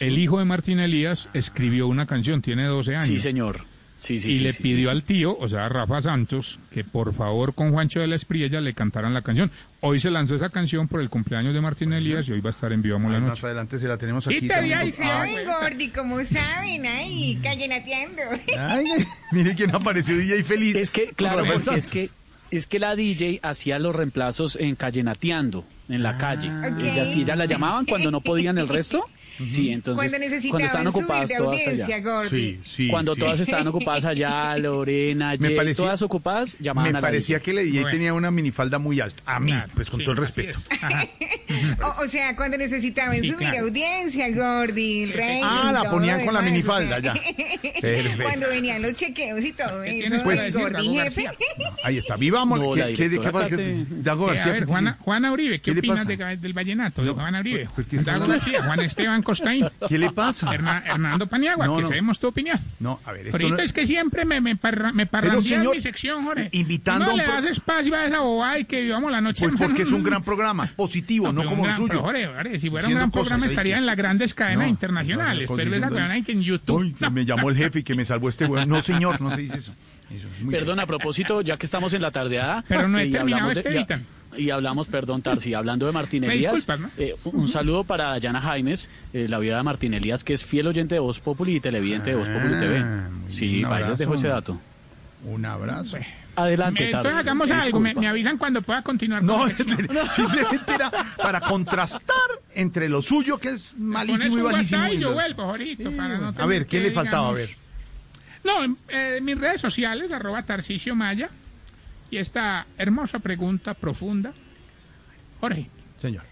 El hijo de Martín Elías escribió una canción, tiene 12 años. Sí, señor. Sí, sí, y sí, le sí, pidió sí. al tío, o sea, a Rafa Santos, que por favor con Juancho de la Espriella le cantaran la canción. Hoy se lanzó esa canción por el cumpleaños de Martín Elías y hoy va a estar en Vivamos la Ahí Noche. Más adelante se la tenemos aquí. También. ahí, ¿Saben, Gordi? ¿Cómo saben? Ay, callenateando. Ay, (laughs) mire quién apareció DJ feliz. Es que, claro, porque es que, es que la DJ hacía los reemplazos en Callenateando, en la calle. Ok. Ella sí, ya la llamaban cuando no podían el resto. Sí, entonces. Cuando necesitaban estaban subir ocupadas de todas audiencia, allá. Gordi. Sí, sí. cuando sí. todas estaban (laughs) ocupadas allá, Lorena, Me parecía- todas ocupadas, llamaban Me a la parecía que la DJ Bueno. tenía una minifalda muy alta. A mí, Claro, pues con sí, todo el respeto. (laughs) O, o sea, cuando necesitaban Sí, subir claro. audiencia, Gordi, el rating, Ah, la ponían con la demás, minifalda, o sea, ya. (laughs) Perfecto. Cuando venían los chequeos y todo ¿Qué eso, Gordi Dago jefe. García? Ahí está. Vivamos. No, ¿Qué, la qué- qué Dago García. a ver, Juana, Juana Uribe, ¿qué, ¿Qué le opinas del vallenato? Juana Uribe. ¿por qué está Dago hablando? García, Juan Esteban Costaín. ¿Qué le pasa? Herna- Hernando Paniagua, No, que no. sabemos tu opinión. No, a ver, esto no- es que siempre me, me, parra, me señor, mi sección, Jorge. invitando No a un le pro- das espacio a esa bobada y que vivamos la noche. Pues porque es un gran programa, positivo, no, como un el gran- suyo. pero, Jorge, Jorge, si fuera un gran programa estaría que- en las grandes cadenas No, internacionales. no, no, pero esa cadena que en YouTube. Uy, que me llamó el jefe y que me salvó este güey. No, señor, no se dice eso. Eso es Perdón, a propósito, ya que estamos en la tardeada. Pero no he terminado este Vitan. Y hablamos, perdón, Tarsi, hablando de Martín Elías. ¿no? eh, un saludo para Yana Jaimes, eh, la viuda de Martín Elías, que es fiel oyente de Voz Populi y televidente de Voz Populi TV. Ah, Sí, ahí les dejo ese dato. Un abrazo. Adelante, Entonces hagamos algo, me, me avisan cuando pueda continuar. No, con (laughs) simplemente era para contrastar entre lo suyo, que es malísimo y. WhatsApp y y yo vuelvo, Jorito, para no A ver, ¿qué que, le faltaba? A ver. No, en eh, en mis redes sociales, arroba Tarcicio Maya, y esta hermosa pregunta profunda. Jorge, Señor.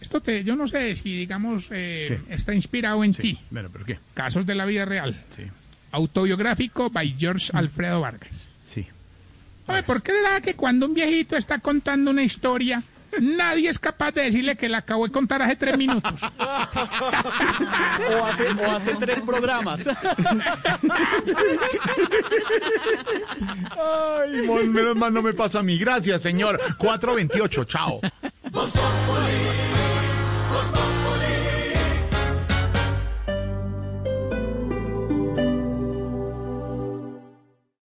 esto te, yo no sé si, digamos, eh, está inspirado en Sí. ti. Bueno, ¿pero qué? Casos de la vida real. Sí. Autobiográfico by George Alfredo Vargas. Sí. Oye, ¿por qué será que cuando un viejito está contando una historia, nadie es capaz de decirle que la acabo de contar hace tres minutos? (laughs) O hace, o hace tres programas. Ay, mon- menos mal no me pasa a mí. Gracias, señor. 428, chao.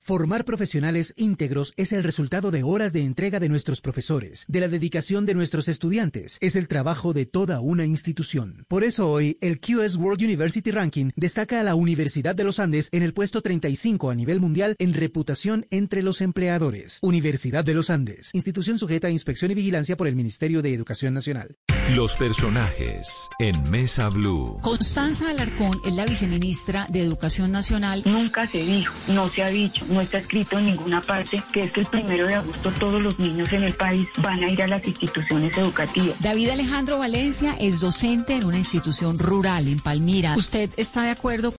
Formar profesionales íntegros es el resultado de horas de entrega de nuestros profesores, de la dedicación de nuestros estudiantes, es el trabajo de toda una institución. Por eso hoy, el QS World University Ranking destaca a la Universidad de los Andes en el puesto 35 a nivel mundial en reputación entre los empleadores. Universidad de los Andes, institución sujeta a inspección y vigilancia por el Ministerio de Educación Nacional. Los personajes en Mesa Blue. Constanza Alarcón es la viceministra de Educación Nacional. Nunca se dijo, no se ha dicho, no está escrito en ninguna parte que es que el primero de agosto todos los niños en el país van a ir a las instituciones educativas. David Alejandro Valencia es docente en una institución rural en Palmira. ¿Usted está de acuerdo